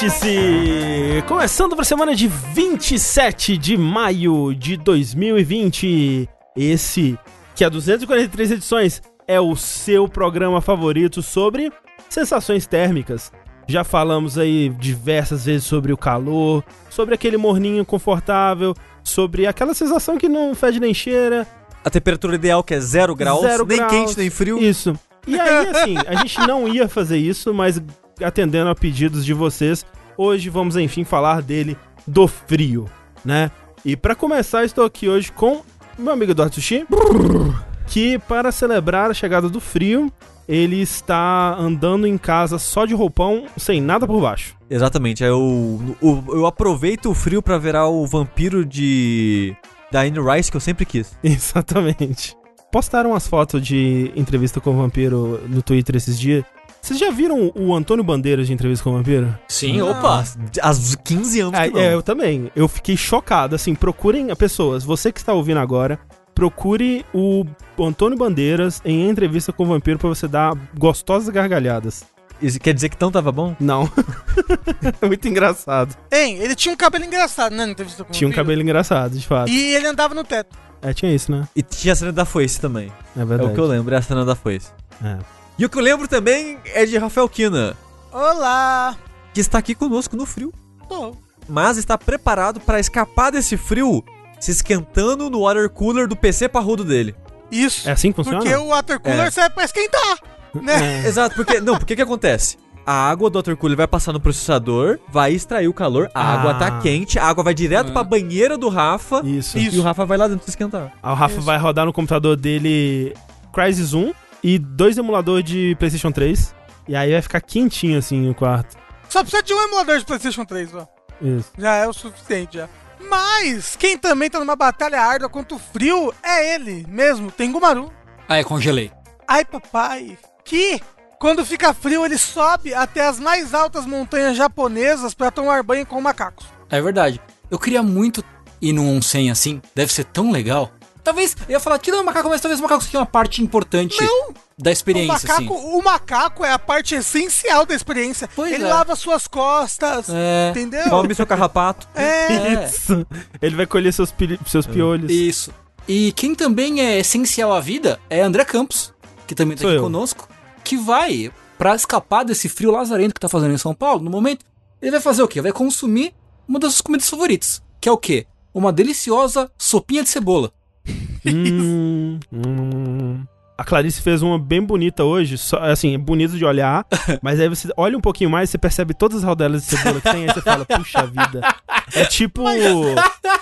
Vértice! Começando para a semana de 27 de maio de 2020. Esse, que há 243 edições, é o seu programa favorito sobre sensações térmicas. Já falamos aí diversas vezes sobre o calor, sobre aquele morninho confortável, sobre aquela sensação que não fede nem cheira. A temperatura ideal que é zero graus, Zero nem graus. quente nem frio. Isso. E aí, assim, a gente não ia fazer isso, mas atendendo a pedidos de vocês, hoje vamos, enfim, falar dele, do frio, né? E pra começar, estou aqui hoje com meu amigo Eduardo Sushi, que para celebrar a chegada do frio, ele está andando em casa só de roupão, sem nada por baixo. Exatamente, eu, eu, eu aproveito o frio pra virar o vampiro de da Anne Rice que eu sempre quis. Exatamente. Postaram umas fotos de entrevista com o vampiro no Twitter esses dias. Vocês já viram o Antônio Bandeiras de entrevista com o vampiro? Sim, opa. Há 15 anos É, que não. é, eu também. Eu fiquei chocado. Assim, procurem pessoas. Você que está ouvindo agora, procure o Antônio Bandeiras em entrevista com o vampiro pra você dar gostosas gargalhadas. Isso quer dizer que não tava bom? Não. é muito engraçado. Hein, ele tinha um cabelo engraçado, né? Na entrevista com Tinha um cabelo engraçado, de fato. E ele andava no teto. É, tinha isso, né? E tinha a cena da foice também. É É verdade. o que eu lembro, é a cena da foice. É. E o que eu lembro também é de Rafael Kina, Olá! que está aqui conosco no frio, Tô. mas está preparado pra escapar desse frio se esquentando no water cooler do PC parrudo dele. Isso. É assim que funciona? Porque o water cooler É. serve pra esquentar, né? É. Exato, porque. Não, porque que acontece? A água do water cooler vai passar no processador, vai extrair o calor, a Ah. água tá quente, a água vai direto pra banheira do Rafa Isso. e o Rafa vai lá dentro se esquentar. Aí o Rafa vai rodar no computador dele Crysis 1 e dois emuladores de PlayStation 3. E aí vai ficar quentinho assim o quarto. Só precisa de um emulador de PlayStation 3, ó. Isso. Já é o suficiente, já. Mas, quem também tá numa batalha árdua contra o frio é ele mesmo, Tengumaru. Ah, é, congelei. Ai, papai, que quando fica frio ele sobe até as mais altas montanhas japonesas pra tomar banho com macacos. É verdade. Eu queria muito ir num onsen assim. Deve ser tão legal. Talvez, eu ia falar, tira o macaco, mas talvez o macaco seja uma parte importante da O experiência, macaco, assim. o macaco é a parte essencial da experiência. Pois ele é. lava suas costas, É. entendeu? Come seu carrapato. É. É. Isso. Ele vai colher seus, pili- seus piolhos. Isso. E quem também é essencial à vida é André Campos, que também tá Sou aqui eu. conosco, que vai, pra escapar desse frio lazarento que tá fazendo em São Paulo, no momento, ele vai fazer o quê? Vai consumir uma das suas comidas favoritas, que é o quê? Uma deliciosa sopinha de cebola. Hum, hum. A Clarice fez uma bem bonita hoje, só, assim, é bonito de olhar, mas aí você olha um pouquinho mais, você percebe todas as rodelas de cebola que tem, aí você fala, puxa vida. É tipo.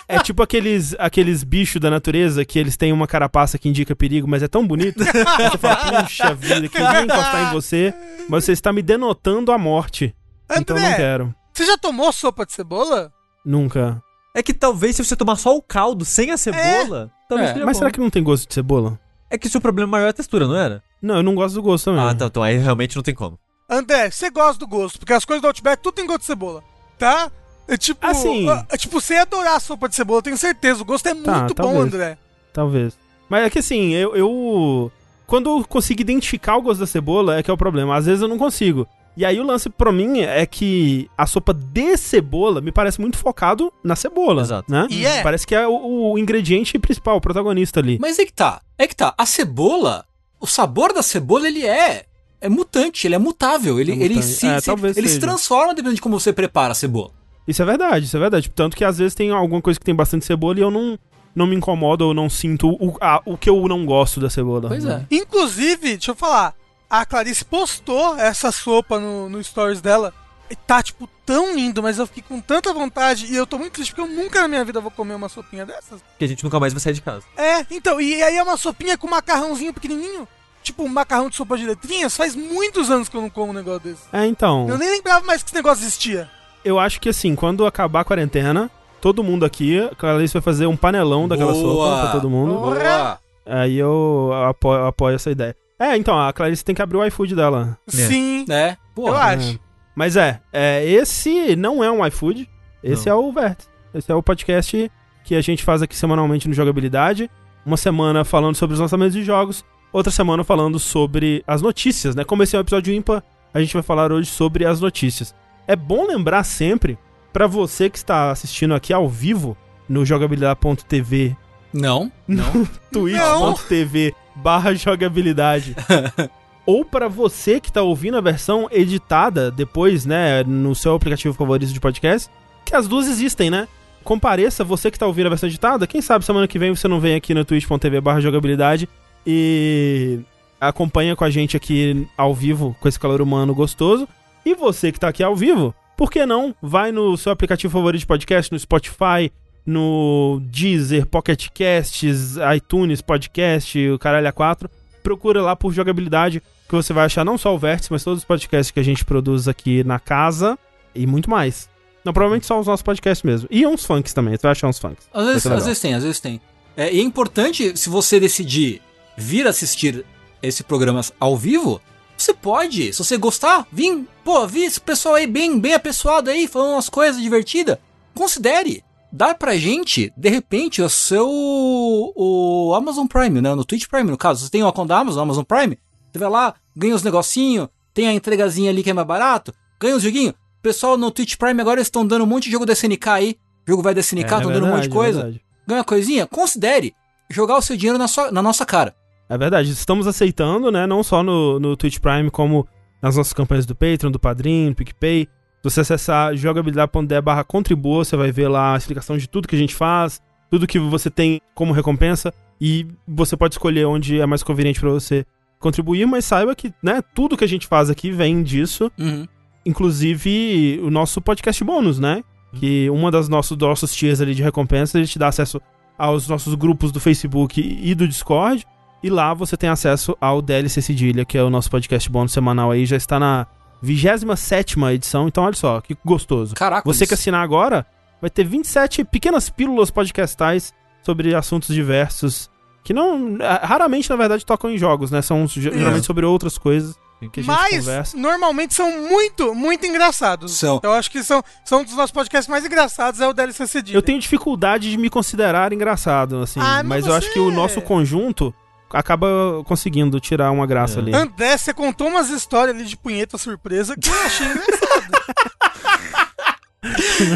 É tipo aqueles, aqueles bichos da natureza que eles têm uma carapaça que indica perigo, mas é tão bonito. Você fala, puxa vida, que ninguém encostar em você, mas você está me denotando a morte. Então eu não André, quero. você já tomou sopa de cebola? Nunca. É que talvez se você tomar só o caldo sem a cebola, talvez É. seja Mas bom. será que não tem gosto de cebola? É que o seu problema maior é a textura, não era? Não, eu não gosto do gosto também. Ah, então, então aí realmente não tem como. André, você gosta do gosto, porque as coisas do Outback tudo tem gosto de cebola, tá? É tipo, Assim. é tipo, você ia adorar a sopa de cebola, eu tenho certeza. O gosto é Tá, muito bom, talvez. André. Talvez. Mas é que assim, eu, eu. Quando eu consigo identificar o gosto da cebola, é que é o problema. Às vezes eu não consigo. E aí o lance pra mim é que a sopa de cebola me parece muito focado na cebola. Exato. Né? E é. Parece que é o, o ingrediente principal, o protagonista ali. Mas é que tá, é que tá, a cebola, o sabor da cebola, ele é... É mutante, ele é mutável, ele, É ele, mutante. se, É, se- ele se transforma dependendo de como você prepara a cebola. Isso é verdade, isso é verdade. Tanto que às vezes tem alguma coisa que tem bastante cebola e eu não, não me incomodo ou não sinto o, a- o que eu não gosto da cebola. Pois é. Inclusive, deixa eu falar, a Clarice postou essa sopa no, no stories dela. E tá, tipo, tão lindo, mas eu fiquei com tanta vontade e eu tô muito triste porque eu nunca na minha vida vou comer uma sopinha dessas. Porque a gente nunca mais vai sair de casa. É, então, e aí é uma sopinha com macarrãozinho pequenininho. Tipo, um macarrão de sopa de letrinhas. Faz muitos anos que eu não como um negócio desse. É, então. Eu nem lembrava mais que esse negócio existia. Eu acho que assim, quando acabar a quarentena, todo mundo aqui, a Clarice vai fazer um panelão daquela Boa! sopa pra todo mundo. Boa! Aí eu apoio, apoio essa ideia. É, então, a Clarice tem que abrir o iFood dela. Sim, É, eu porra. acho. Mas é, é, esse não é um iFood, esse é o Vértice. Esse é o podcast que a gente faz aqui semanalmente no Jogabilidade. Uma semana falando sobre os lançamentos de jogos, outra semana falando sobre as notícias, né? Como esse é um episódio ímpar, a gente vai falar hoje sobre as notícias. É bom lembrar sempre, pra você que está assistindo aqui ao vivo, no jogabilidade.tv, Não, no twitch.tv barra jogabilidade, ou pra você que tá ouvindo a versão editada depois, né, no seu aplicativo favorito de podcast, que as duas existem, né? Compareça, você que tá ouvindo a versão editada, quem sabe semana que vem você não vem aqui no twitch.tv barra jogabilidade e acompanha com a gente aqui ao vivo com esse calor humano gostoso. E você que tá aqui ao vivo, por que não? Vai no seu aplicativo favorito de podcast, no Spotify, no Deezer, Pocket Casts, iTunes, Podcast, o caralho A4. Procura lá por jogabilidade, que você vai achar não só o Vértice, mas todos os podcasts que a gente produz aqui na casa e muito mais. Não, provavelmente só os nossos podcasts mesmo. E uns funks também, você vai achar uns funks. Às vezes, às vezes tem, às vezes tem. É, e é importante, se você decidir vir assistir esse programa ao vivo, você pode, se você gostar, vir, pô, vi esse pessoal aí bem, bem apessoado aí, falando umas coisas divertidas, considere dar pra gente, de repente, o seu o Amazon Prime, né, no Twitch Prime, no caso, você tem o conta da Amazon, Amazon Prime, você vai lá, ganha os negocinho, tem a entregazinha ali que é mais barato, ganha os joguinhos. Pessoal no Twitch Prime agora estão dando um monte de jogo da SNK aí, o jogo vai da SNK, estão dando um monte de verdade, coisa É ganha uma coisinha, considere jogar o seu dinheiro na, sua- na nossa cara. É verdade, estamos aceitando, né? Não só no, no Twitch Prime, como nas nossas campanhas do Patreon, do Padrim, do PicPay. Você acessar jogabilidade.de barra contribua, você vai ver lá a explicação de tudo que a gente faz, tudo que você tem como recompensa, e você pode escolher onde é mais conveniente pra você contribuir, mas saiba que, né, tudo que a gente faz aqui vem disso, Uhum. inclusive o nosso podcast bônus, né? Que uma das nossos, nossos tiers ali de recompensa, a gente dá acesso aos nossos grupos do Facebook e do Discord. E lá você tem acesso ao DLC Cedilha, que é o nosso podcast bônus semanal aí. Já está na 27 edição, então olha só, que gostoso. Caraca, Você que assinar agora, vai ter 27 pequenas pílulas podcastais sobre assuntos diversos. Que não. eh, Raramente, na verdade, tocam em jogos, né? São ge- geralmente sobre outras coisas que a gente Mas conversa. normalmente são muito, muito engraçados. São. Eu acho que são, são um dos nossos podcasts mais engraçados, é o DLC Cedilha. Eu tenho dificuldade de me considerar engraçado, assim. Ah, mas mas eu acho você- que o nosso conjunto acaba conseguindo tirar uma graça É. ali. André, você contou umas histórias ali de punheta surpresa que eu achei engraçado.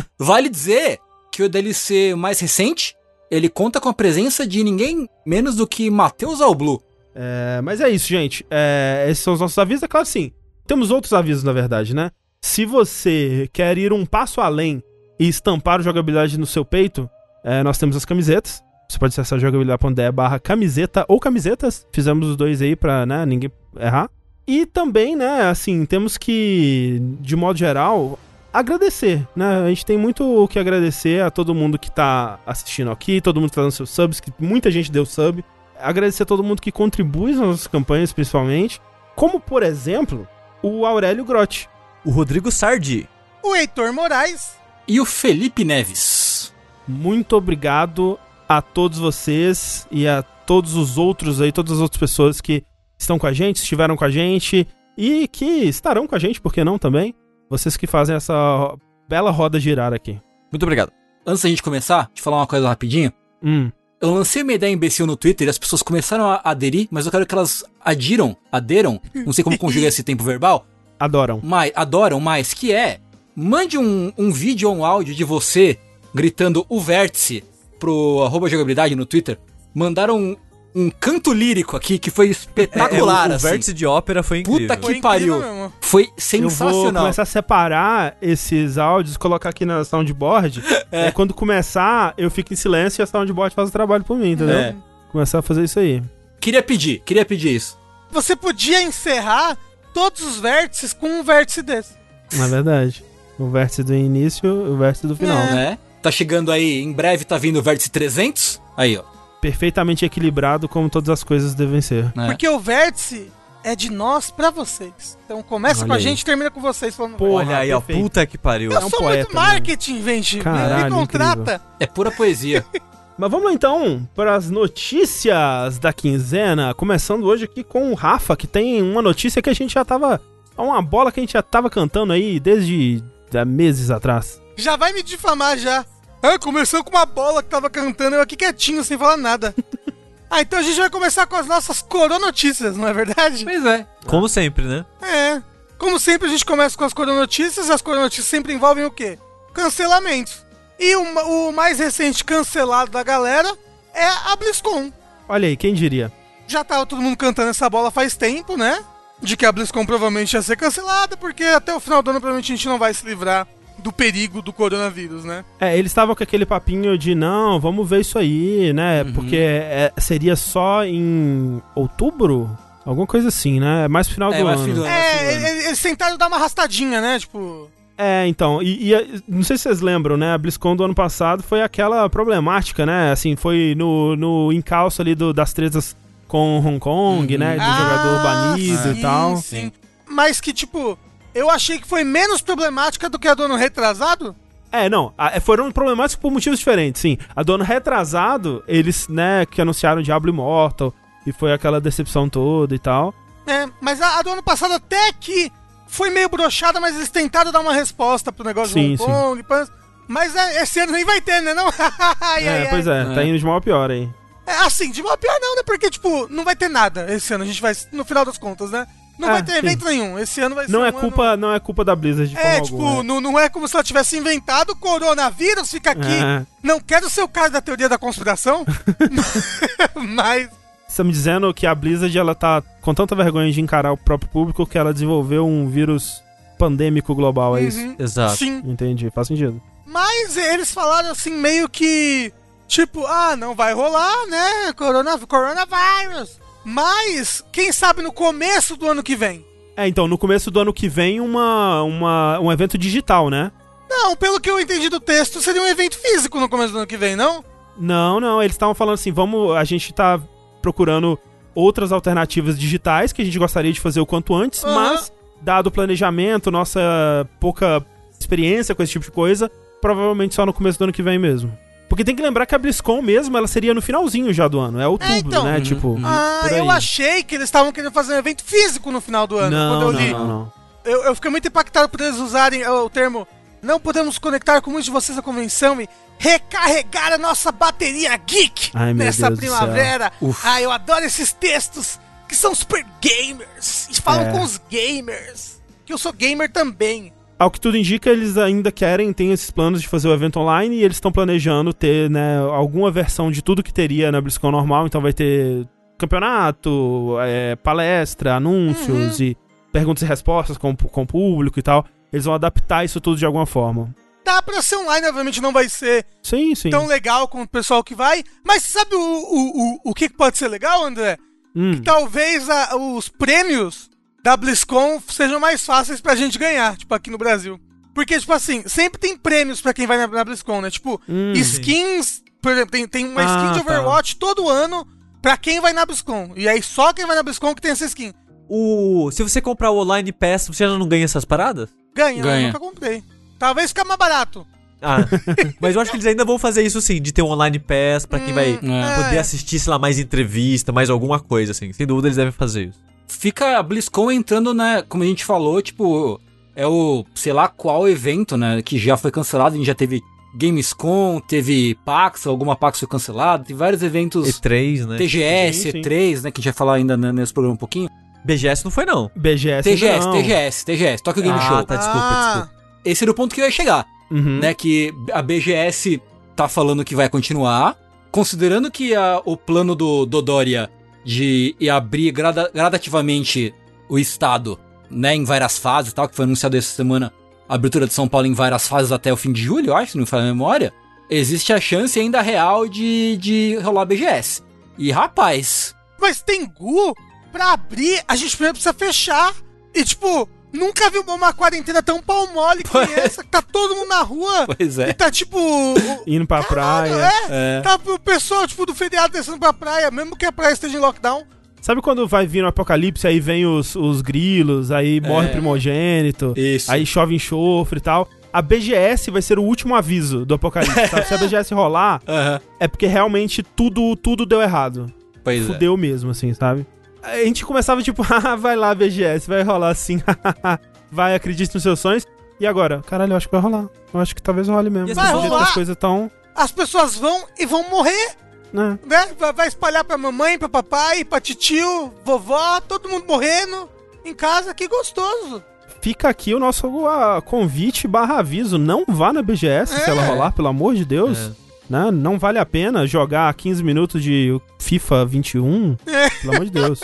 Vale dizer que o DLC mais recente, ele conta com a presença de ninguém menos do que Matheus Alblu. É, mas é isso, gente. É, esses são os nossos avisos. É claro, sim. Temos outros avisos, na verdade, né? Se você quer ir um passo além e estampar o jogabilidade no seu peito, é, nós temos as camisetas. Você pode acessar jogabilidade.de barra camiseta ou camisetas. Fizemos os dois aí pra né, ninguém errar. E também, né, assim, temos que, de modo geral, agradecer, né? A gente tem muito o que agradecer a todo mundo que tá assistindo aqui, todo mundo que tá dando seus subs, que muita gente deu sub. Agradecer a todo mundo que contribui nas nossas campanhas, principalmente. Como, por exemplo, o Aurélio Grotti. O Rodrigo Sardi. o Heitor Moraes, E o Felipe Neves. Muito obrigado a todos vocês e a todos os outros aí, todas as outras pessoas que estão com a gente, estiveram com a gente e que estarão com a gente, por que não também? Vocês que fazem essa bela roda girar aqui. Muito obrigado. Antes da gente começar, te falar uma coisa rapidinho. Hum, Eu lancei uma ideia imbecil no Twitter e as pessoas começaram a aderir, mas eu quero que elas adiram, aderam, não sei como conjugar esse tempo verbal, adoram. mas adoram mais, que é mande um, um vídeo ou um áudio de você gritando o vértice pro arroba jogabilidade no Twitter. Mandaram um, um canto lírico aqui que foi espetacular, É, o, o assim. vértice de ópera foi incrível. Puta que foi pariu. mesmo. Foi Eu vou sensacional. começar a separar esses áudios, colocar aqui na soundboard. É. Aí quando começar, eu fico em silêncio e a soundboard faz o trabalho por mim, entendeu? É. Começar a fazer isso aí. Queria pedir, queria pedir isso. Você podia encerrar todos os vértices com um vértice desse. Na verdade. O vértice do início e o vértice do final. É. Né? Tá chegando aí, em breve tá vindo o vértice 300. Aí, ó. Perfeitamente equilibrado, como todas as coisas devem ser. né? Porque o vértice é de nós pra vocês. Então começa Olha com a aí. gente e termina com vocês falando Porra, Olha aí, ó. Puta que pariu. Eu é um sou poeta, muito marketing, gente. Me- Caralho, Me contrata. É pura poesia. Mas vamos lá então para as notícias da quinzena. Começando hoje aqui com o Rafa, que tem uma notícia que a gente já tava. é Uma bola que a gente já tava cantando aí desde há meses atrás. Já vai me difamar já. Ah, começou com uma bola que tava cantando, eu aqui quietinho, sem falar nada. ah, então a gente vai começar com as nossas coronotícias, não é verdade? pois é. Como sempre, né? É. como sempre, a gente começa com as coronotícias, e as coronotícias sempre envolvem o quê? Cancelamentos. E o, o mais recente cancelado da galera é a BlizzCon. Olha aí, quem diria? Já tava todo mundo cantando essa bola faz tempo, né? De que a BlizzCon provavelmente ia ser cancelada, porque até o final do ano provavelmente a gente não vai se livrar do perigo do coronavírus, né? É, eles estavam com aquele papinho de não, vamos ver isso aí, né? Uhum. Porque é, seria só em outubro? Alguma coisa assim, né? É mais pro final É, do mais ano. ano. É, ano. eles, tentaram dar uma arrastadinha, né? Tipo. É, então, e, e não sei se vocês lembram, né? A BlizzCon do ano passado foi aquela problemática, né? Assim, foi no, no encalço ali do- das tretas com Hong Kong, Uhum. né? Do ah, jogador banido sim, e tal. Sim. Mas que, tipo, eu achei que foi menos problemática do que a do ano retrasado. É, não, a- foram problemáticos por motivos diferentes, sim. A do ano retrasado, eles, né, que anunciaram Diablo Immortal, e foi aquela decepção toda e tal. É, mas a, a do ano passado até que foi meio broxada, mas eles tentaram dar uma resposta pro negócio Sim, de Hong Kong. pã- Mas é, esse ano nem vai ter, né? Não? Ai, é, ai, pois é, tá É. indo de mal a pior aí. É, assim, de uma pior não, né? Porque, tipo, não vai ter nada esse ano. A gente vai, no final das contas, né? Não É, vai ter sim. evento nenhum. Esse ano vai ser Não é um culpa, não é culpa da Blizzard de ano... É, forma tipo, alguma, né? não, não é como se ela tivesse inventado o coronavírus, fica aqui. É. Não quero ser o cara da teoria da conspiração, mas Você tá me dizendo que a Blizzard ela tá com tanta vergonha de encarar o próprio público que ela desenvolveu um vírus pandêmico global, é isso? Uhum. Exato. sim. Entendi, faz sentido. Mas eles falaram assim, meio que. Tipo, ah, não vai rolar, né? Corona, coronavírus. Mas, quem sabe no começo do ano que vem? É, então, no começo do ano que vem, uma, uma, um evento digital, né? Não, pelo que eu entendi do texto, seria um evento físico no começo do ano que vem, não? Não, não, eles estavam falando assim, vamos, a gente tá procurando outras alternativas digitais que a gente gostaria de fazer o quanto antes, Aham. mas, dado o planejamento, nossa pouca experiência com esse tipo de coisa, provavelmente só no começo do ano que vem mesmo. Porque tem que lembrar que a BlizzCon mesmo, ela seria no finalzinho já do ano, é outubro, então. né? Uhum, tipo, uhum. Ah, por eu achei que eles estavam querendo fazer um evento físico no final do ano. não, quando eu não, li. não, não. Eu, eu fiquei muito impactado por eles usarem uh, o termo não podemos conectar com muitos de vocês à convenção e recarregar a nossa bateria geek Ai, nessa Deus primavera. Ah, eu adoro esses textos que são super gamers e falam É. com os gamers. Que eu sou gamer também. Ao que tudo indica, eles ainda querem, têm esses planos de fazer o evento online e eles estão planejando ter, né, alguma versão de tudo que teria na BlizzCon normal. Então vai ter campeonato, é, palestra, anúncios e perguntas e respostas com, com o público e tal. Eles vão adaptar isso tudo de alguma forma. Dá pra ser online, obviamente não vai ser Sim, sim. tão legal com o pessoal que vai. Mas sabe o, o, o, o que que pode ser legal, André? Hum, talvez a- os prêmios da BlizzCon sejam mais fáceis pra gente ganhar, tipo, aqui no Brasil. Porque, tipo assim, sempre tem prêmios pra quem vai na, na BlizzCon, né? Tipo, hum. skins, por exemplo, tem, tem uma Ah, skin de tá. Overwatch todo ano pra quem vai na BlizzCon. E aí só quem vai na BlizzCon que tem essa skin. O, se você comprar o Online Pass, você já não ganha essas paradas? Ganha, Ganha. eu nunca comprei. Talvez fique mais barato. Ah, mas eu acho que eles ainda vão fazer isso sim, de ter um Online Pass pra quem vai Hum, É. poder assistir, sei lá, mais entrevista, mais alguma coisa, assim. Sem dúvida eles devem fazer isso. Fica a BlizzCon entrando, né? Como a gente falou, tipo, é o, sei lá qual evento, né? Que já foi cancelado. A gente já teve Gamescom, teve PAX, alguma PAX foi cancelada. Tem vários eventos. E3, né? TGS, Sim, sim. E3, né? Que a gente vai falar ainda né, nesse programa um pouquinho. BGS não foi, não. BGS. TGS, não. TGS, TGS, Tokyo Game Ah, Show. tá, desculpa, Ah, desculpa. Esse era o ponto que eu ia chegar, Uhum. né? Que a BGS tá falando que vai continuar, considerando que a- o plano do Dodoria de ir abrir grada- gradativamente o estado, né, em várias fases tal, que foi anunciado essa semana, a abertura de São Paulo em várias fases até o fim de julho, acho, se não me falha a memória, existe a chance ainda real de, de rolar BGS. E rapaz, Mas tem Gu pra abrir, a gente primeiro precisa fechar. E tipo, nunca vi uma quarentena tão pau mole que Pois. essa, que tá todo mundo na rua. pois E é. tá tipo. Indo pra Caralho, praia. é, É. Tá o pessoal, tipo, do feriado descendo pra praia, mesmo que a praia esteja em lockdown. Sabe quando vai vir o apocalipse, aí vem os, os grilos, aí morre É. primogênito, Isso. aí chove enxofre e tal. A BGS vai ser o último aviso do apocalipse, sabe? Se a BGS rolar, Aham. é porque realmente tudo, tudo deu errado. Pois é. Fudeu mesmo, assim, sabe? A gente começava tipo, ah, vai lá, BGS, vai rolar assim, vai, acredite nos seus sonhos. E agora? Caralho, eu acho que vai rolar. Eu acho que talvez role mesmo. As Do pessoas- jeito que as coisas tão, As pessoas vão e vão morrer, né? né? Vai- Vai espalhar pra mamãe, pra papai, pra titio, vovó, todo mundo morrendo em casa, que gostoso. fica aqui o nosso convite barra aviso. Não vá na BGS se ela É. rolar, pelo amor de Deus. É. Né? Não vale a pena jogar 15 minutos de FIFA 21. É. Pelo amor de Deus.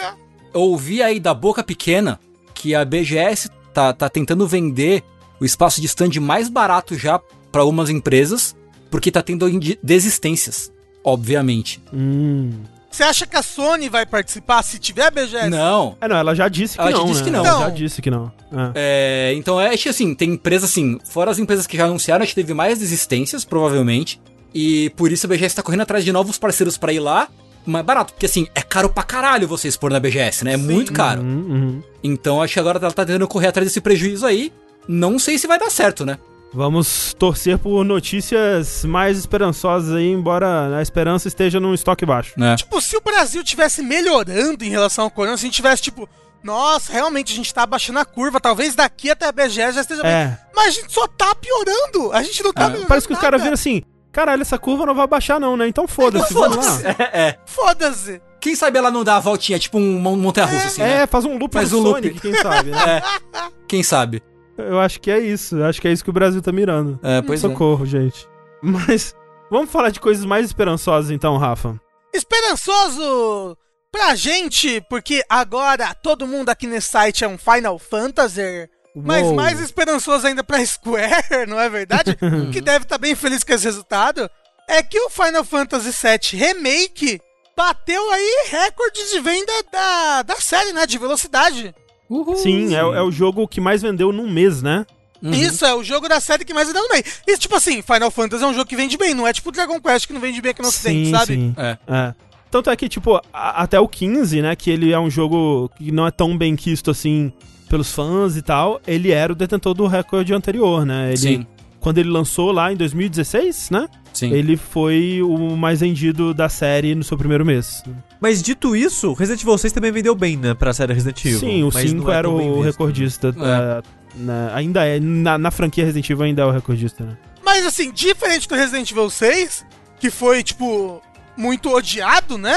Eu ouvi aí da boca pequena que a BGS tá, tá tentando vender o espaço de stand mais barato já para algumas empresas, porque tá tendo desistências, obviamente. Hum. Você acha que a Sony vai participar se tiver BGS? Não. É, não, ela já disse que Ela não. disse né? que não. Ela já disse que não. É. É, então é acho que assim, tem empresas assim, fora as empresas que já anunciaram, acho que teve mais desistências, provavelmente. E por isso a BGS tá correndo atrás de novos parceiros pra ir lá. Mais barato, porque assim, é caro pra caralho você expor na BGS, né? É muito caro. Uhum, uhum. Então acho que agora ela tá tentando correr atrás desse prejuízo aí. Não sei se vai dar certo, né? Vamos torcer por notícias mais esperançosas aí, embora a esperança esteja num estoque baixo. né? Tipo, se o Brasil tivesse melhorando em relação ao corona, se a gente tivesse, tipo, nossa, realmente a gente tá abaixando a curva, talvez daqui até a BGS já esteja bem. É. Mas a gente só tá piorando. A gente não tá É. melhorando. Parece que os caras viram assim: caralho, essa curva não vai baixar, não, né? Então foda-se, vamos lá. É, é. Foda-se. Quem sabe ela não dá a voltinha, tipo um mon- montanha-russa, assim, né? É, faz um loop Faz um loop. Sonic, quem sabe, né? É. Quem sabe? Eu acho que é isso. Eu acho que é isso que o Brasil tá mirando. É, pois é. Socorro, gente. Mas vamos falar de coisas mais esperançosas então, Rafa. Esperançoso pra gente, porque agora todo mundo aqui nesse site é um Final Fantasy. Mas Uou. mais esperançoso ainda pra Square, não é verdade? que deve estar bem feliz com esse resultado. É que o Final Fantasy VII Remake bateu aí recorde de venda da, da série, né? De velocidade. Uhul. Sim, é, é o jogo que mais vendeu num mês, né? Uhum. Isso é o jogo da série que mais vendeu no meio. E tipo assim, Final Fantasy é um jogo que vende bem, não é tipo Dragon Quest que não vende bem aqui no ocidente, sabe? sim. É. É. Tanto é que, tipo, a- até o 15, né, que ele é um jogo que não é tão bem quisto assim pelos fãs e tal, ele era o detentor do recorde anterior, né? Ele, Sim, Quando ele lançou lá em 2016, né? sim. Ele foi o mais vendido da série no seu primeiro mês. Mas dito isso, Resident Evil 6 também vendeu bem, né, pra série Resident Evil. Sim, o mas 5 não é era tão bem o visto, né? recordista. é, na- ainda é. Na, na franquia Resident Evil ainda é o recordista, né? Mas assim, diferente do Resident Evil 6, que foi, tipo, muito odiado, né?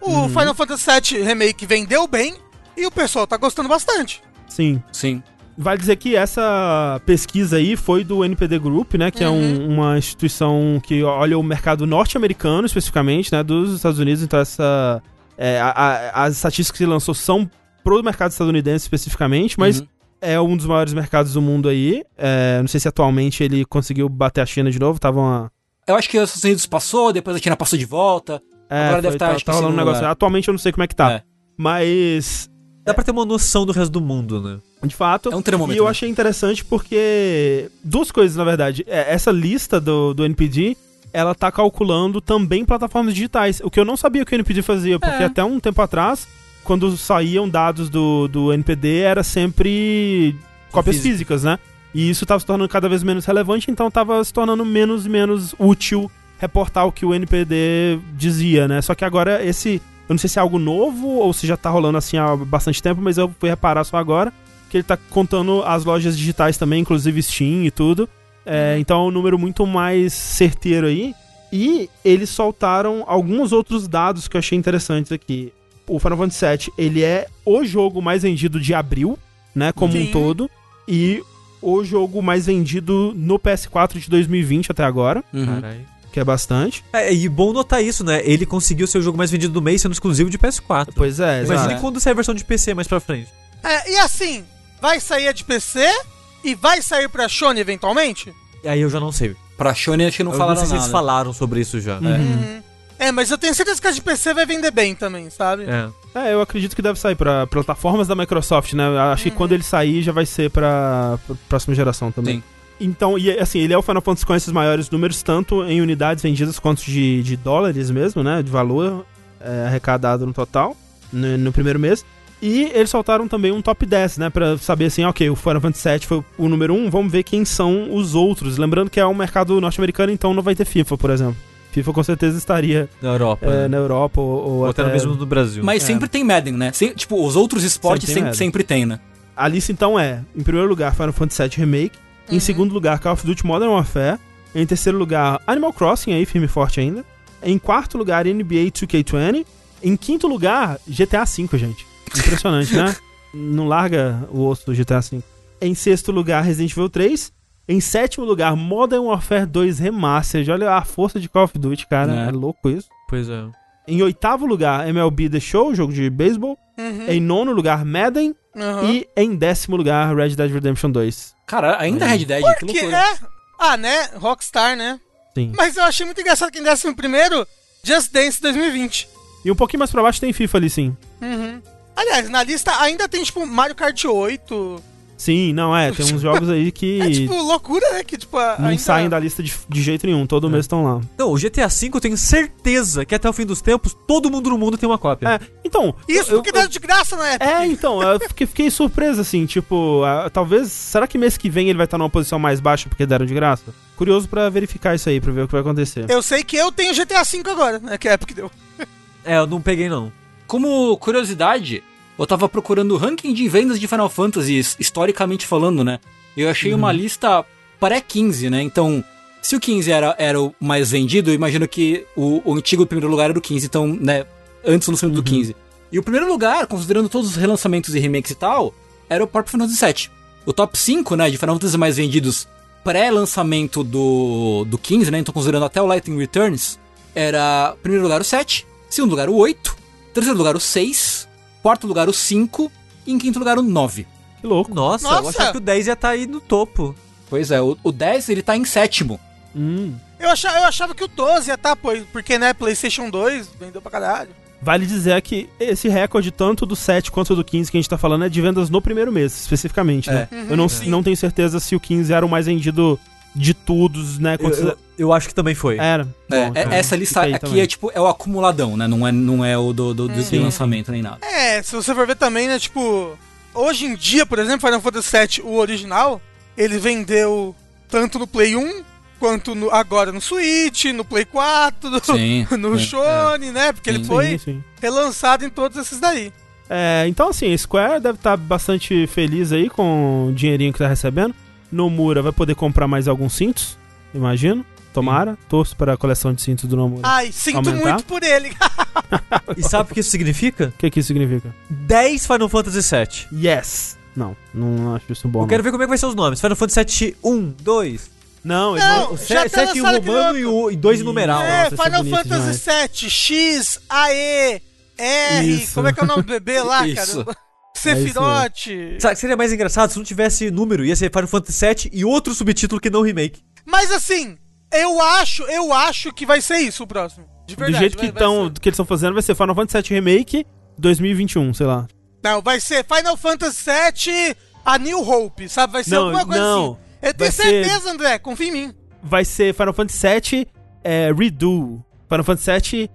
O Uhum. Final Fantasy VII Remake vendeu bem e o pessoal tá gostando bastante. Sim. Sim. Vale dizer que essa pesquisa aí foi do NPD Group, né? Que é um- uma instituição que olha o mercado norte-americano, especificamente, né? Dos Estados Unidos. Então, essa. é, a- a- as estatísticas que ele lançou são pro mercado estadunidense especificamente, mas Uhum. é um dos maiores mercados do mundo aí. É, não sei se atualmente ele conseguiu bater a China de novo. Tava uma. Eu acho que os Estados Unidos passou, depois a China passou de volta. É, Agora deve foi- tá, tá, que rolando um negócio. lugar. Atualmente eu não sei como é que tá. É. Mas, Dá pra ter uma noção do resto do mundo, né? de fato. É um termômetro. E eu né? achei interessante porque. Duas coisas, na verdade. É, Essa lista do, do NPD, ela tá calculando também plataformas digitais. O que eu não sabia que o NPD fazia, porque É. até um tempo atrás, quando saíam dados do, do NPD, era sempre cópias Físico. físicas, né? E isso tava se tornando cada vez menos relevante, então tava se tornando menos e menos útil reportar o que o NPD dizia, né? Só que agora esse. Eu não sei se é algo novo ou se já tá rolando assim há bastante tempo, mas eu fui reparar só agora que ele tá contando as lojas digitais também, inclusive Steam e tudo. É, então é um número muito mais certeiro aí. E eles soltaram alguns outros dados que eu achei interessantes aqui. O Final Fantasy VII, ele é o jogo mais vendido de abril, né, como um Sim. todo. E o jogo mais vendido no PS4 de 2020 até agora, Uhum. Caralho. Que é bastante. É, e bom notar isso, né? Ele conseguiu ser o jogo mais vendido do mês sendo exclusivo de PS4. Pois é, Imagina exato. quando sair a versão de PC mais pra frente. É, e assim, vai sair a de PC e vai sair pra Sony eventualmente? E aí eu já não sei. Pra Shone acho que não eu falaram não sei se nada. eles falaram sobre isso já. Uhum. Uhum. É, mas eu tenho certeza que a de PC vai vender bem também, sabe? É. É, eu acredito que deve sair pra plataformas da Microsoft, né? Acho que quando ele sair já vai ser pra, pra próxima geração também. Sim. Então, e assim, ele é o Final Fantasy com esses maiores números, tanto em unidades vendidas quanto de, de dólares mesmo, né? De valor é, arrecadado no total, no, no primeiro mês. E eles soltaram também um top 10, né? Pra saber assim, ok, o Final Fantasy VII foi o número 1, vamos ver quem são os outros. Lembrando que é um mercado norte-americano, então não vai ter FIFA, por exemplo. FIFA com certeza estaria Na Europa. é, né? na Europa ou, ou Ou até no até... mesmo no Brasil. Mas É. sempre tem Madden, né? Sem- tipo, os outros esportes Sempre tem sempre, sempre, tem, né? A lista então é, em primeiro lugar, Final Fantasy VII Remake. Em Uhum. segundo lugar, Call of Duty Modern Warfare. Em terceiro lugar, Animal Crossing, aí firme e forte ainda. Em quarto lugar, NBA 2K20. Em quinto lugar, GTA V, gente. Impressionante, né? Não larga o osso do GTA V. Em sexto lugar, Resident Evil 3. Em sétimo lugar, Modern Warfare 2 Remastered. Olha a força de Call of Duty, cara. É. É, louco isso. Pois é. Em oitavo lugar, MLB The Show, jogo de beisebol. Uhum. Em nono lugar, Madden. Uhum. E em décimo lugar, Red Dead Redemption 2. Cara, ainda Red Dead, que Que loucura. é. Ah, né? Rockstar, né? Sim. Mas eu achei muito engraçado que em décimo primeiro, Just Dance 2020. E um pouquinho mais pra baixo tem FIFA ali, sim. Uhum. Aliás, na lista ainda tem, tipo, Mario Kart 8. Sim, não, é. Tem uns jogos aí que É, tipo, loucura, né? Que, tipo, não ainda... saem da lista de, de jeito nenhum. Todo mês estão lá. Não, o GTA V eu tenho certeza que até o fim dos tempos todo mundo no mundo tem uma cópia. É, então. Isso eu- porque eu- deram de graça na época. É, então, eu fiquei, fiquei surpreso, assim, tipo, talvez. Será que mês que vem ele vai estar numa posição mais baixa porque deram de graça? Curioso pra verificar isso aí, pra ver o que vai acontecer. Eu sei que eu tenho GTA V agora, né? Que é a época que deu. É, eu não peguei não. Como curiosidade, eu tava procurando o ranking de vendas de Final Fantasy, his- historicamente falando, né? Eu achei uma lista pré-15, né? Então, se o 15 era, era o mais vendido, eu imagino que o, o antigo primeiro lugar era o 15, então, né? Antes do lançamento do 15. E o primeiro lugar, considerando todos os relançamentos e remakes e tal, era o próprio Final Fantasy VII. O top 5, né, de Final Fantasy mais vendidos pré-lançamento do, do 15, né? Então, considerando até o Lightning Returns, era primeiro lugar o 7, segundo lugar o 8, terceiro lugar o 6, quarto lugar o 5 e em quinto lugar o 9. Que louco. Nossa, eu Nossa! achava que o 10 ia estar aí no topo. Pois é, o, o 10 ele tá em sétimo. Hum. Eu achava, eu achava que o 12 ia estar, pô, porque, né, PlayStation 2 vendeu pra caralho. Vale dizer que esse recorde, tanto do 7 quanto do 15 que a gente tá falando, é de vendas no primeiro mês, especificamente, né? É. Eu não, Uhum, não tenho certeza se o 15 era o mais vendido de todos, né? Eu, eu- eu acho que também foi. Era. É, Bom, é- então, essa lista aqui também. é tipo, é o acumuladão, né? Não é, não é o do, do, do Sim. lançamento nem nada. É, se você for ver também, né, tipo, hoje em dia, por exemplo, Final Fantasy VII, o original, ele vendeu tanto no Play 1 quanto no- agora no Switch, no Play 4, no, Sim. no é. Sony, né? Porque ele Sim. foi Sim, sim. relançado em todos esses daí. É, então, assim, a Square deve estar bastante feliz aí com o dinheirinho que tá recebendo. Nomura vai poder comprar mais alguns cintos, imagino. Tomara. Torço para a coleção de cintos do Nomura. Ai, sinto Aumentar? muito por ele. E sabe o que isso significa? O que que isso significa? 10 Final Fantasy VII. Yes! Não, não acho isso bom. Eu quero ver como é que vai ser os nomes. Final Fantasy VII 1, 2. Não, eles Não, vão- já 7 tá em romano e, o- e 2 em numeral. é, nossa, é Final Fantasy VII, X, AE, R, Isso. como é que é o nome do bebê lá, Isso. cara? Sephiroth. Sabe, seria mais engraçado se não tivesse número, ia ser Final Fantasy VII e outro subtítulo que não remake. Mas assim, eu acho, eu acho que vai ser isso o próximo. De do verdade. jeito que, vai- tão, que eles estão fazendo, vai ser Final Fantasy VII Remake 2021, sei lá. Não, vai ser Final Fantasy VII A New Hope, sabe? Vai ser Não, alguma coisa não. assim. Eu tenho Vai ser- certeza, André, confia em mim. Vai ser Final Fantasy VII é, Redo. Final Fantasy VII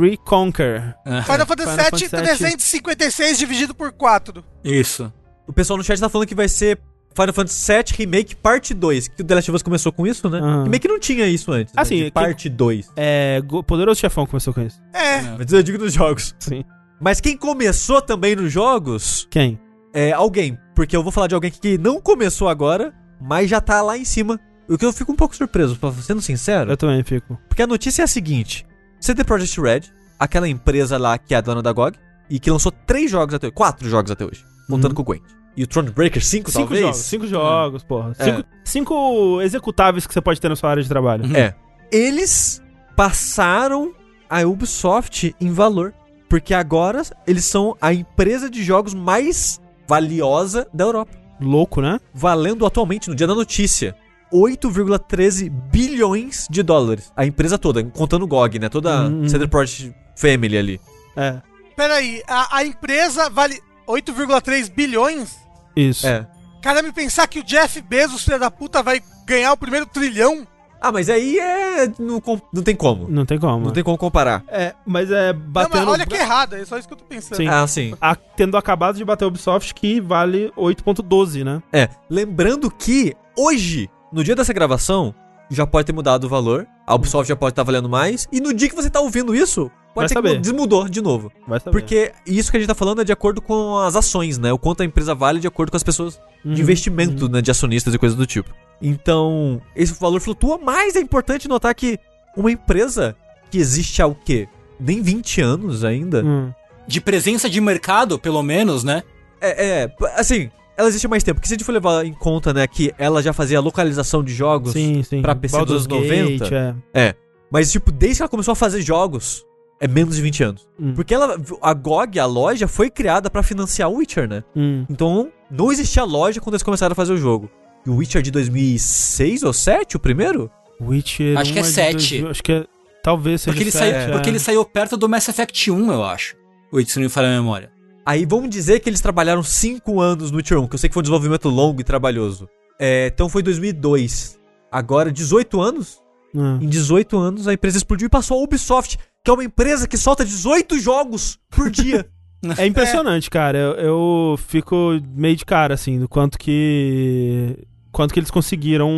Reconquer. Final Fantasy VII Fantasy 356 dividido por 4. Isso. O pessoal no chat tá falando que vai ser Final Fantasy VII Remake Parte 2. Que o The Last of Us começou com isso, né? Aham. Remake não tinha isso antes. Assim, né? De que- Parte 2. É, Poderoso Chefão começou com isso. É. Mas eu digo nos jogos. Sim. Mas quem começou também nos jogos Quem? é alguém. Porque eu vou falar de alguém que não começou agora, mas já tá lá em cima. O que eu fico um pouco surpreso, sendo sincero. Eu também fico. Porque a notícia é a seguinte: CD Projekt Red, aquela empresa lá que é a dona da GOG, e que lançou três jogos até hoje, quatro jogos até hoje, contando Uhum. com o Gwent. E o Thronebreaker 5, Cinco talvez? jogos, cinco jogos, porra. É. Cinco, cinco executáveis que você pode ter na sua área de trabalho. Uhum. É. Eles passaram a Ubisoft em valor. Porque agora eles são a empresa de jogos mais valiosa da Europa. Louco, né? Valendo atualmente, no dia da notícia, 8,13 bilhões de dólares. A empresa toda, contando o GOG, né? Toda a Hum. CD Projekt Family ali. É. Peraí, a, a empresa vale 8,3 bilhões? Isso. É. Cara, me pensar que o Jeff Bezos, filho da puta, vai ganhar o primeiro trilhão? Ah, mas aí é. Não, não tem como. Não tem como. Não tem como comparar. É, mas é Não, batendo. mas olha que errado, é só isso que eu tô pensando. Sim. Ah, sim. a- tendo acabado de bater a Ubisoft, que vale 8.12, né? É. Lembrando que hoje, no dia dessa gravação, já pode ter mudado o valor. A Ubisoft já pode estar valendo mais. E no dia que você tá ouvindo isso, Vai pode ser saber. que desmudou de novo. Vai saber. Porque isso que a gente tá falando é de acordo com as ações, né? O quanto a empresa vale de acordo com as pessoas Uhum, de investimento, né? De acionistas e coisas do tipo. Então, esse valor flutua, mas é importante notar que uma empresa que existe há o quê? Nem 20 anos ainda. Hum. De presença de mercado, pelo menos, né? É, é, assim, ela existe há mais tempo. Porque se a gente for levar em conta, né, que ela já fazia localização de jogos. Sim, sim. pra PC dos anos 90. Gate, é. Mas, tipo, desde que ela começou a fazer jogos, é menos de 20 anos. Hum. Porque ela, a GOG, a loja, foi criada pra financiar o Witcher, né? Hum. Então, não existia loja quando eles começaram a fazer o jogo. E o Witcher de 2006 ou 7, o primeiro? Witcher. Acho que é um de sete. 2000, Acho que é. Talvez seja Porque ele, sete, saiu, é. porque ele saiu perto do Mass Effect 1, eu acho. O se não me falha a memória. Aí vamos dizer que eles trabalharam 5 anos no Witcher 1, que eu sei que foi um desenvolvimento longo e trabalhoso. É, então foi 2002. Agora, 18 anos? Hum. Em 18 anos, a empresa explodiu e passou a Ubisoft, que é uma empresa que solta 18 jogos por dia. É impressionante, cara. Eu, eu fico meio de cara, assim, do quanto que. Quanto que eles conseguiram.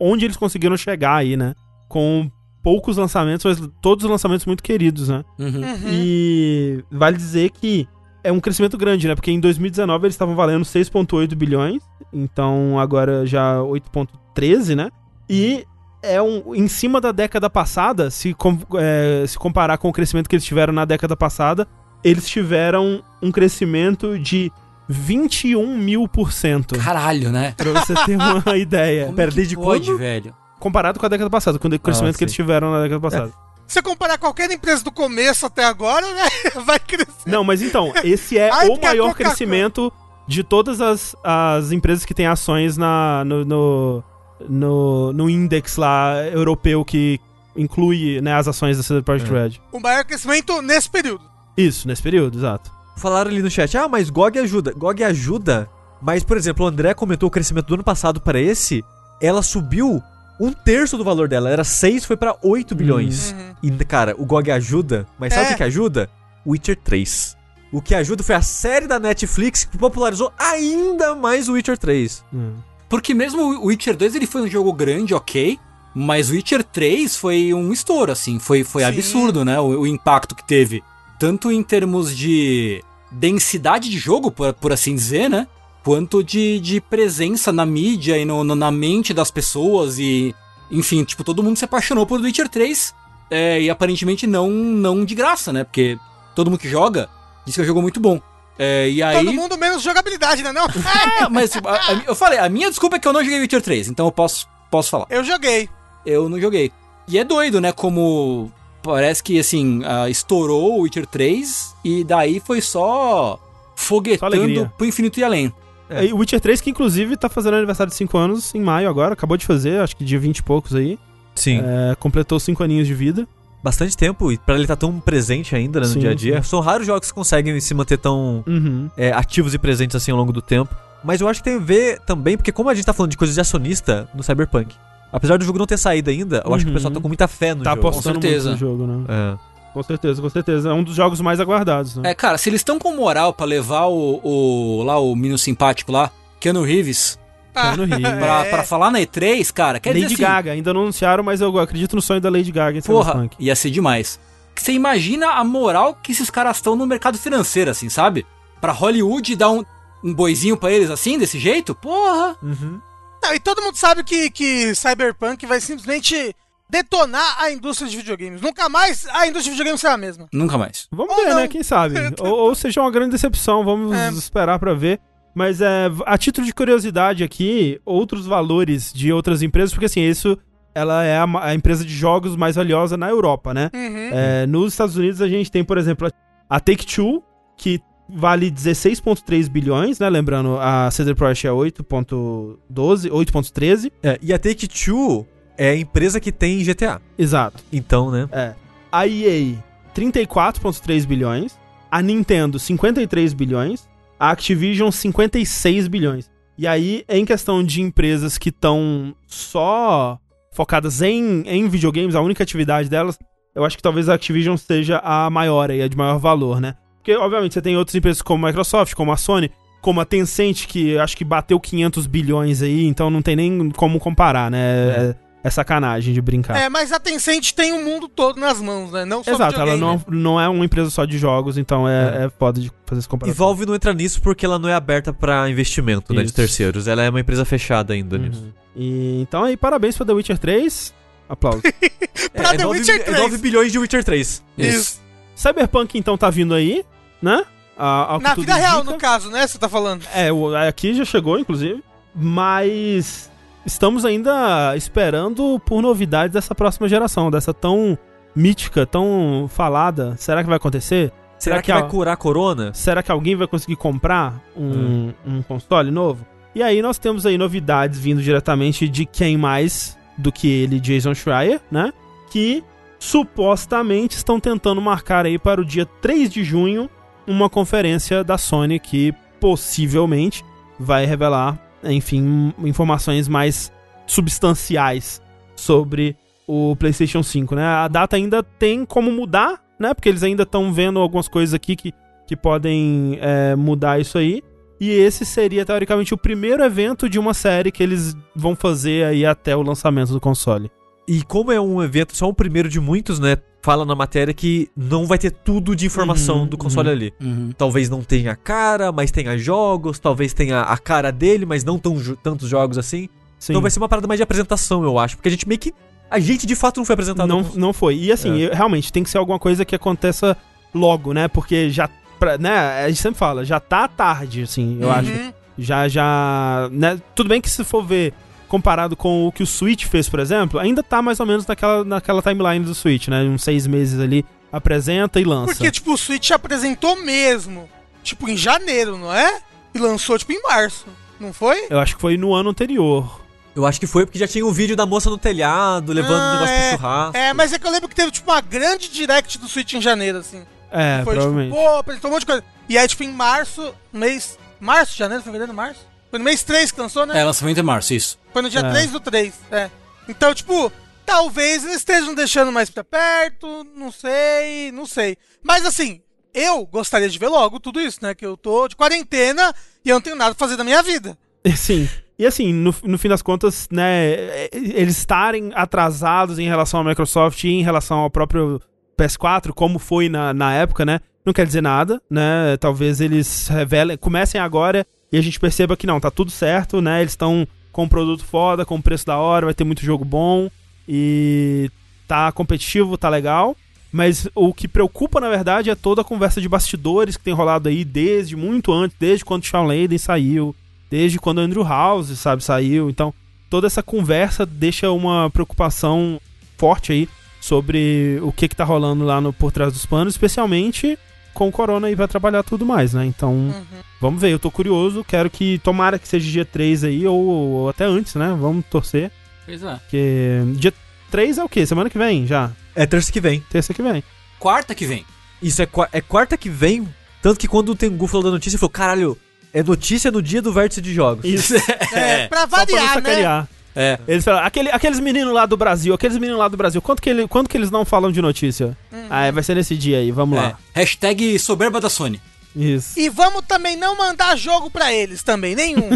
Onde eles conseguiram chegar aí, né? Com poucos lançamentos, mas todos os lançamentos muito queridos, né? Uhum. Uhum. E vale dizer que é um crescimento grande, né? Porque em 2019 eles estavam valendo 6,8 bilhões, então agora já 8,13, né? E é um. Em cima da década passada, se, com- é, se comparar com o crescimento que eles tiveram na década passada, eles tiveram um crescimento de 21 mil por cento. Caralho, né? Pra você ter uma ideia. Como pera, que desde pode, quando? velho? Comparado com a década passada, com o crescimento que eles tiveram na década passada. Se você comparar qualquer empresa do começo até agora, né? Vai crescer. Não, mas então, esse é Ai, o maior crescimento de todas as, as empresas que têm ações na, no, no, no, no index lá europeu que inclui né, as ações da CD Projekt É. Red. O maior crescimento nesse período. Isso, nesse período, exato. Falaram ali no chat, ah, mas GOG ajuda. GOG ajuda, mas, por exemplo, o André comentou o crescimento do ano passado para esse, ela subiu um terço do valor dela. Era 6, foi pra 8 bilhões. Uhum. E, cara, o GOG ajuda, mas sabe É. o que, que ajuda? Witcher 3. O que ajuda foi a série da Netflix que popularizou ainda mais o Witcher 3. Hum. Porque mesmo o Witcher 2 ele foi um jogo grande, ok. Mas o Witcher 3 foi um estouro, assim. Foi, foi Sim. absurdo, né? O, o impacto que teve. Tanto em termos de densidade de jogo, por, por assim dizer, né? Quanto de, de presença na mídia e no, no- na mente das pessoas. E, enfim, tipo, todo mundo se apaixonou por Witcher 3. é, e aparentemente não, não de graça, né? Porque todo mundo que joga diz que é um jogo muito bom. É, e aí. Todo mundo menos jogabilidade, né? Não? É, mas a- a- eu falei, a minha desculpa é que eu não joguei Witcher 3, então eu posso, posso falar. Eu joguei. Eu não joguei. E é doido, né? Como parece que, assim, ah, estourou o Witcher 3 e daí foi só foguetando alegria. pro infinito e além. É. E o Witcher 3, que inclusive tá fazendo aniversário de 5 anos em maio agora, acabou de fazer, acho que dia 20 e poucos aí. Sim. É, completou 5 aninhos de vida. Bastante tempo, e pra ele estar tão presente ainda né, no Sim, dia a dia. sim. São raros jogos que conseguem se manter tão Uhum. é, ativos e presentes assim ao longo do tempo. Mas eu acho que tem a ver também, porque como a gente tá falando de coisas de acionista no Cyberpunk, apesar do jogo não ter saído ainda, eu acho que o Uhum. pessoal tá com muita fé no Tá jogo. apostando muito certeza. no jogo, né? É. Com certeza, com certeza. É um dos jogos mais aguardados, né? É, cara, se eles estão com moral pra levar o, o lá o menino simpático lá, Keanu Reeves, Keanu Reeves. pra, É. pra falar na E3, cara, quer Lady dizer assim, Gaga, ainda não anunciaram, mas eu acredito no sonho da Lady Gaga em Porra, Cyberpunk. ia ser demais. Você imagina a moral que esses caras estão no mercado financeiro, assim, sabe? Pra Hollywood dar um, um boizinho pra eles assim, desse jeito? Porra! Uhum. Não, e todo mundo sabe que, que Cyberpunk vai simplesmente detonar a indústria de videogames. Nunca mais a indústria de videogames será a mesma. Nunca mais. Vamos Ou ver, não. né? Quem sabe? ou, ou seja uma grande decepção, vamos É. esperar pra ver. Mas é, a título de curiosidade aqui, outros valores de outras empresas, porque assim, isso ela é a, a empresa de jogos mais valiosa na Europa, né? Uhum. É, nos Estados Unidos a gente tem, por exemplo, a Take-Two, que vale 16,3 bilhões, né? Lembrando, a CD Projekt é 8,12, 8,13. É, e a Take-Two é a empresa que tem GTA. Exato. Então, né? É. A EA, 34,3 bilhões. A Nintendo, 53 bilhões. A Activision, 56 bilhões. E aí, em questão de empresas que estão só focadas em, em videogames, a única atividade delas, eu acho que talvez a Activision seja a maior aí, a de maior valor, né? Porque, obviamente, você tem outras empresas como a Microsoft, como a Sony, como a Tencent, que acho que bateu 500 bilhões aí, então não tem nem como comparar, né? É, é sacanagem de brincar. É, mas a Tencent tem o mundo todo nas mãos, né? Não só Exato, ela não, não é uma empresa só de jogos, então é, é. foda de fazer esse E comparação. Valve não entra nisso porque ela não é aberta pra investimento, né? De Isso. terceiros. Ela é uma empresa fechada ainda Uhum. nisso. E, então aí, parabéns pra The Witcher 3. Aplausos. Pra é, The nove- Witcher é 3. 9 bilhões de Witcher 3. Isso. Cyberpunk então tá vindo aí, né? a- que Na vida real, indica. no caso, né? Você tá falando. É, o- aqui já chegou, inclusive. Mas estamos ainda esperando por novidades dessa próxima geração, dessa tão mítica, tão falada. Será que vai acontecer? Será, que, a- vai curar a corona? Será que alguém vai conseguir comprar um, um console novo? E aí nós temos aí novidades vindo diretamente de quem mais do que ele, Jason Schreier, né? Que supostamente estão tentando marcar aí para o dia 3 de junho uma conferência da Sony que possivelmente vai revelar, enfim, informações mais substanciais sobre o PlayStation 5, né? A data ainda tem como mudar, né? Porque eles ainda estão vendo algumas coisas aqui que, que podem é, mudar isso aí. E esse seria, teoricamente, o primeiro evento de uma série que eles vão fazer aí até o lançamento do console. E como é um evento, só um primeiro de muitos, né? Fala na matéria que não vai ter tudo de informação Uhum, do console uhum. ali. Uhum. Talvez não tenha cara, mas tenha jogos. Talvez tenha a cara dele, mas não tão, tantos jogos assim. Sim. Então vai ser uma parada mais de apresentação, eu acho. Porque a gente meio que. A gente de fato não foi apresentado. não, não foi. E assim, É. realmente, tem que ser alguma coisa que aconteça logo, né? Porque já, pra- né, a gente sempre fala, já tá tarde, assim, eu Uhum. acho. Já, já, né? Tudo bem que se for ver comparado com o que o Switch fez, por exemplo, ainda tá mais ou menos naquela, naquela timeline do Switch, né? Uns seis meses ali, apresenta e lança. Porque, tipo, o Switch apresentou mesmo. Tipo, em janeiro, não é? E lançou, tipo, em março. Não foi? Eu acho que foi no ano anterior. Eu acho que foi porque já tinha o vídeo da moça no telhado, levando Ah, o negócio é. pro churrasco. É, mas é que eu lembro que teve, tipo, uma grande direct do Switch em janeiro, assim. É, foi, provavelmente. tipo, pô, apresentou um monte de coisa. E aí, tipo, em março, mês... Março, janeiro, fevereiro, março? Foi no mês 3 que lançou, né? É, lançamento em março, isso. Foi no dia É. 3 do 3, é. Então, tipo, talvez eles estejam deixando mais pra perto, não sei, não sei. Mas assim, eu gostaria de ver logo tudo isso, né? Que eu tô de quarentena e eu não tenho nada pra fazer da minha vida. Sim. E assim, no, no fim das contas, né, eles estarem atrasados em relação à Microsoft e em relação ao próprio PS4, como foi na, na época, né? Não quer dizer nada, né? Talvez eles revelem, comecem agora e a gente perceba que não, tá tudo certo, né? Eles estão com um produto foda, com um preço da hora, vai ter muito jogo bom e tá competitivo, tá legal. Mas o que preocupa, na verdade, é toda a conversa de bastidores que tem rolado aí desde muito antes, desde quando o Shawn Layden saiu, desde quando Andrew House, sabe, saiu. Então, toda essa conversa deixa uma preocupação forte aí sobre o que que tá rolando lá no, por trás dos panos, especialmente com o Corona aí vai trabalhar tudo mais, né? Então, Uhum. vamos ver, eu tô curioso, quero que tomara que seja dia 3 aí ou, ou até antes, né? Vamos torcer, Pois é. porque dia 3 é o quê? Semana que vem já, É terça que vem. terça que vem. Quarta que vem. Isso é, é quarta que vem. Tanto que quando o Tengu falou da notícia, ele falou: caralho, é notícia no dia do vértice de jogos. Isso, É, pra só pra variar, né? Sacanear. É. Eles falam, aquele, aqueles meninos lá do Brasil, aqueles meninos lá do Brasil, quanto que, ele, quanto que eles não falam de notícia? Ah, vai ser nesse dia aí, vamos é. lá. Hashtag soberba da Sony. Isso. E vamos também não mandar jogo pra eles também, nenhum.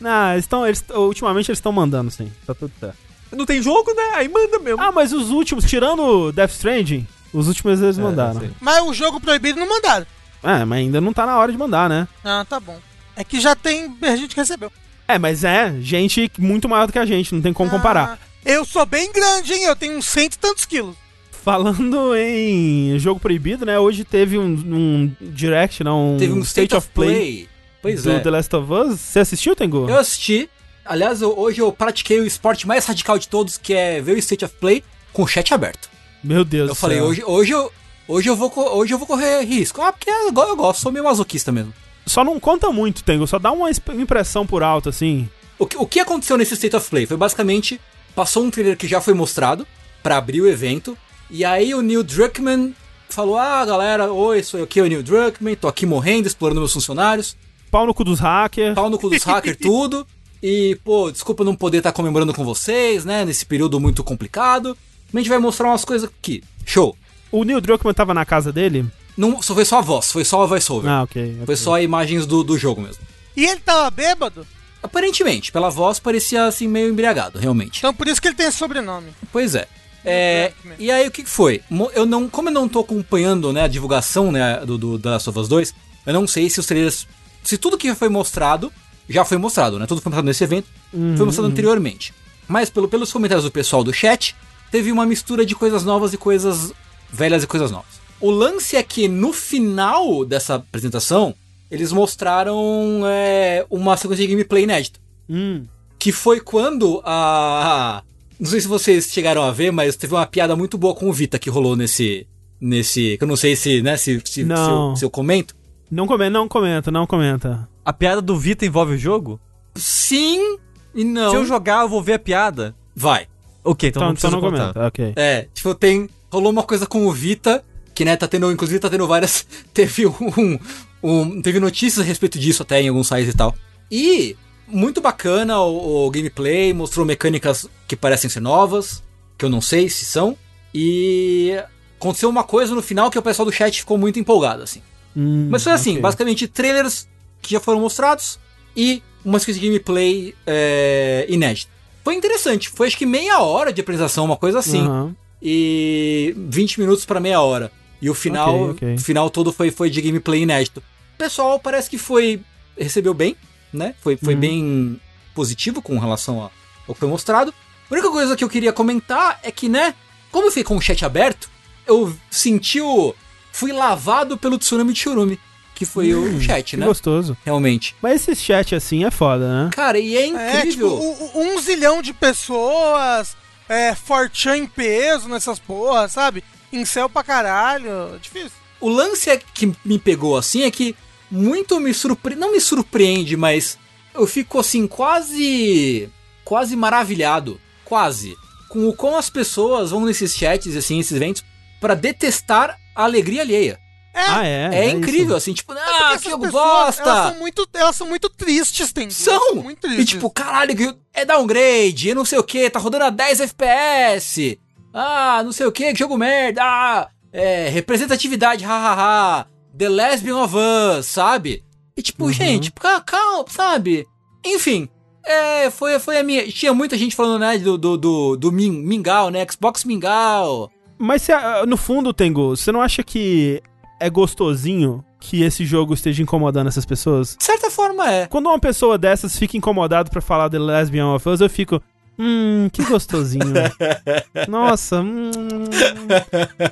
Não, eles estão. Eles, ultimamente eles estão mandando, sim. Tá tudo certo. Não tem jogo, né? Aí manda mesmo. Ah, mas os últimos, tirando Death Stranding, os últimos eles É, mandaram. sim. Mas o jogo proibido não mandaram. É, mas ainda não tá na hora de mandar, né? Ah, tá bom. É que já tem a gente que recebeu. É, mas é gente muito maior do que a gente, não tem como comparar. Ah, eu sou bem grande, hein? Eu tenho uns cento e tantos quilos. Falando em jogo proibido, né? Hoje teve um, um direct, não? Teve um State of Play. Pois do é. The Last of Us. Você assistiu, Tengu? Eu assisti. Aliás, eu- hoje eu pratiquei o esporte mais radical de todos, que é ver o State of Play com o chat aberto. Meu Deus Eu do falei, céu. hoje, hoje, eu, hoje, eu vou, hoje eu vou correr risco. Ah, porque go- eu gosto, sou meio masoquista mesmo. Só não conta muito, Tengu. Só dá uma impressão por alto, assim. O que, o que aconteceu nesse State of Play foi basicamente passou um trailer que já foi mostrado pra abrir o evento e aí o Neil Druckmann falou: "Ah, galera, oi, sou eu aqui, o Neil Druckmann, tô aqui morrendo, explorando meus funcionários, Pau no cu dos hackers. pau no cu dos hackers tudo. E, pô, desculpa não poder estar comemorando com vocês, né, nesse período muito complicado. Mas a gente vai mostrar umas coisas aqui. Show. O Neil Druckmann tava na casa dele? Não, só foi só a voz, foi só a voiceover. Ah, ok. Foi só imagens do, do jogo mesmo. E ele tava bêbado, Aparentemente, pela voz parecia assim meio embriagado, realmente. então por isso que ele tem esse sobrenome. Pois é. É, e aí o que foi? Eu não, como eu não tô acompanhando né, a divulgação né, do, do The Last of Us 2, eu não sei se os trailers. Se tudo que foi mostrado, já foi mostrado, né? Tudo foi mostrado nesse evento, foi mostrado anteriormente. Mas pelo, pelos comentários do pessoal do chat, teve uma mistura de coisas novas e coisas velhas e coisas novas. O lance é que no final dessa apresentação, eles mostraram é, uma sequência de gameplay inédita. Hum. Que foi quando a. Não sei se vocês chegaram a ver, mas teve uma piada muito boa com o Vita que rolou nesse. Nesse. Que eu não sei se, né, se, se, se, eu, Não. se eu comento. Não comenta, não comenta, não comenta. A piada do Vita envolve o jogo? Sim e não. Se eu jogar, eu vou ver a piada. Vai. Ok, então, Então, não então não comenta. Ok. É, tipo, tem. Rolou uma coisa com o Vita, que né, tá tendo. Inclusive tá tendo várias. Teve um. um teve notícias a respeito disso até em alguns sites e tal. E. Muito bacana o, o gameplay, mostrou mecânicas que parecem ser novas, que eu não sei se são. E. Aconteceu uma coisa no final que o pessoal do chat ficou muito empolgado, assim. Hum, Mas foi assim, ok. basicamente trailers que já foram mostrados e uma sequência de gameplay é, inédita. Foi interessante, foi acho que meia hora de apresentação, uma coisa assim. Aham. E 20 minutos pra meia hora. E o final, Ok, ok. o final todo foi, foi de gameplay inédito. O pessoal parece que foi. recebeu bem, né? Foi, foi Uhum. bem positivo com relação ao que foi mostrado. A única coisa que eu queria comentar é que, né, como eu fiquei com o chat aberto, eu senti o. fui lavado pelo tsunami de Churumi, que foi o chat, Que né? gostoso. Realmente. Mas esse chat assim é foda, né? Cara, e é É, tipo, incrível. u- u- um zilhão de pessoas, é, Fortran em peso nessas porras, sabe? Em céu pra caralho. Difícil. O lance é que me pegou assim é que muito me surpreende. Não me surpreende, mas eu fico assim, quase. quase maravilhado. Quase. Com o como as pessoas vão nesses chats, assim, esses eventos, pra detestar a alegria alheia. Ah, é? É, isso. incrível, assim, tipo, Porque ah, essas que jogo pessoas, bosta! Elas são muito, elas são muito tristes, tem. São! Muito E tristes. tipo, caralho, é downgrade, e não sei o que, tá rodando a 10 FPS. Ah, não sei o que, que jogo merda. Ah, é, representatividade, hahaha. The Lesbian of Us, sabe? E tipo, Uhum. gente, ca- calma, sabe? Enfim, é, foi, foi a minha. Tinha muita gente falando, né, do, do, do, do Min- Mingau, né? Xbox Mingau. Mas você, ah, no fundo, Tengu, você não acha que é gostosinho que esse jogo esteja incomodando essas pessoas? De certa forma é. Quando uma pessoa dessas fica incomodada pra falar The Lesbian of Us, eu fico. Hum, que gostosinho. Nossa, hum,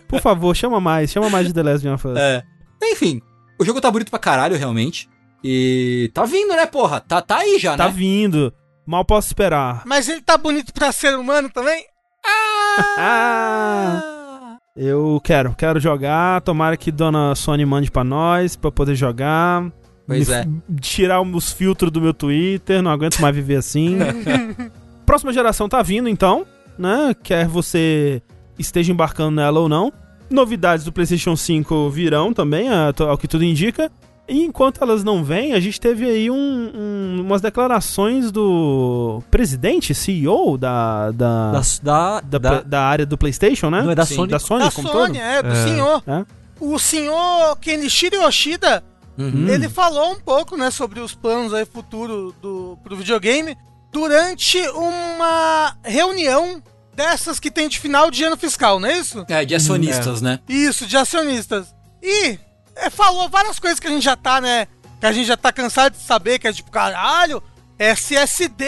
Por favor, chama mais, chama mais de The Lesbian of Us. É. Enfim, o jogo tá bonito pra caralho, realmente. E tá vindo, né, porra? Tá, tá aí já, tá né? vindo. Mal posso esperar. Mas ele tá bonito pra ser humano também? Ah, eu quero, quero jogar. Tomara que Dona Sony mande pra nós pra eu poder jogar. Pois Me é. Tirar os filtros do meu Twitter, não aguento mais viver assim. Próxima geração tá vindo então, né? Quer você esteja embarcando nela ou não. Novidades do PlayStation 5 virão também, a- ao que tudo indica. E enquanto elas não vêm, a gente teve aí um- um- umas declarações do presidente, CEO da, da, Da, da, da, da- da área do PlayStation, né? Não é da Sim. Sony? Da Sony da como Sony, todo? é, do É. senhor. É? O senhor Kenichiro Yoshida, Uhum. ele falou um pouco, né, sobre os planos aí futuro do pro videogame durante uma reunião dessas que tem de final de ano fiscal, não é isso? É, de acionistas, né? Isso, de acionistas. E é, falou várias coisas que a gente já tá, né? Que a gente já tá cansado de saber, que é tipo, caralho, SSD,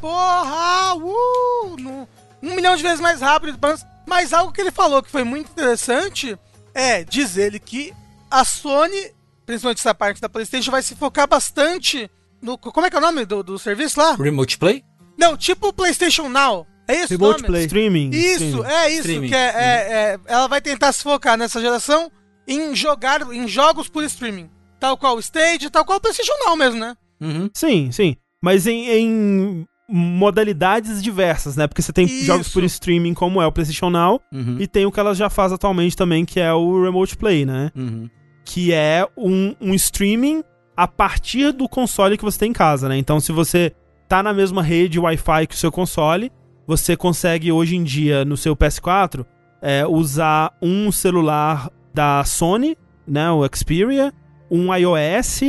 porra, uh, no- um milhão de vezes mais rápido. Mas algo que ele falou que foi muito interessante é, diz ele, que a Sony, principalmente essa parte da PlayStation, vai se focar bastante no. Como é que é o nome do, do serviço lá? Remote Play? Não, tipo o PlayStation Now. É isso Remote nome? Play. Streaming. Isso, streaming. é isso. Streaming. Que é, é- é- ela vai tentar se focar nessa geração em jogar em jogos por streaming. Tal qual o Stage, tal qual o PlayStation Now mesmo, né? Uhum. Sim, sim. Mas em, em modalidades diversas, né? Porque você tem Isso. jogos por streaming como é o PlayStation Now Uhum. e tem o que ela já faz atualmente também, que é o Remote Play, né? Uhum. Que é um, um streaming a partir do console que você tem em casa, né? Então, se você tá na mesma rede Wi-Fi que o seu console, você consegue hoje em dia no seu PS4 é, usar um celular da Sony, né? O Xperia, um iOS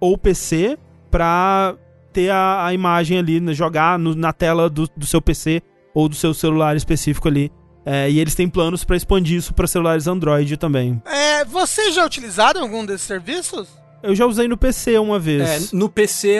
ou PC pra ter a, a imagem ali, né, jogar no- na tela do, do seu PC ou do seu celular específico ali. É, e eles têm planos pra expandir isso pra celulares Android também. É, vocês já utilizaram algum desses serviços? Eu já usei no PC uma vez. É, no PC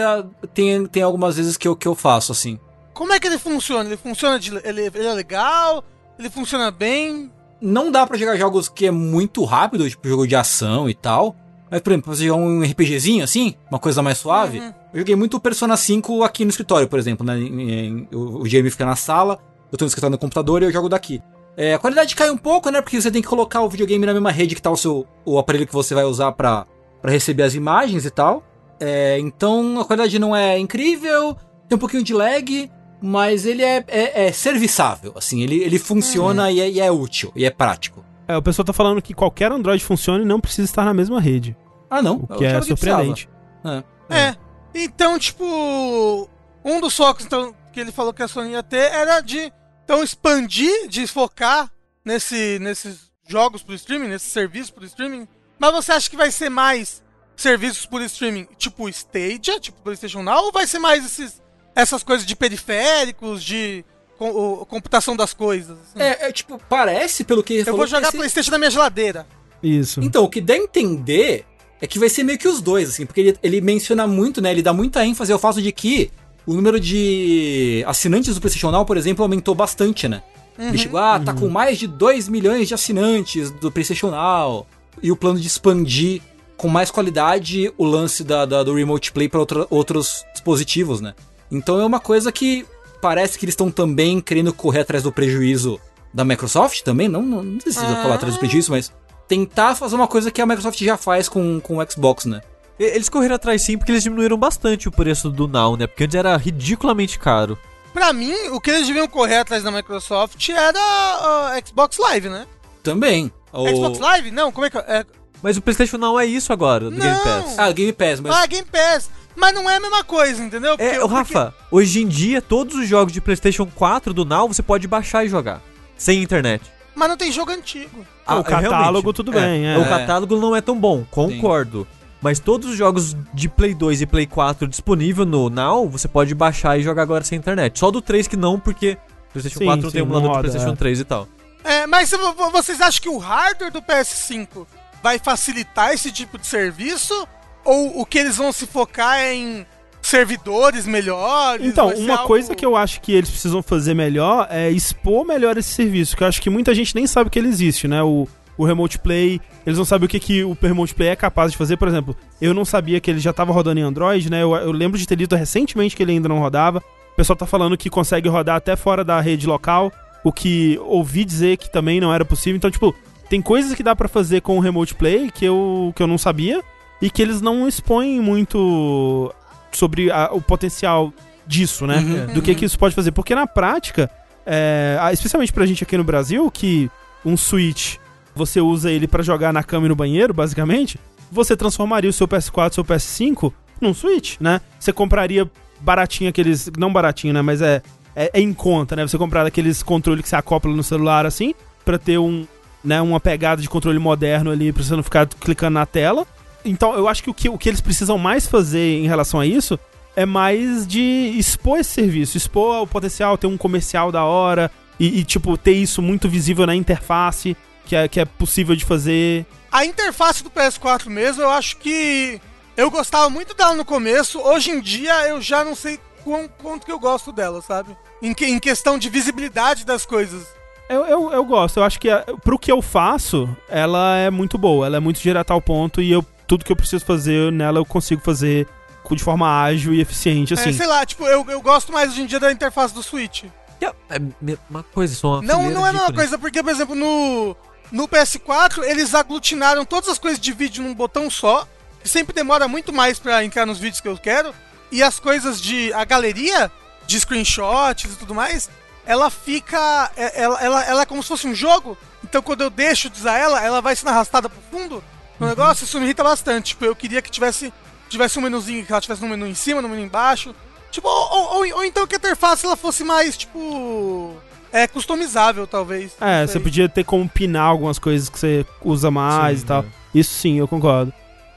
tem, tem algumas vezes que eu, que eu faço, assim. Como é que ele funciona? Ele funciona de, ele, ele é legal? Ele funciona bem? não dá pra jogar jogos que é muito rápido, tipo jogo de ação e tal. Mas, por exemplo, pra você jogar um RPGzinho assim, uma coisa mais suave. Uhum. Eu joguei muito Persona 5 aqui no escritório, por exemplo, né? Em- em- o o Jeremy fica na sala, eu tô no escritório no computador e eu jogo daqui. É, a qualidade cai um pouco, né? Porque você tem que colocar o videogame na mesma rede que tá o seu o aparelho que você vai usar pra, pra receber as imagens e tal. É, então a qualidade não é incrível, tem um pouquinho de lag, mas ele é, é, é serviçável, assim, ele, ele funciona e, é, e é útil, e é prático. É, o pessoal tá falando que qualquer Android funciona e não precisa estar na mesma rede. Ah, não. O que é surpreendente. precisava. É. Então, tipo, um dos focos então, que ele falou que a Sony ia ter era de então expandir, de focar nesse, nesses jogos por streaming, nesses serviços por streaming. Mas você acha que vai ser mais serviços por streaming, tipo Stadia, tipo PlayStation Now, ou vai ser mais esses, essas coisas de periféricos, de com- computação das coisas? assim? É, é, tipo, parece, pelo que ele Eu falou, vou jogar ser- PlayStation na minha geladeira. Isso. Então, o que dá a entender é que vai ser meio que os dois, assim, porque ele, ele menciona muito, né? Ele dá muita ênfase ao fato de que o número de assinantes do PlayStation Now, por exemplo, aumentou bastante, né? Ele chegou, ah, tá com mais de 2 milhões de assinantes do PlayStation Now. E o plano de expandir com mais qualidade o lance da, da- do Remote Play para outros dispositivos, né? Então é uma coisa que parece que eles estão também querendo correr atrás do prejuízo da Microsoft também. Não, não, não precisa Ah. falar atrás do prejuízo, mas tentar fazer uma coisa que a Microsoft já faz com, com o Xbox, né? Eles correram atrás sim porque eles diminuíram bastante o preço do Now, né? Porque antes era ridiculamente caro. Pra mim, o que eles deviam correr atrás da Microsoft era a Xbox Live, né? Também. O... Xbox Live? Não, como é que é? Mas o PlayStation Now é isso agora, do Game Não. Pass. Ah, Game Pass, mas. Ah, Game Pass. Mas não é a mesma coisa, entendeu? É, Porque- o Rafa, hoje em dia, todos os jogos de PlayStation 4 do Now você pode baixar e jogar. Sem internet. porque- Mas não tem jogo antigo. Ah, o é, catálogo, tudo bem, é. O catálogo não é tão bom, concordo. Mas todos os jogos de Play 2 e Play 4 disponível no Now, você pode baixar e jogar agora sem internet. Só do 3 que não, porque PlayStation Sim, 4 não sim, tem emulador não do PlayStation é. 3 e tal. É, mas vocês acham que o hardware do PS5 vai facilitar esse tipo de serviço? Ou o que eles vão se focar é em servidores melhores? Então, uma algo- coisa que eu acho que eles precisam fazer melhor é expor melhor esse serviço, que eu acho que muita gente nem sabe que ele existe, né? O, o Remote Play, eles não sabem o que, que o Remote Play é capaz de fazer. Por exemplo, eu não sabia que ele já estava rodando em Android, né? Eu, eu lembro de ter lido recentemente que ele ainda não rodava. O pessoal tá falando que consegue rodar até fora da rede local, o que ouvi dizer que também não era possível. Então, tipo, tem coisas que dá pra fazer com o Remote Play que eu, que eu não sabia e que eles não expõem muito sobre a- o potencial disso, né? Uhum. Do que, que isso pode fazer. Porque na prática, é, especialmente pra gente aqui no Brasil, que um Switch você usa ele pra jogar na cama e no banheiro, basicamente, você transformaria o seu PS4, seu PS5 num Switch, né? Você compraria baratinho aqueles. Não baratinho, né? Mas é, é, é em conta, né? Você comprar aqueles controles que você acopla no celular assim, pra ter um, né, uma pegada de controle moderno ali, pra você não ficar clicando na tela. Então, eu acho que o que, o que eles precisam mais fazer em relação a isso é mais de expor esse serviço, expor o potencial, ter um comercial da hora e, e, tipo, ter isso muito visível na interface, que é, que é possível de fazer. A interface do PS4 mesmo, eu acho que eu gostava muito dela no começo. Hoje em dia eu já não sei quão, quanto que eu gosto dela, sabe? Em, que- em questão de visibilidade das coisas. Eu, eu, eu gosto, eu acho que a- pro que eu faço, ela é muito boa, ela é muito direta ao ponto e eu, tudo que eu preciso fazer nela eu consigo fazer de forma ágil e eficiente, assim. É, sei lá, tipo, eu, eu gosto mais hoje em dia da interface do Switch. É é uma coisa, só uma Não, não é a mesma coisa, porque, por exemplo, no, no PS4 eles aglutinaram todas as coisas de vídeo num botão só, que sempre demora muito mais pra entrar nos vídeos que eu quero, e as coisas de. a galeria de screenshots e tudo mais, ela fica. é- Ela, ela, ela é como se fosse um jogo, então quando eu deixo de usar ela, ela vai sendo arrastada pro fundo no negócio, isso me irrita bastante. Tipo, eu queria que tivesse, tivesse um menuzinho, que ela tivesse um menu em cima, um menu embaixo. Tipo, ou, ou, ou- ou então que a interface ela fosse mais, tipo. É customizável, talvez. É, você podia ter como pinar algumas coisas que você usa mais Sim, e tal. é. Isso sim, eu concordo.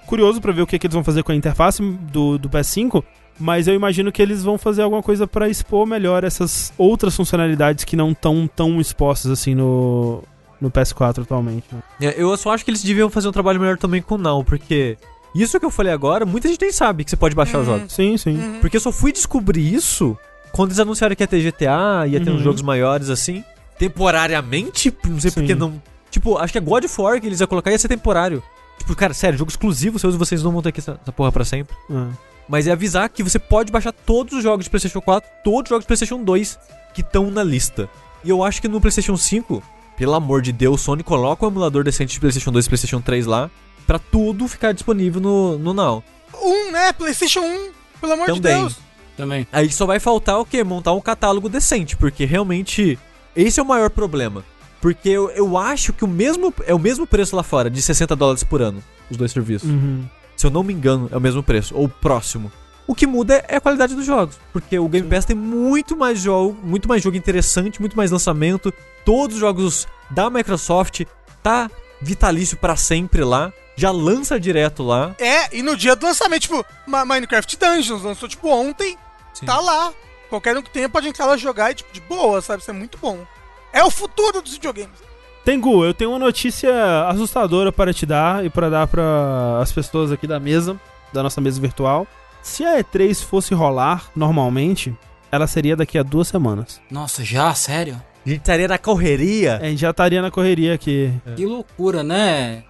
Curioso pra ver o que, que eles vão fazer com a interface do, do PS5, mas eu imagino que eles vão fazer alguma coisa pra expor melhor essas outras funcionalidades que não estão tão expostas assim no, no PS4 atualmente. né? É, eu só acho que eles deviam fazer um trabalho melhor também com o Now, porque isso que eu falei agora, muita gente nem sabe que você pode baixar os Uhum. jogos. Sim, sim. Uhum. Porque eu só fui descobrir isso quando eles anunciaram que ia ter GTA, ia ter Uhum. uns jogos maiores assim. Temporariamente, não sei Sim. porque não Tipo, acho que é God of War que eles iam colocar ia ser temporário. Tipo, cara, sério, jogo exclusivo seu e vocês não vão ter aqui essa, essa porra pra sempre. Ah. Mas é avisar que você pode baixar todos os jogos de PlayStation 4, todos os jogos de PlayStation 2 que estão na lista. E eu acho que no PlayStation 5, pelo amor de Deus, Sony coloca um emulador decente de PlayStation 2 e PlayStation 3 lá, pra tudo ficar disponível no, no Now. Um, né? PlayStation 1, pelo amor de Também. Deus. Também. Aí só vai faltar o quê? Montar um catálogo decente, porque realmente esse é o maior problema. Porque eu, eu acho que o mesmo é o mesmo preço lá fora, de 60 dólares por ano, os dois serviços. Uhum. Se eu não me engano, é o mesmo preço, ou próximo. O que muda é a qualidade dos jogos, porque o Game Pass tem muito mais jogo, muito mais jogo interessante, muito mais lançamento. Todos os jogos da Microsoft tá vitalício pra sempre lá, já lança direto lá. É, e no dia do lançamento, tipo, Minecraft Dungeons lançou, tipo, ontem, Sim. tá lá. Qualquer um que tenha pode entrar lá jogar e, tipo, de boa, sabe? Isso é muito bom. É o futuro dos videogames. Tengu, eu tenho uma notícia assustadora para te dar e para dar para as pessoas aqui da mesa, da nossa mesa virtual. Se a E3 fosse rolar normalmente, ela seria daqui a duas semanas. Nossa, já? Sério? A gente estaria na correria. A gente já estaria na correria aqui. Que loucura, né?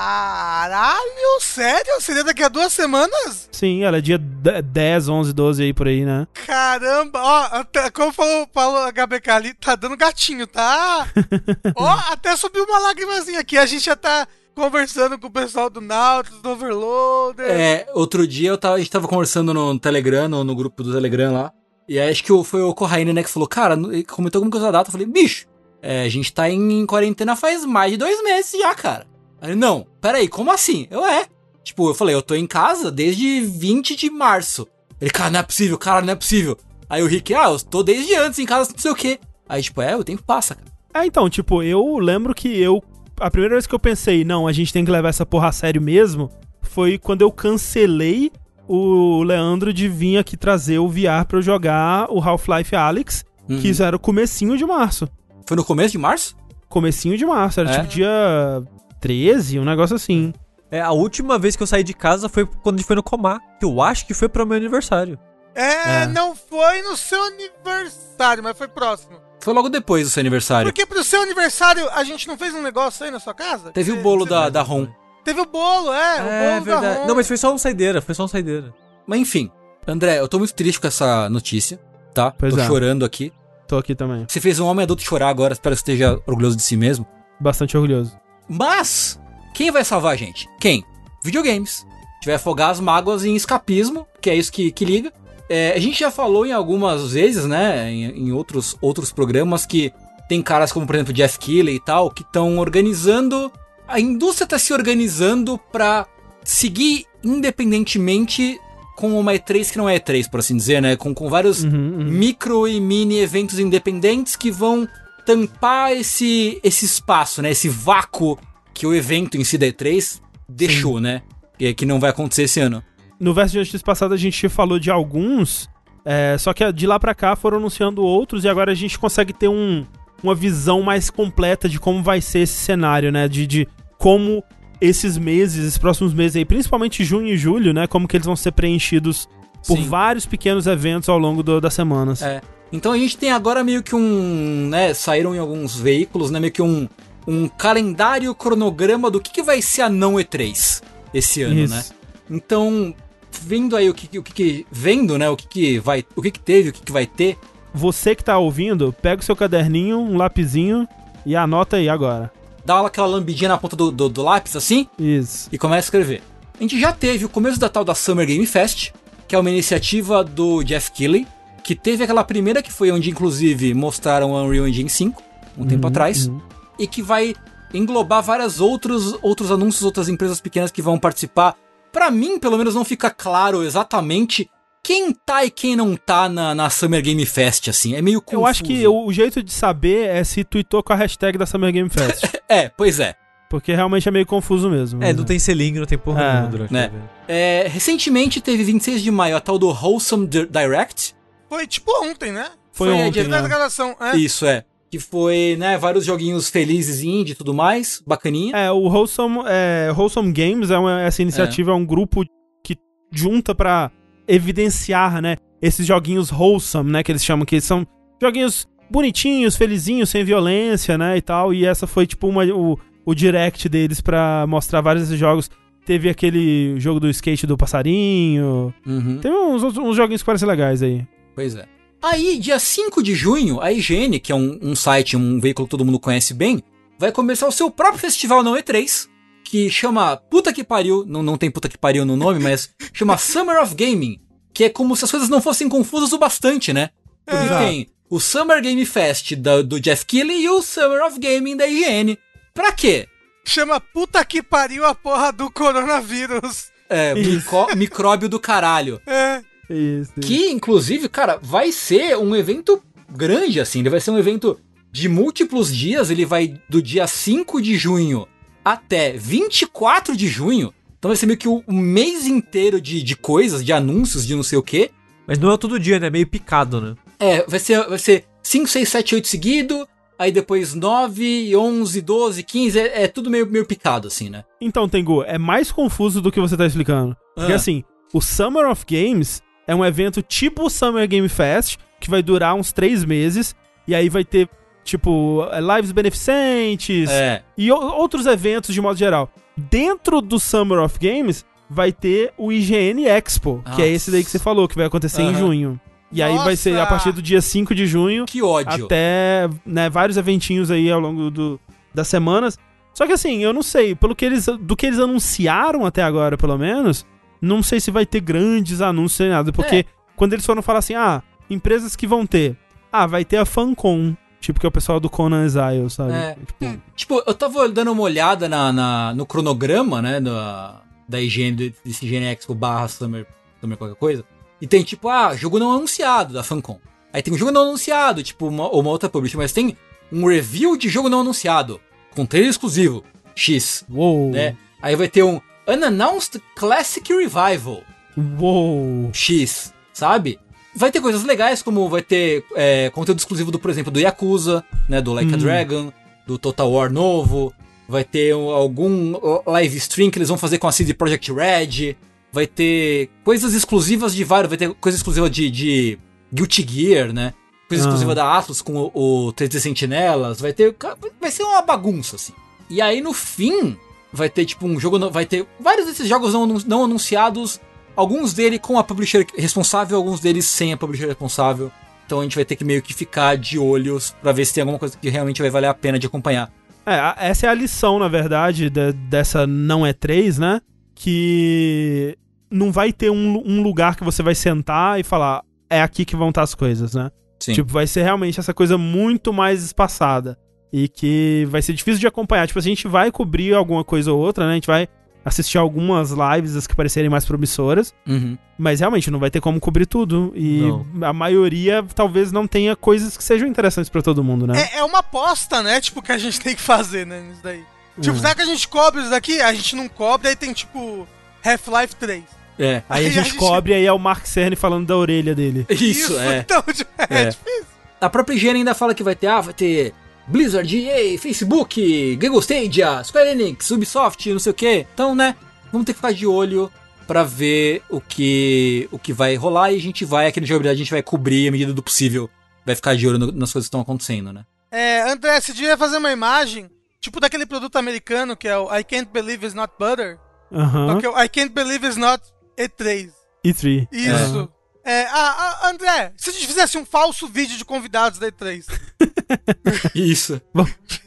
Caralho, sério? Seria daqui a duas semanas? Sim, ela é dia de- 10, 11, 12 aí por aí, né? Caramba, ó, até, como falou o Paulo HBK ali, tá dando gatinho, tá? ó, até subiu uma lágrimazinha aqui. A gente já tá conversando com o pessoal do Nautilus, do Overloader. É, outro dia eu tava, a gente tava conversando no Telegram, no, no grupo do Telegram lá. E aí acho que foi o Corraine, né, que falou, cara, comentou alguma coisa da data. Eu falei, bicho, é, a gente tá em, em quarentena faz mais de dois meses já, cara. Aí, não, peraí, como assim? Eu é. Tipo, eu falei, eu tô em casa desde 20 de março. Ele, cara, não é possível, cara, não é possível. Aí o Rick, ah, eu tô desde antes em casa, não sei o quê. Aí, tipo, é, o tempo passa, cara. É, então, tipo, eu lembro que eu. A primeira vez que eu pensei, não, a gente tem que levar essa porra a sério mesmo, foi quando eu cancelei o Leandro de vir aqui trazer o VR pra eu jogar o Half-Life Alyx, Uhum. que isso era o comecinho de março. Foi no começo de março? Comecinho de março, era É? tipo dia 13, um negócio assim. É, a última vez que eu saí de casa foi quando a gente foi no Comar, que eu acho que foi pro meu aniversário. É, É. não foi no seu aniversário, mas foi próximo. Foi logo depois do seu aniversário. Porque pro seu aniversário a gente não fez um negócio aí na sua casa? Teve o Cê- bolo da, da ROM. Teve o bolo, é, o bolo da Ron. Não, mas foi só um saideira, foi só um saideira. Mas enfim, André, eu tô muito triste com essa notícia, tá? Pois tô é. chorando aqui. Tô aqui também. Você fez um homem adulto chorar agora, espero que esteja orgulhoso de si mesmo. Bastante orgulhoso. Mas, quem vai salvar a gente? Quem? Videogames. A gente vai afogar as mágoas em escapismo, que é isso que, que liga. É, a gente já falou em algumas vezes, né, em, em outros, outros programas, que tem caras como, por exemplo, Jeff Keighley e tal, que estão organizando. A indústria tá se organizando pra seguir independentemente com uma E3 que não é E3, por assim dizer, né? Com, com vários Uhum, uhum. micro e mini eventos independentes que vão tampar esse, esse espaço, né? Esse vácuo que o evento em si da E3 deixou, né? Que, que não vai acontecer esse ano. No verso de notícias passado a gente falou de alguns, é, só que de lá pra cá foram anunciando outros e agora a gente consegue ter um, uma visão mais completa de como vai ser esse cenário, né? De, de como esses meses, esses próximos meses aí, principalmente junho e julho, né? Como que eles vão ser preenchidos por Sim. vários pequenos eventos ao longo do- das semanas. É. Então a gente tem agora meio que um, né, saíram em alguns veículos, né, meio que um, um calendário cronograma do que, que vai ser a não E3 esse ano, Isso. né? Então, vendo aí o que, o que, que- vendo, né, o que, que vai, o que, que teve, o que, que vai ter, Você que tá ouvindo, pega o seu caderninho, um lapisinho e anota aí agora. Dá aquela lambidinha na ponta do, do, do lápis assim, Isso. e começa a escrever. A gente já teve o começo da tal da Summer Game Fest, que é uma iniciativa do Jeff Keighley, que teve aquela primeira que foi onde inclusive mostraram o Unreal Engine 5, um tempo Uhum, atrás, uhum. e que vai englobar vários outros, outros anúncios, outras empresas pequenas que vão participar. Pra mim, pelo menos, não fica claro exatamente quem tá e quem não tá na, na Summer Game Fest, assim. É meio confuso. Eu acho que o, o jeito de saber é se tweetou com a hashtag da Summer Game Fest. É, pois é. porque realmente é meio confuso mesmo. É, não tem selinho, não tem porra É, nenhuma durante né? É, Recentemente teve 26 de maio a tal do Wholesome Di- Direct, Foi tipo ontem, né? Foi Foi a ontem, né? gravação, é. Isso, é. Que foi, né, vários joguinhos felizes indie e tudo mais, bacaninha. É, o Wholesome, é, Wholesome Games, é uma- essa iniciativa é. um grupo que junta pra evidenciar, né, esses joguinhos wholesome, né, que eles chamam, que são joguinhos bonitinhos, felizinhos, sem violência, né, e tal. E essa foi tipo uma, o, o direct deles pra mostrar vários desses jogos. Teve aquele jogo do skate do passarinho. Uhum. Teve uns, uns joguinhos que parecem legais aí. Pois é. Aí, dia 5 de junho, a IGN, que é um, um site, um veículo que todo mundo conhece bem, vai começar o seu próprio festival não E3, que chama Puta que Pariu, não, não tem Puta que Pariu no nome, mas chama Summer of Gaming, que é como se as coisas não fossem confusas o bastante, né? Porque Exato. tem o Summer Game Fest da- do Jeff Keighley e o Summer of Gaming da IGN. Pra quê? Chama puta que pariu a porra do coronavírus. É, micróbio do caralho. É. Isso. Que, inclusive, cara, vai ser um evento grande, assim. Ele vai ser um evento de múltiplos dias. Ele vai do dia 5 de junho até 24 de junho. Então vai ser meio que o, o mês inteiro de, de coisas, de anúncios, de não sei o quê. Mas não é todo dia, né? Meio picado, né? É, vai ser, vai ser 5, 6, 7, 8 seguido. Aí depois 9, 11, 12, 15. É, é tudo meio, meio picado, assim, né? Então, Tengu, é mais confuso do que você tá explicando. Porque Ah. assim, o Summer of Games é um evento tipo o Summer Game Fest, que vai durar uns três meses, e aí vai ter, tipo, eh, lives beneficentes É. e outros eventos de modo geral. Dentro do Summer of Games vai ter o IGN Expo, que é esse daí que você falou, que vai acontecer em Aham. junho. E aí vai ser a Nossa! partir do dia 5 de junho Que ódio. até né, vários eventinhos aí ao longo do, das semanas. Só que assim, eu não sei, pelo que eles, do que eles anunciaram até agora, pelo menos, não sei se vai ter grandes anúncios nem nada, porque É. quando eles foram falar assim, ah, empresas que vão ter, ah, vai ter a Fancon, tipo que é o pessoal do Conan Exile, sabe? É. Tipo, Tipo, eu tava dando uma olhada na, na- no cronograma, né, da, da higiene, desse Higiene Expo barra Summer, Summer qualquer coisa. E tem tipo, ah, jogo não anunciado da Fancom. Aí tem um jogo não anunciado, tipo, uma, uma outra publisher, mas tem um review de jogo não anunciado, com trailer exclusivo, X, uou, né? Aí vai ter um Unannounced Classic Revival, uou, X, sabe? Vai ter coisas legais, como vai ter é, conteúdo exclusivo do, por exemplo, do Yakuza, né? Do Like a Hum. Dragon, do Total War novo. Vai ter um- algum live stream que eles vão fazer com a CD Projekt Red. Vai ter coisas exclusivas de vários. Vai ter coisa exclusiva de, de Guilty Gear, né? Coisa Ah. exclusiva da Atlas com o, o 3D Sentinelas. Vai ter. Vai ser uma bagunça, assim. E aí no fim, vai ter tipo um jogo. Vai ter vários desses jogos não, não anunciados. Alguns deles com a publisher responsável, alguns deles sem a publisher responsável. Então a gente vai ter que meio que ficar de olhos pra ver se tem alguma coisa que realmente vai valer a pena de acompanhar. É, essa é a lição, na verdade, de- dessa não é 3, né? Que não vai ter um, um lugar que você vai sentar e falar, é aqui que vão estar as coisas, né? Sim. Tipo, vai ser realmente essa coisa muito mais espaçada. E que vai ser difícil de acompanhar. Tipo, a gente vai cobrir alguma coisa ou outra, né? A gente vai assistir algumas lives, as que parecerem mais promissoras. Uhum. Mas realmente não vai ter como cobrir tudo. E Não. a maioria talvez não tenha coisas que sejam interessantes pra todo mundo, né? É, é uma aposta, né? Tipo, que a gente tem que fazer, né? Nisso daí. Tipo, Uhum. será que a gente cobre isso daqui? A gente não cobre, aí tem tipo Half-Life 3. É. Aí a gente cobre e aí é o Mark Cerny falando da orelha dele. Isso, é. Então, é, É. difícil. A própria higiene ainda fala que vai ter, ah, vai ter Blizzard, EA, Facebook, Google Stadia, Square Enix, Ubisoft, não sei o que. Então, né, vamos ter que ficar de olho pra ver o que o que vai rolar e a gente vai, aqui no jogabilidade, a gente vai cobrir à medida do possível. Vai ficar de olho no- nas coisas que estão acontecendo, né? É, André, você devia fazer uma imagem, tipo daquele produto americano que é o I Can't Believe It's Not Butter. Só que é o I Can't Believe It's Not E3. E3. Isso. É, ah, ah, André, se a gente fizesse um falso vídeo de convidados da E3. Isso.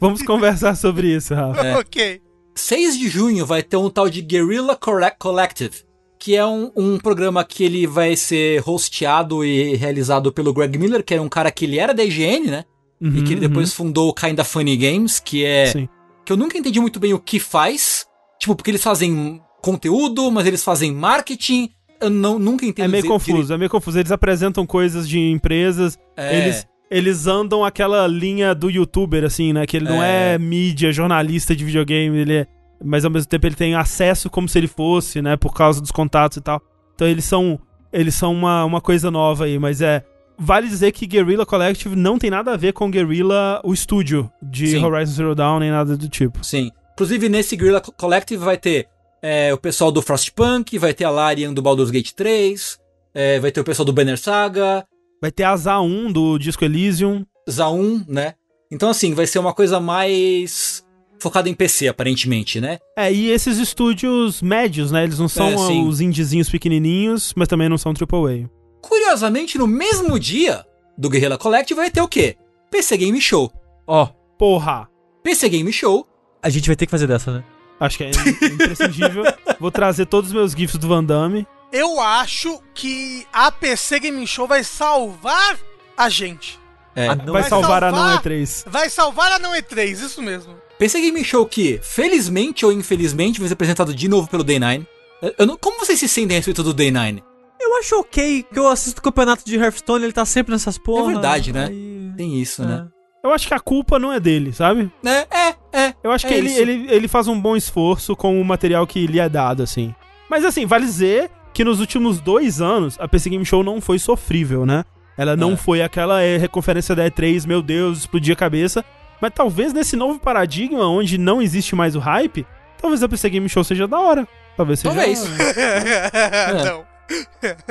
Vamos conversar sobre isso, Rafa. É. ok. 6 de junho vai ter um tal de Guerrilla Correct Collective, que é um, um programa que ele vai ser hosteado e realizado pelo Greg Miller, que era um cara que ele era da IGN, né? Uhum, e que ele depois fundou o Kinda Funny Games, que é. Sim. que eu nunca entendi muito bem o que faz. Tipo, porque eles fazem conteúdo, mas eles fazem marketing. Eu não, nunca entendi É meio confuso, é meio confuso. Eles apresentam coisas de empresas, É. eles, eles andam aquela linha do youtuber, assim, né? Que ele não é, É. mídia, jornalista de videogame, ele é. Mas ao mesmo tempo ele tem acesso como se ele fosse, né? Por causa dos contatos e tal. Então eles são. Eles são uma, uma coisa nova aí, mas é. Vale dizer que Guerrilla Collective não tem nada a ver com Guerrilla, o estúdio de Sim. Horizon Zero Dawn, nem nada do tipo. Sim. Inclusive, nesse Guerrilla Co- Collective vai ter é, o pessoal do Frostpunk, vai ter a Larian do Baldur's Gate 3, é, vai ter o pessoal do Banner Saga. Vai ter a ZA1 do Disco Elysium. Za1, né? Então, assim, vai ser uma coisa mais focada em PC, aparentemente, né? É, e esses estúdios médios, né? Eles não são É, os indiezinhos pequenininhos, mas também não são AAA. Curiosamente, no mesmo dia do Guerrilla Collect vai ter o quê? PC Game Show. Ó, Porra! PC Game Show. a gente vai ter que fazer dessa, né? Acho que é imprescindível. Vou trazer todos os meus GIFs do Van Damme. Eu acho que a PC Game Show vai salvar a gente. É, Ah, não vai vai salvar a salvar? não E3. Vai salvar a não E3, isso mesmo. PC Game Show que, felizmente ou infelizmente, vai ser apresentado de novo pelo Day9. Eu- eu não- como vocês se sentem a respeito do Day9? Eu acho ok que eu assisto o campeonato de Hearthstone, ele tá sempre nessas porra. verdade, né? aí- Tem isso, É. né? Eu acho que a culpa não é dele, sabe? É, é, é. Eu acho É que ele, isso. ele, ele faz um bom esforço com o material que lhe é dado, assim. Mas assim, vale dizer que nos últimos dois anos a PC Game Show não foi sofrível, né? Ela não É. foi aquela é, conferência da E3, meu Deus, explodir a cabeça. Mas talvez nesse novo paradigma, onde não existe mais o hype, talvez a PC Game Show seja da hora. Talvez seja. Talvez. não.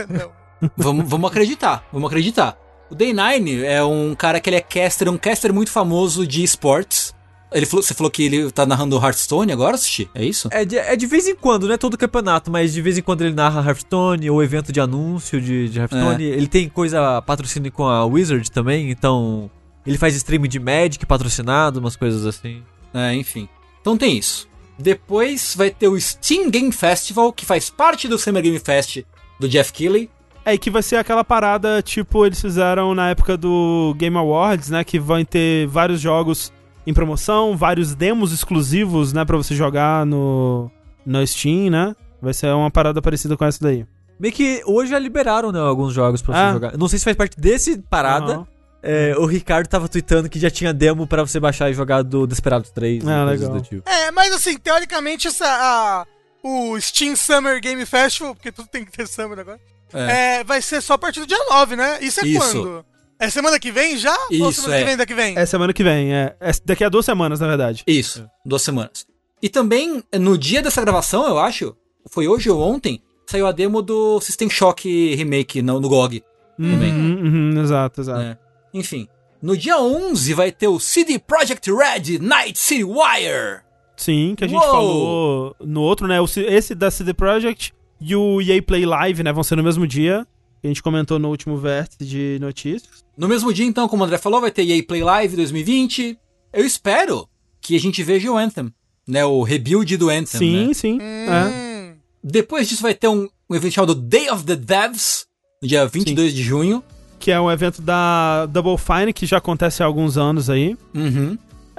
não. vamos, vamos acreditar, vamos acreditar. O Day9 é um cara que ele é caster, um caster muito famoso de esportes. Ele falou, você falou que ele tá narrando Hearthstone agora, Sushi? É isso? É de, é de vez em quando, não é todo campeonato, mas de vez em quando ele narra Hearthstone ou evento de anúncio de, de Hearthstone. Ele tem coisa patrocínio com a Wizard também, então ele faz stream de Magic patrocinado, umas coisas assim. É, enfim. Então tem isso. Depois vai ter o Steam Game Festival, que faz parte do Summer Game Fest do Jeff Keighley. É, e que vai ser aquela parada, tipo, eles fizeram na época do Game Awards, né? Que vai ter vários jogos em promoção, vários demos exclusivos, né? Pra você jogar no, no Steam, né? Vai ser uma parada parecida com essa daí. Meio que hoje já liberaram, né, alguns jogos pra você Ah. jogar. Não sei se faz parte desse parada. Aham. É, o Ricardo tava tweetando que já tinha demo pra você baixar e jogar do Desperados 3. e Ah, legal. do tipo. É, mas assim, teoricamente, essa, a- o Steam Summer Game Festival, porque tudo tem que ter Summer agora, É. é, vai ser só a partir do dia 9, né? Isso é Isso. quando? É semana que vem já? Ou Isso, semana é. que vem daqui vem? É semana que vem, é. é daqui a duas semanas, na verdade. Isso, duas semanas. E também, no dia dessa gravação, eu acho, foi hoje ou ontem, saiu a demo do System Shock Remake no, no GOG. Também. Uhum, uhum, exato, exato. né? Enfim, no dia 11 vai ter o CD Projekt Red Night City Wire. Sim, que a gente Uou! falou no outro, né? Esse da CD Projekt e o EA Play Live, né? Vão ser no mesmo dia. Que a gente comentou no último vértice de notícias. No mesmo dia, então, como o André falou, vai ter EA Play Live 2020. Eu espero que a gente veja o Anthem, né? O rebuild do Anthem, sim, né? sim. É. Hum, Depois disso vai ter um, um evento chamado Day of the Devs, no dia 22 de junho. Que é um evento da Double Fine, que já acontece há alguns anos aí. Uhum.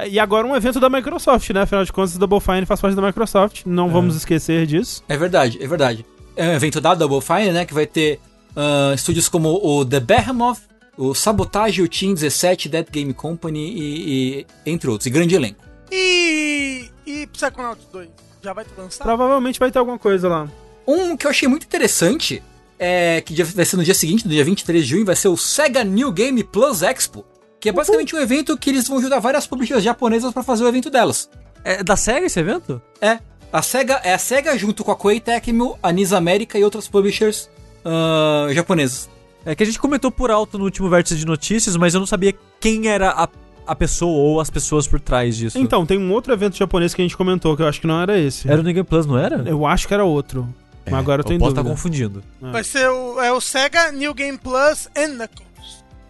E agora um evento da Microsoft, né? Afinal de contas, a Double Fine faz parte da Microsoft. Não vamos esquecer disso. É verdade, é verdade. É um evento da Double Fine, né? Que vai ter ah, estúdios como o The Behemoth, o Sabotage, o Team 17, Dead Game Company e, e entre outros. E grande elenco. E. E Psychonauts 2? Já vai ter lançado? Provavelmente vai ter alguma coisa lá. Um que eu achei muito interessante é que vai ser no dia seguinte, no dia 23 de junho, vai ser o Sega New Game Plus Expo. Que é basicamente um evento que eles vão ajudar várias publishers japonesas pra fazer o evento delas. É da SEGA esse evento? É, a SEGA é a SEGA junto com a Koei Tecmo, a Nis América e outras publishers ah, japonesas. É que a gente comentou por alto no último vértice de notícias, mas eu não sabia quem era a, a pessoa ou as pessoas por trás disso. Então, tem um outro evento japonês que a gente comentou, que eu acho que não era esse. Era o New Game Plus, não era? Eu acho que era outro. Mas agora eu tô em posso dúvida. estar confundindo. Vai ser o, é o Sega New Game Plus and Knuckles.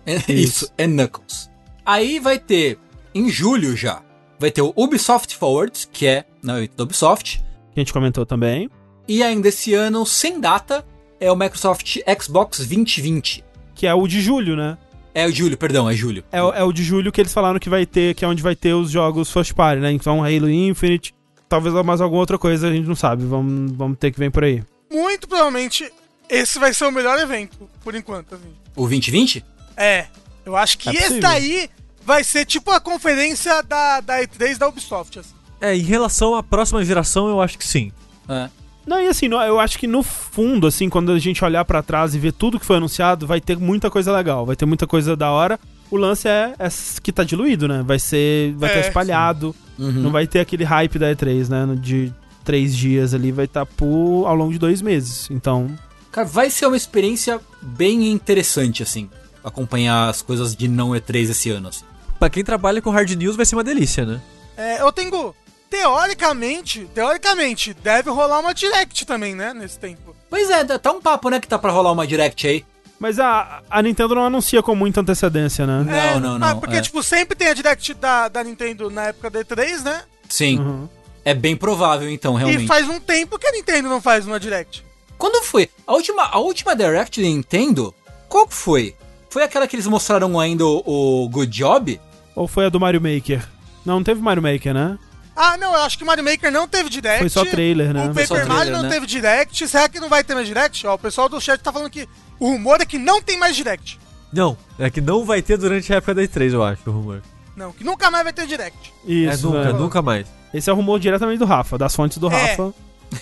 É Isso, é Knuckles. Aí vai ter, em julho já, vai ter o Ubisoft Forward, que é na evento da Ubisoft. Que a gente comentou também. E ainda esse ano, sem data, é o Microsoft Xbox 2020. Que é o de julho, né? É o julho, perdão, é julho. É, o- é o de julho que eles falaram que vai ter, que é onde vai ter os jogos first party, né? Então Halo Infinite, talvez mais alguma outra coisa, a gente não sabe. Vamos, vamos ter que vir por aí. Muito provavelmente esse vai ser o melhor evento, por enquanto. Assim. O 2020? É, eu acho que É esse daí vai ser tipo a conferência da, da E3 da Ubisoft. Assim. É, em relação à próxima geração, eu acho que sim. É. Não, e assim, eu acho que no fundo, assim, quando a gente olhar pra trás e ver tudo que foi anunciado, vai ter muita coisa legal, vai ter muita coisa da hora. O lance é, é que tá diluído, né? Vai ser. Vai É, estar espalhado. Uhum. Não vai ter aquele hype da E3, né? De três dias ali, vai estar por ao longo de dois meses. Então. Cara, vai ser uma experiência bem interessante, assim. Acompanhar as coisas de não E3 esse ano. Assim. Pra quem trabalha com hard news vai ser uma delícia, né? É, eu tenho. Teoricamente, teoricamente, deve rolar uma direct também, né? Nesse tempo. Pois é, tá um papo, né, que tá pra rolar uma direct aí. Mas a, a Nintendo não anuncia com muita antecedência, né? Não, É, não, ah, não, porque, é. tipo, sempre tem a direct da, da Nintendo na época da E3, né? Sim. Uhum. É bem provável, então, realmente. E faz um tempo que a Nintendo não faz uma direct. Quando foi? A última, a última Direct da Nintendo, qual que foi? Foi aquela que eles mostraram ainda o, o Good Job? Ou foi a do Mario Maker? Não, não teve Mario Maker, né? Ah, não, eu acho que Mario Maker não teve direct. Foi só trailer, né? O Paper Mario trailer, não né? teve direct. Será que não vai ter mais direct? Ó, o pessoal do chat tá falando que o rumor é que não tem mais direct. Não, é que não vai ter durante a época da E3, eu acho, o rumor. Não, que nunca mais vai ter direct. Isso, é nunca, é. nunca mais. Esse é o rumor diretamente do Rafa, das fontes do É. Rafa.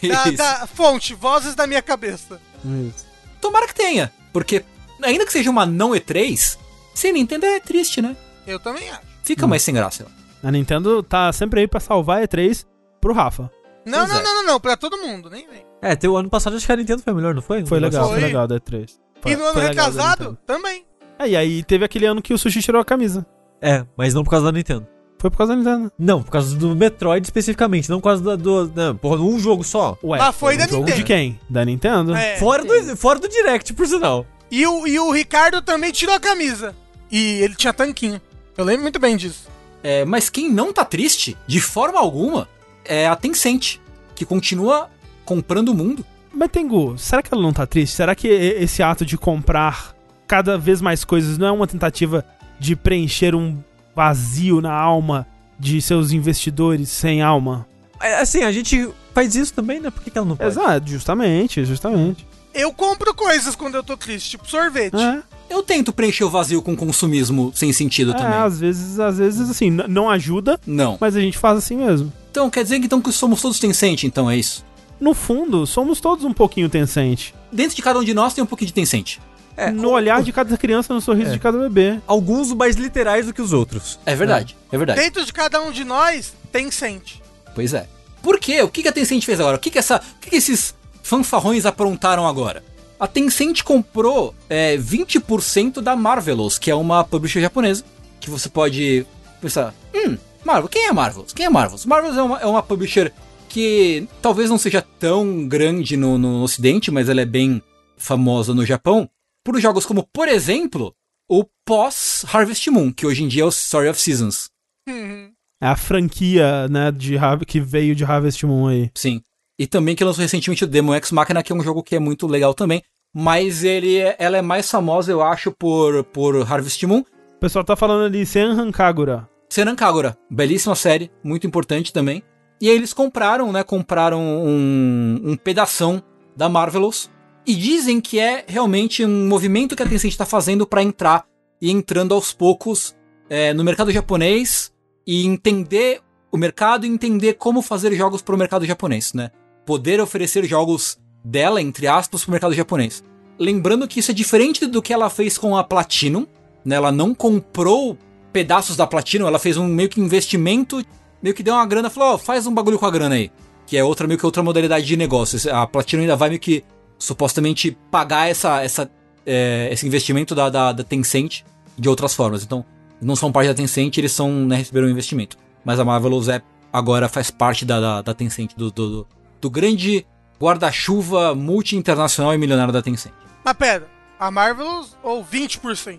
Da, Isso. da fonte, vozes da minha cabeça. Isso. Tomara que tenha, porque ainda que seja uma não E3, sem Nintendo é triste, né? Eu também acho. Fica mais sem graça. A Nintendo tá sempre aí pra salvar a E3 pro Rafa. Não, não, é. não, não, não, pra todo mundo, nem vem. É, o ano passado acho que a Nintendo foi melhor, não foi? Foi legal, foi Foi. legal da E3. Foi- e no ano foi da retrasado, também. É, e aí teve aquele ano que o Sushi tirou a camisa. É, mas não por causa da Nintendo. Foi por causa da Nintendo. Não, por causa do Metroid especificamente, não por causa da, do. Não, porra, um jogo só. Ué, Mas foi da um jogo Nintendo. de quem? Da Nintendo? É. Fora, do, fora do Direct, por sinal. E o, e o Ricardo também tirou a camisa. E ele tinha tanquinho. Eu lembro muito bem disso. É, mas quem não tá triste, de forma alguma, é a Tencent, que continua comprando o mundo. Mas Tengu, será que ela não tá triste? Será que esse ato de comprar cada vez mais coisas não é uma tentativa de preencher um vazio na alma de seus investidores sem alma? É, Assim, a gente faz isso também, né? Por que, que ela não pode? Exato, justamente, justamente. Eu compro coisas quando eu tô triste, tipo sorvete. É, Eu tento preencher o vazio com consumismo sem sentido é, também. às vezes, às vezes, assim, não ajuda, Não. mas a gente faz assim mesmo. Então quer dizer que, então, que somos todos Tencent, então é isso. No fundo, somos todos um pouquinho Tencent. Dentro de cada um de nós tem um pouquinho de Tencent. É, no olhar de cada criança, no sorriso É. de cada bebê. Alguns mais literais do que os outros. É verdade, é, verdade. Dentro de cada um de nós, tem sente. Pois é. Por quê? O que que a Tencent fez agora? O que que, essa, o que que esses fanfarrões aprontaram agora? A Tencent comprou é, 20% da Marvelous, que é uma publisher japonesa, que você pode pensar, hum, Marvel, quem é Marvelous? Quem é Marvelous? Marvelous é uma, é uma publisher que talvez não seja tão grande no, no ocidente, mas ela é bem famosa no Japão, por jogos como, por exemplo, o pós-Harvest Moon, que hoje em dia é o Story of Seasons. Uhum. É a franquia, né, de, que veio de Harvest Moon aí. Sim. E também que lançou recentemente o Demo Ex Machina, que é um jogo que é muito legal também. Mas ele é- ela é mais famosa, eu acho, por, por Harvest Moon. O pessoal tá falando ali Senran Kagura. Senan Kagura, belíssima série, muito importante também. E aí eles compraram, né? Compraram um, um pedação da Marvelous. E dizem que é realmente um movimento que a Tencent está fazendo para entrar e entrando aos poucos é, no mercado japonês e entender o mercado e entender como fazer jogos para o mercado japonês, né? Poder oferecer jogos dela, entre aspas, para o mercado japonês. Lembrando que isso é diferente do que ela fez com a Platinum, né? Ela não comprou pedaços da Platinum, ela fez um meio que investimento, meio que deu uma grana, falou, ó, faz um bagulho com a grana aí. Que é outra meio que outra modalidade de negócio. A Platinum ainda vai meio que supostamente pagar essa, essa, é, esse investimento da, da, da Tencent de outras formas. Então, não são parte da Tencent, eles são, né, receberam um investimento. Mas a Marvelous é, agora faz parte da, da, da Tencent, do, do, do grande guarda-chuva multi-internacional e milionário da Tencent. Mas pera, a Marvelous ou 20%?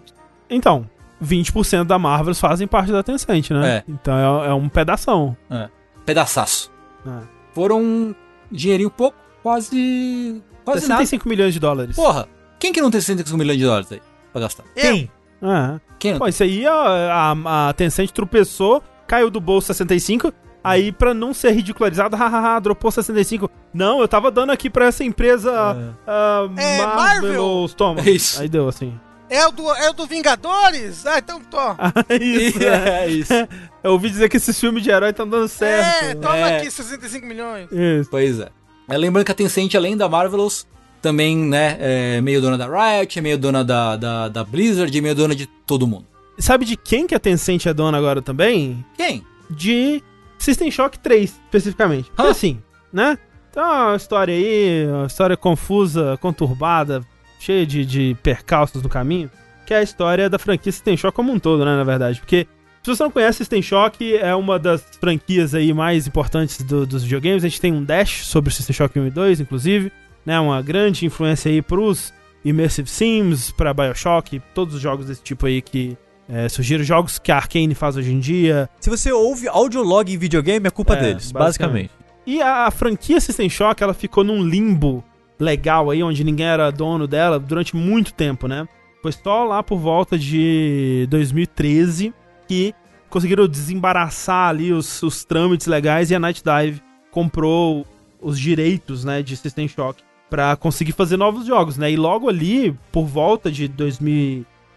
Então, 20% da Marvel fazem parte da Tencent, né? É. Então é, é um pedação. Pedaçaço. É. Foram um dinheirinho pouco, quase. Quase nada. 65 milhões de dólares. Porra, quem que não tem 65 milhões de dólares aí pra gastar? Quem? É. Quem não Pô, isso aí a, a, a Tencent tropeçou, caiu do bolso 65, aí pra não ser ridicularizado, hahaha, dropou 65. Não, eu tava dando aqui pra essa empresa ah, É, Marvelous, toma. É isso. Aí deu assim. É o do, é o do Vingadores? Ah, então tô. isso, é. é isso. Eu ouvi dizer que esses filmes de herói estão dando certo. É, toma É. aqui 65 milhões. Isso. Pois é. é. Lembrando que a Tencent, além da Marvelous, também, né, é meio dona da Riot, é meio dona da, da, da Blizzard, é meio dona de todo mundo. Sabe de quem que a Tencent é dona agora também? Quem? De System Shock 3, especificamente. Ah. assim, né? Então, uma história aí, uma história confusa, conturbada, cheia de, de percalços no caminho. que é a história da franquia System Shock como um todo, né, na verdade. Porque se você não conhece, System Shock é uma das franquias aí mais importantes do- dos videogames. A gente tem um dash sobre o System Shock 1 e 2, inclusive, né, uma grande influência aí pros Immersive Sims, pra BioShock, todos os jogos desse tipo aí que é, surgiram, jogos que a Arkane faz hoje em dia. Se você ouve audiolog em videogame, é culpa É, deles, basicamente. basicamente. E a, a franquia System Shock, ela ficou num limbo legal aí, onde ninguém era dono dela durante muito tempo, né? Foi só lá por volta de 2013 que conseguiram desembaraçar ali os, os trâmites legais e a Night Dive comprou os direitos, né, de System Shock pra conseguir fazer novos jogos, né? E logo ali, por volta de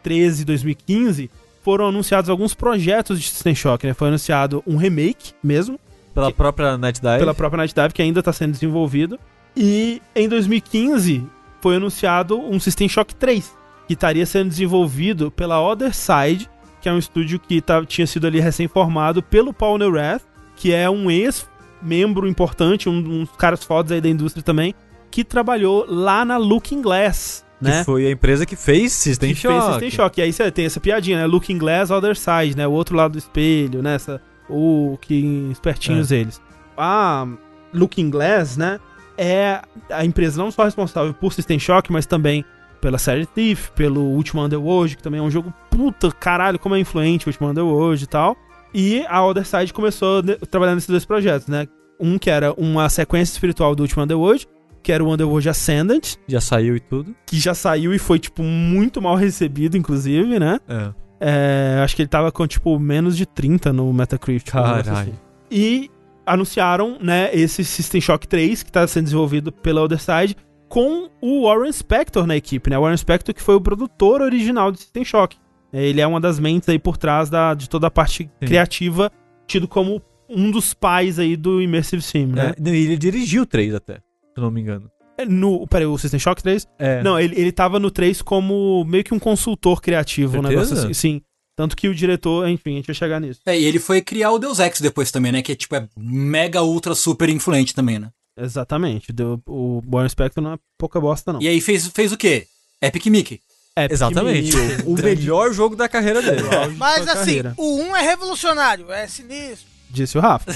2013, 2015, foram anunciados alguns projetos de System Shock, né? Foi anunciado um remake mesmo, Pela própria Night Dive. pela própria Night Dive, que ainda está sendo desenvolvido. E em 2015 foi anunciado um System Shock 3, que estaria sendo desenvolvido pela Other Side, que é um estúdio que tá- tinha sido ali recém-formado pelo Paul Neurath, que é um ex-membro importante, um, um dos caras fodas aí da indústria também, que trabalhou lá na Looking Glass, Que né? foi a empresa que fez System que Shock. fez System Shock. E aí você tem essa piadinha, né? Looking Glass, Other Side, né? O outro lado do espelho, né? Essa, o que espertinhos eles. A Looking Glass, né? É a empresa não só responsável por System Shock, mas também pela série Thief, pelo Ultima Underworld, que também é um jogo puta caralho, como é influente o Ultima Underworld e tal. E a Other Side começou trabalhando nesses dois projetos, né? Um que era uma sequência espiritual do Ultima Underworld, que era o Underworld Ascendant, Já saiu e tudo. que já saiu e foi, tipo, muito mal recebido, inclusive, né? É. É, acho que ele tava com, tipo, menos de 30 no Metacritic. um negócio Caralho. assim. E anunciaram, né, esse System Shock 3, que tá sendo desenvolvido pela Other Side, com o Warren Spector na equipe, né? O Warren Spector que foi o produtor original de System Shock. É, Ele é uma das mentes aí por trás da, de toda a parte criativa, tido como um dos pais aí do Immersive Sim, né? É, e ele dirigiu o 3 até, se eu não me engano. É, No, peraí, o System Shock 3? É. Não, ele, ele tava no 3 como meio que um consultor criativo, um Certeza? negócio assim. Sim. Tanto que o diretor, enfim, a gente vai chegar nisso. É, e ele foi criar o Deus Ex depois também, né? Que é tipo, é mega, ultra, super influente também, né? Exatamente. Deu, o Warren Spector não é pouca bosta, não. E aí fez, fez o quê? Epic Mickey. É, Exatamente. pequenininho, o melhor jogo da carreira dele. Mas assim, carreira, o 1 é revolucionário, é sinistro. Disse o Rafa.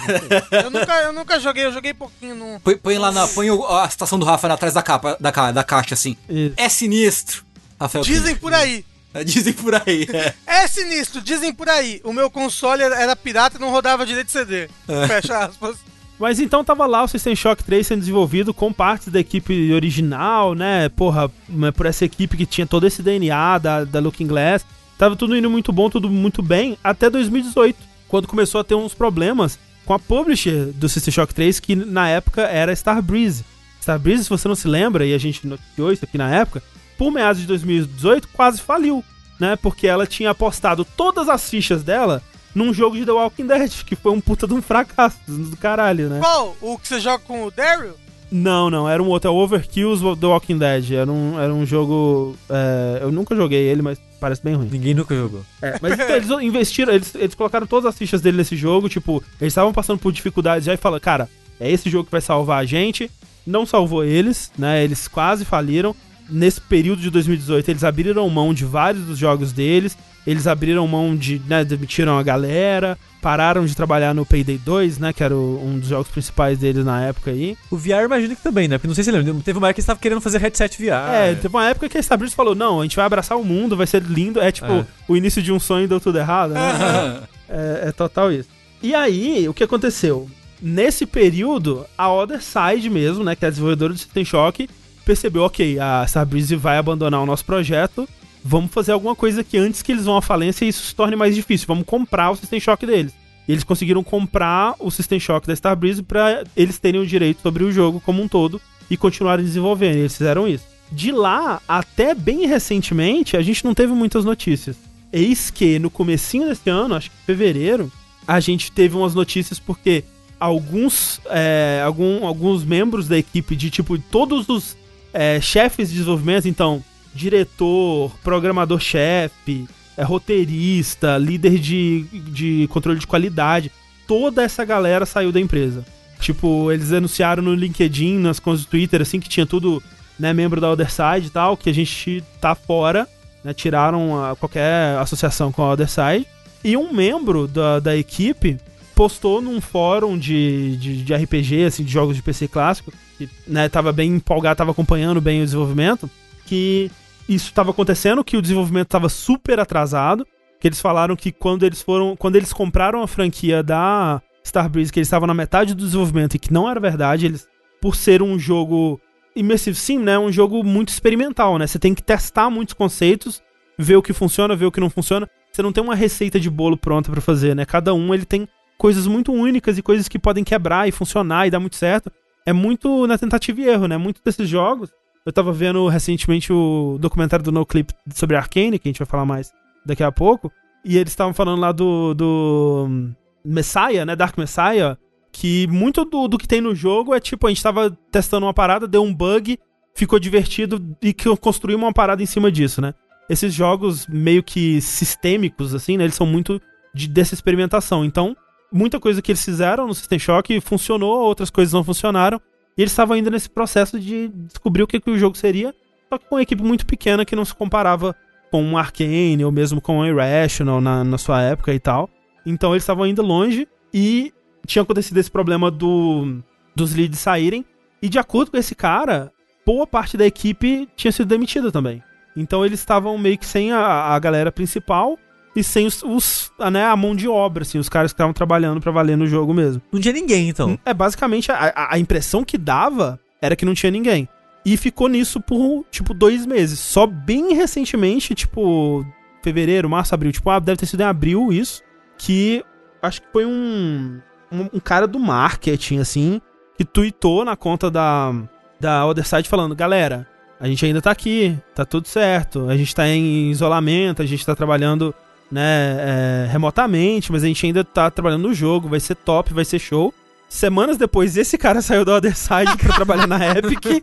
Eu nunca, eu nunca joguei, eu joguei pouquinho no. Põe, põe lá na. Põe o- a citação do Rafa atrás da capa, da, ca- da caixa, assim. Isso. É sinistro. Rafael. Dizem por aí. Dizem por aí. é. É sinistro, dizem por aí. O meu console era, pirata e não rodava direito CD. Fecha aspas. Mas então tava lá o System Shock 3 sendo desenvolvido com partes da equipe original, né? Porra, né, por essa equipe que tinha todo esse DNA da, da Looking Glass. Tava tudo indo muito bom, tudo muito bem, até 2018, quando começou a ter uns problemas com a publisher do System Shock 3, que na época era Starbreeze. Starbreeze, se você não se lembra, e a gente noticiou isso aqui na época, por meados de 2018 quase faliu, né? Porque ela tinha apostado todas as fichas dela num jogo de The Walking Dead, que foi um puta de um fracasso do caralho, né? Qual? O que você joga com o Daryl? Não, não, era um outro, é o Overkills The Walking Dead. Era um, era um jogo. é, eu nunca joguei ele, mas parece bem ruim. Ninguém nunca jogou. Mas então, eles investiram, eles, eles colocaram todas as fichas dele nesse jogo, tipo, eles estavam passando por dificuldades já e falaram, cara, é esse jogo que vai salvar a gente. Não salvou eles, né? Eles quase faliram. Nesse período de 2018, eles abriram mão de vários dos jogos deles. Eles abriram mão de, né, demitiram a galera, pararam de trabalhar no Payday 2, né, que era o- um dos jogos principais deles na época aí. O VR imagino que também, né? Porque não sei se você lembra. Teve uma época que eles estavam querendo fazer headset VR. É, teve uma época que a Starbreeze falou: não, a gente vai abraçar o mundo, vai ser lindo. É tipo É. o início de um sonho deu tudo errado, né? é, é total isso. E aí, o que aconteceu? Nesse período, a Other Side mesmo, né, que é a desenvolvedora do System Shock, percebeu, ok, a Starbreeze vai abandonar o nosso projeto, vamos fazer alguma coisa que antes que eles vão à falência isso se torne mais difícil, vamos comprar o System Shock deles. E eles conseguiram comprar o System Shock da Starbreeze para eles terem o direito sobre o jogo como um todo e continuarem desenvolvendo. E eles fizeram isso. De lá até bem recentemente, a gente não teve muitas notícias. Eis que no comecinho desse ano, acho que em fevereiro, a gente teve umas notícias porque alguns, é, algum- alguns membros da equipe de tipo todos os é, chefes de desenvolvimento, então diretor, programador-chefe, é, roteirista, líder de, de controle de qualidade, toda essa galera saiu da empresa. Tipo, eles anunciaram no LinkedIn, nas contas do Twitter, assim, que tinha tudo, né, membro da Other Side e tal, que a gente tá fora. né, tiraram a- qualquer associação com a Other Side. E um membro da, da equipe postou num fórum de, de, de RPG, assim, de jogos de PC clássico, que né, tava bem empolgado, tava acompanhando bem o desenvolvimento, que isso estava acontecendo, que o desenvolvimento estava super atrasado, que eles falaram que quando eles foram, quando eles compraram a franquia da Starbreeze, que eles estavam na metade do desenvolvimento e que não era verdade, eles por ser um jogo immersive sim, né, um jogo muito experimental, né? Você tem que testar muitos conceitos, ver o que funciona, ver o que não funciona. Você não tem uma receita de bolo pronta pra fazer, né? Cada um ele tem coisas muito únicas e coisas que podem quebrar e funcionar e dar muito certo. É muito na tentativa e erro, né? Muitos desses jogos. Eu tava vendo recentemente o documentário do NoClip sobre Arcane, que a gente vai falar mais daqui a pouco. E eles estavam falando lá do, do hum, Messiah, né? Dark Messiah. Que muito do, do que tem no jogo é tipo, a gente tava testando uma parada, deu um bug, ficou divertido e que construímos uma parada em cima disso, né? Esses jogos meio que sistêmicos, assim, né? Eles são muito de, dessa experimentação. Então, muita coisa que eles fizeram no System Shock funcionou, outras coisas não funcionaram. E eles estavam ainda nesse processo de descobrir o que, que o jogo seria, só que com uma equipe muito pequena que não se comparava com um Arcane ou mesmo com um Irrational na, na sua época e tal. Então eles estavam ainda longe e tinha acontecido esse problema do, dos leads saírem. E de acordo com esse cara, boa parte da equipe tinha sido demitida também. Então eles estavam meio que sem a, a galera principal e sem os, os- a, né, a mão de obra, assim, os caras que estavam trabalhando pra valer no jogo mesmo. Não tinha ninguém, então. É basicamente a, a- a impressão que dava era que não tinha ninguém. E ficou nisso por, tipo, dois meses. Só bem recentemente, tipo, fevereiro, março, abril. Tipo, ah, deve ter sido em abril isso. Que acho que foi um, um, um cara do marketing, assim, que tweetou na conta da, da Other Side falando: galera, a gente ainda tá aqui, tá tudo certo. A gente tá em isolamento, a gente tá trabalhando, né, é, remotamente, mas a gente ainda tá trabalhando no jogo, vai ser top, vai ser show. Semanas depois, esse cara saiu da Other Side pra trabalhar na Epic.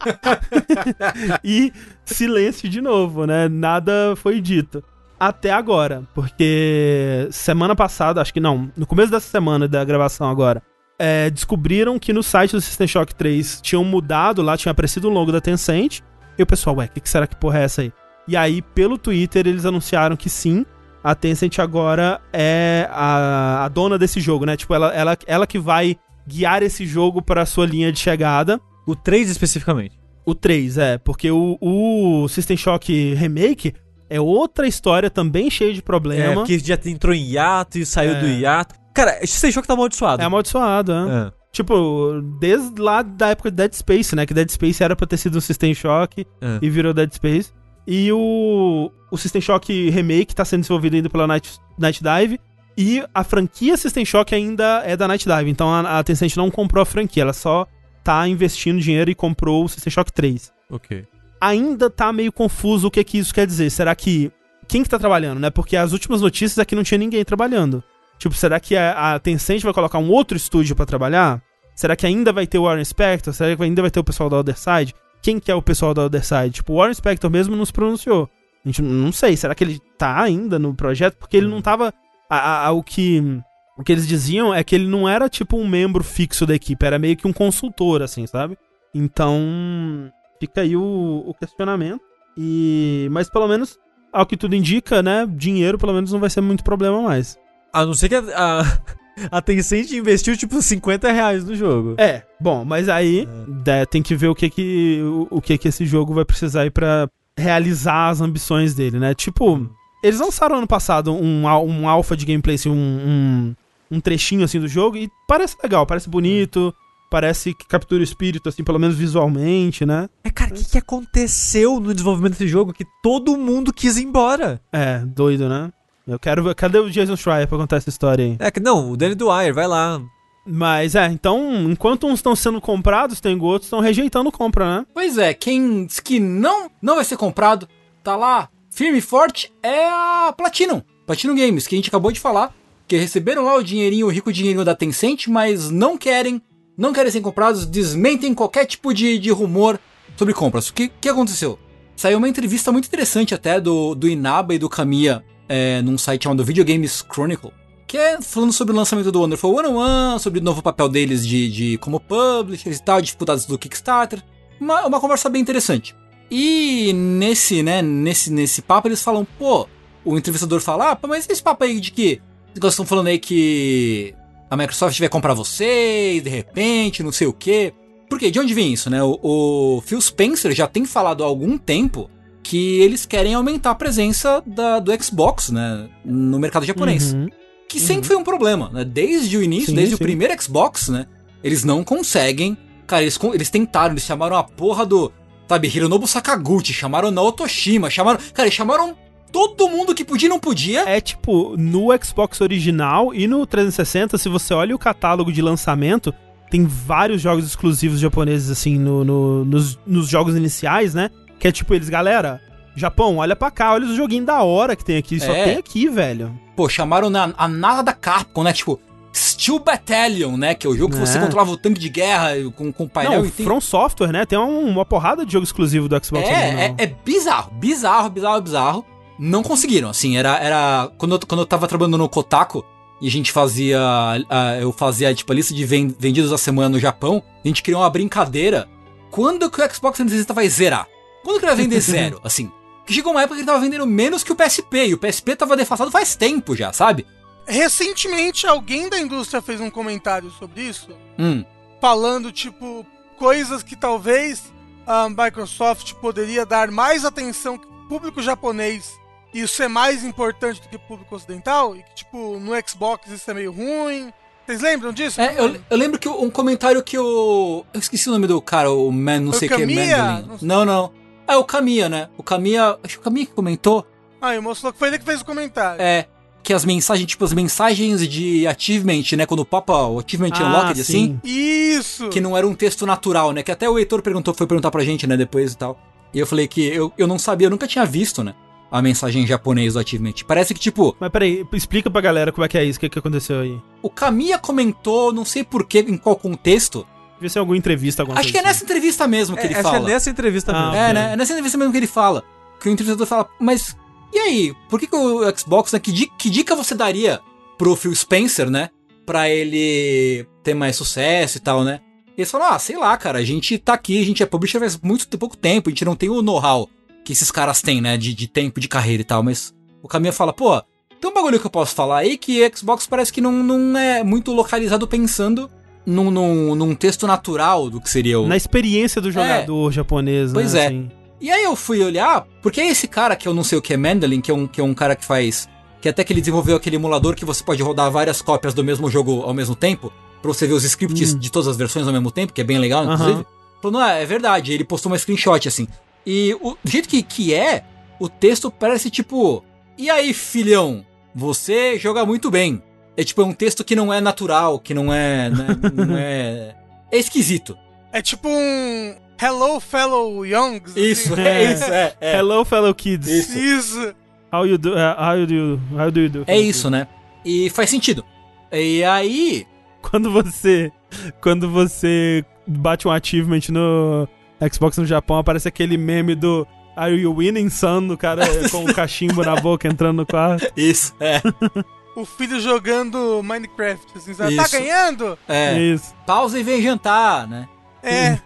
e silêncio de novo, né? Nada foi dito. Até agora, porque semana passada, acho que não, no começo dessa semana da gravação agora, é, descobriram que no site do System Shock 3 tinham mudado lá, tinha aparecido um logo da Tencent. E o pessoal, ué, o que, que será que porra é essa aí? E aí, pelo Twitter, eles anunciaram que sim, a Tencent agora é a, a dona desse jogo, né? Tipo, ela, ela, ela que vai guiar esse jogo para sua linha de chegada. O 3 especificamente. O 3, é, porque o, o System Shock Remake é outra história também cheia de É, problema. porque já entrou em hiato e saiu É. do hiato. Cara, esse System Shock tá amaldiçoado. É amaldiçoado, né? É. Tipo, desde lá da época de Dead Space, né? Que Dead Space era pra ter sido um System Shock É. e virou Dead Space. E o, o System Shock Remake tá sendo desenvolvido ainda pela Night, Night Dive. E a franquia System Shock ainda é da Night Dive. Então a, a Tencent não comprou a franquia, ela só tá investindo dinheiro e comprou o System Shock 3. Ok. Ainda tá meio confuso o que, que isso quer dizer. Será que. Quem que tá trabalhando, né? Porque as últimas notícias é que não tinha ninguém trabalhando. Tipo, será que a, a Tencent vai colocar um outro estúdio pra trabalhar? Será que ainda vai ter o Warren Spector? Será que ainda vai ter o pessoal da Other Side? Quem que é o pessoal da Other Side? Tipo, o Warren Spector mesmo não se pronunciou. A gente não sei. Será que ele tá ainda no projeto? Porque ele não tava. A, a- a- o que. O que eles diziam é que ele não era tipo um membro fixo da equipe, era meio que um consultor, assim, sabe? Então. Fica aí o, o questionamento. E. Mas pelo menos, ao que tudo indica, né? Dinheiro pelo menos não vai ser muito problema mais. A não ser que a, a, a Tencent investiu tipo 50 reais no jogo. É, bom, mas aí né, tem que ver o que que, o, o que que esse jogo vai precisar aí pra realizar as ambições dele, né? Tipo, eles lançaram ano passado um, um alpha de gameplay, assim, um, um, um trechinho assim do jogo e parece legal, parece bonito, parece que captura o espírito, assim, pelo menos visualmente, né? É, cara, o que, que aconteceu no desenvolvimento desse jogo que todo mundo quis ir embora? É, doido, né? Eu quero ver. Cadê o Jason Schreier pra contar essa história aí? É que não, o Danny Dwyer, vai lá. Mas é, então, enquanto uns estão sendo comprados, tem outros que estão rejeitando compra, né? Pois é, quem diz que não, não vai ser comprado, tá lá, firme e forte, é a Platinum. Platinum Games, que a gente acabou de falar, que receberam lá o dinheirinho, o rico dinheirinho da Tencent, mas não querem, não querem ser comprados, desmentem qualquer tipo de, de rumor sobre compras. O que, que aconteceu? Saiu uma entrevista muito interessante até do, do Inaba e do Kamiya é, num site chamado Video Games Chronicle, que é falando sobre o lançamento do Wonderful 101, sobre o novo papel deles de, de como publishers e tal, dificuldades do Kickstarter. Uma, uma conversa bem interessante. E nesse, né, nesse, nesse papo eles falam, pô, o entrevistador fala, ah, mas esse papo aí de que vocês estão falando aí que a Microsoft vai comprar vocês, de repente, não sei o quê. Por quê? De onde vem isso, né? O, o Phil Spencer já tem falado há algum tempo que eles querem aumentar a presença da, do Xbox, né, no mercado japonês. Uhum. Que sempre foi um problema, né? Desde o início, Sim, desde o sim. primeiro Xbox, né? Eles não conseguem. Cara, eles, eles tentaram, eles chamaram a porra do. Sabe, Hironobu Sakaguchi, chamaram Naoto Oshima, chamaram. Cara, eles chamaram todo mundo que podia e não podia. É tipo, no Xbox original e no 360, se você olha o catálogo de lançamento, tem vários jogos exclusivos japoneses, assim, no, no- nos, nos jogos iniciais, né? Que é tipo, eles, galera, Japão, olha pra cá, olha os joguinhos da hora que tem aqui. Só É. tem aqui, velho. Pô, chamaram na, a nada da Capcom, né? Tipo, Steel Battalion, né? Que é o jogo que você É. controlava o tanque de guerra com, com painel Não, e tem. From Software, né? Tem um- uma porrada de jogo exclusivo do Xbox É, é, é bizarro, bizarro, bizarro, bizarro. Não conseguiram, assim, era. era quando, eu, quando eu tava trabalhando no Kotaku e a gente fazia. ah, eu fazia, tipo, a lista de ven- vendidos da semana no Japão, a gente criou uma brincadeira. Quando que o Xbox 360 vai zerar? Quando que ele vai vender zero? Assim. Que chegou uma época que ele tava vendendo menos que o PSP, e o PSP tava defasado faz tempo já, sabe? Recentemente, alguém da indústria fez um comentário sobre isso, Hum. falando, tipo, coisas que talvez a Microsoft poderia dar mais atenção que o público japonês e isso é mais importante do que o público ocidental, e que, tipo, no Xbox isso é meio ruim. Vocês lembram disso? É, eu, eu lembro que um comentário que o. Eu esqueci o nome do cara, o Man, não o sei o que? Mandolin. Não, não. É o Kamiya, né? O Kamiya. Acho que o Kamiya que comentou. Ah, e o moço falou que foi ele que fez o comentário. É. Que as mensagens, tipo, as mensagens de achievement, né? Quando papa o achievement Ah, unlocked, sim. assim. Isso! Que não era um texto natural, né? Que até o Heitor perguntou, foi perguntar pra gente, né? Depois e tal. E eu falei que eu, eu não sabia, eu nunca tinha visto, né? A mensagem em japonês do achievement. Parece que, tipo, Mas peraí, explica pra galera como é que é isso, o que, que aconteceu aí. o Kamiya comentou, não sei porquê, em qual contexto. Vê se é alguma entrevista, alguma Acho que é coisa nessa entrevista mesmo que É, ele acho fala. que é nessa entrevista Ah, mesmo. É, né? É nessa entrevista mesmo que ele fala. Que o entrevistador fala, mas e aí? Por que, que o Xbox, né? Que, di- que dica você daria pro Phil Spencer, né? Pra ele ter mais sucesso e tal, né? E eles falam, ah, sei lá, cara, a gente tá aqui, a gente é publisher faz muito pouco tempo, a gente não tem o know-how que esses caras têm, né? De, de tempo, de carreira e tal, mas o Caminha fala, pô, tem um bagulho que eu posso falar aí que Xbox parece que não, não é muito localizado pensando num, num, num texto natural do que seria o, Na experiência do jogador japonês, Pois né? é. assim. E aí eu fui olhar, porque é esse cara que eu não sei o que é Mandolin, que é um, que é um cara que faz. Que até que ele desenvolveu aquele emulador que você pode rodar várias cópias do mesmo jogo ao mesmo tempo, pra você ver os scripts Hum. de todas as versões ao mesmo tempo, que é bem legal, inclusive. Falou, não, é, é verdade, ele postou uma screenshot assim. E o do jeito que, que é, o texto parece tipo. E aí, filhão, você joga muito bem. É tipo, é um texto que não é natural, que não é. né, não é. É esquisito. É tipo um Hello Fellow Youngs. assim. Isso, É. é, isso, é. é. Hello, fellow kids. Isso. Isso. How you do? uh, how you do? How do you do? É isso, né? E faz sentido. E aí. Quando você, quando você bate um achievement no Xbox no Japão, aparece aquele meme do Are you winning, son? O cara com o cachimbo na boca entrando no quarto. Isso, é. O filho jogando Minecraft. Assim, sabe? Tá Isso. ganhando? é. Isso. Pausa e vem jantar, né? É.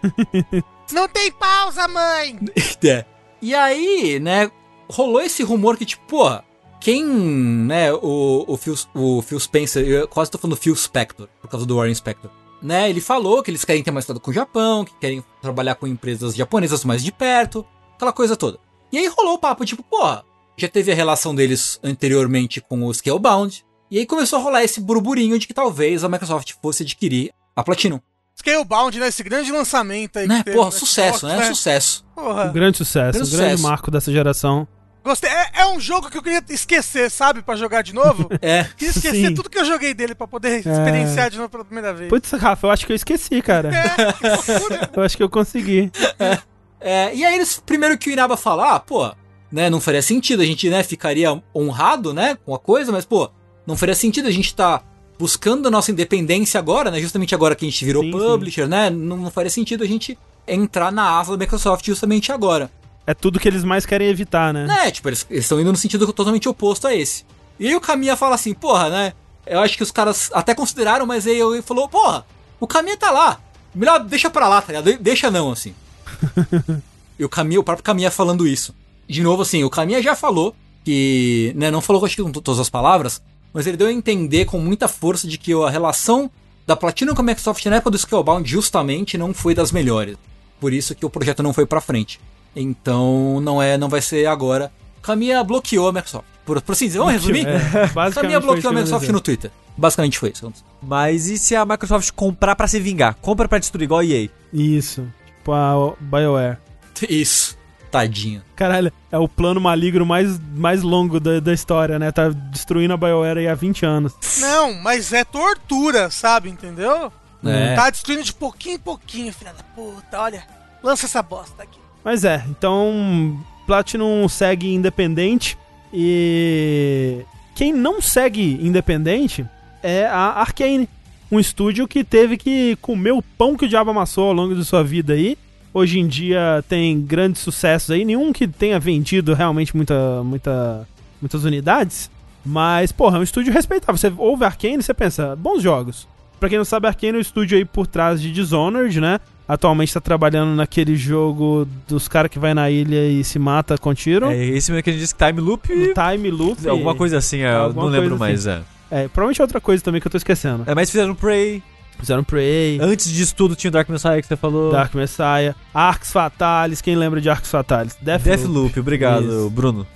Não tem pausa, mãe! É. E aí, né, rolou esse rumor que, tipo, porra, quem, né, o, o, Phil, o Phil Spencer, eu quase tô falando Phil Spector, por causa do Warren Spector, né, ele falou que eles querem ter mais cuidado com o Japão, que querem trabalhar com empresas japonesas mais de perto, aquela coisa toda. E aí rolou o papo, tipo, porra, já teve a relação deles anteriormente com o Scalebound, e aí começou a rolar esse burburinho de que talvez a Microsoft fosse adquirir a Platinum. Scalebound, né? Esse grande lançamento aí. Né, que teve porra, no sucesso, Xbox, né, sucesso. Um Porra. grande sucesso, Grande um grande sucesso. marco dessa geração. Gostei. É, é um jogo que eu queria esquecer, sabe? Pra jogar de novo. É, Queria esquecer Sim. tudo que eu joguei dele pra poder experienciar de novo pela primeira vez. Putz, Rafa, eu acho que eu esqueci, cara. É, que loucura. Eu acho que eu consegui. É, e aí eles, primeiro que o Inaba fala, ah, pô, né, não faria sentido, a gente, né, ficaria honrado, né, com a coisa, mas, pô, não faria sentido a gente tá buscando a nossa independência agora, né, justamente agora que a gente virou Sim, publisher, né, não, não faria sentido a gente entrar na asa da Microsoft justamente agora. É tudo que eles mais querem evitar, né? Né, tipo, eles estão indo no sentido totalmente oposto a esse. E aí o Caminha fala assim, porra, né, eu acho que os caras até consideraram, mas aí ele falou, porra, o Caminha tá lá, melhor deixa pra lá, tá ligado? De- Deixa não, assim. E o Kamiya, o próprio Kamiya falando isso. De novo, assim, o Kamiya já falou que, né, não falou acho que com todas as palavras, mas ele deu a entender com muita força de que a relação da Platinum com a Microsoft na época do Scalebound justamente não foi das melhores. Por isso que o projeto não foi pra frente. Então, não é, não vai ser agora. Kamiya bloqueou a Microsoft. Por, por assim dizer, vamos resumir? É, foi bloqueou a Microsoft no Twitter. Basicamente foi isso. Mas e se a Microsoft comprar pra se vingar? Compra pra destruir igual a EA. Isso. Tipo a BioWare. Isso. Tadinho. Caralho, é o plano maligno mais, mais longo da, da história, né? Tá destruindo a BioWare aí há 20 anos. Não, mas é tortura, sabe? Entendeu? É. Tá destruindo de pouquinho em pouquinho, filha da puta. Olha, lança essa bosta aqui. Mas é, então Platinum segue independente e quem não segue independente é a Arkane, um estúdio que teve que comer o pão que o diabo amassou ao longo de sua vida aí. Hoje em dia tem grandes sucessos aí, nenhum que tenha vendido realmente muita, muita, muitas unidades, mas porra, é um estúdio respeitável. Você ouve Arkane e você pensa, bons jogos. Pra quem não sabe, Arkane é o estúdio aí por trás de Dishonored, né? Atualmente tá trabalhando naquele jogo dos caras que vai na ilha e se mata com tiro. É esse mesmo que a gente disse Time Loop. No Time Loop. Alguma coisa assim, eu não lembro coisa mais. É. É, provavelmente é outra coisa também que eu tô esquecendo. é, mas fizeram Prey. Fizeram Prey, Antes disso tudo tinha o Dark Messiah que você falou. Dark Messiah, Arcs Fatalis, quem lembra de Arcs Fatalis? Deathloop. Deathloop, obrigado, Isso. Bruno.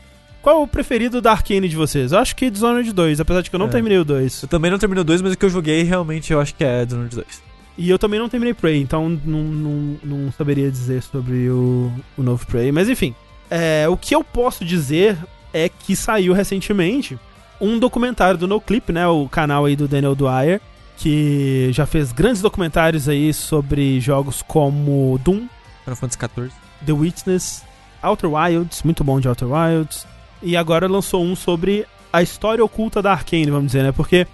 Qual é o preferido da Arkane de vocês? Eu acho que Dishonored 2, apesar de que eu não É. terminei o 2. Eu também não terminei o 2, mas o que eu joguei realmente eu acho que é Dishonored 2. E eu também não terminei Prey, então não, não, não saberia dizer sobre o, o novo Prey. Mas enfim, é, o que eu posso dizer é que saiu recentemente um documentário do NoClip, né? O canal aí do Daniel Dwyer, que já fez grandes documentários aí sobre jogos como Doom, Final Fantasy XIV. The Witness, Outer Wilds, muito bom de Outer Wilds. E agora lançou um sobre a história oculta da Arkane, vamos dizer, né? Porque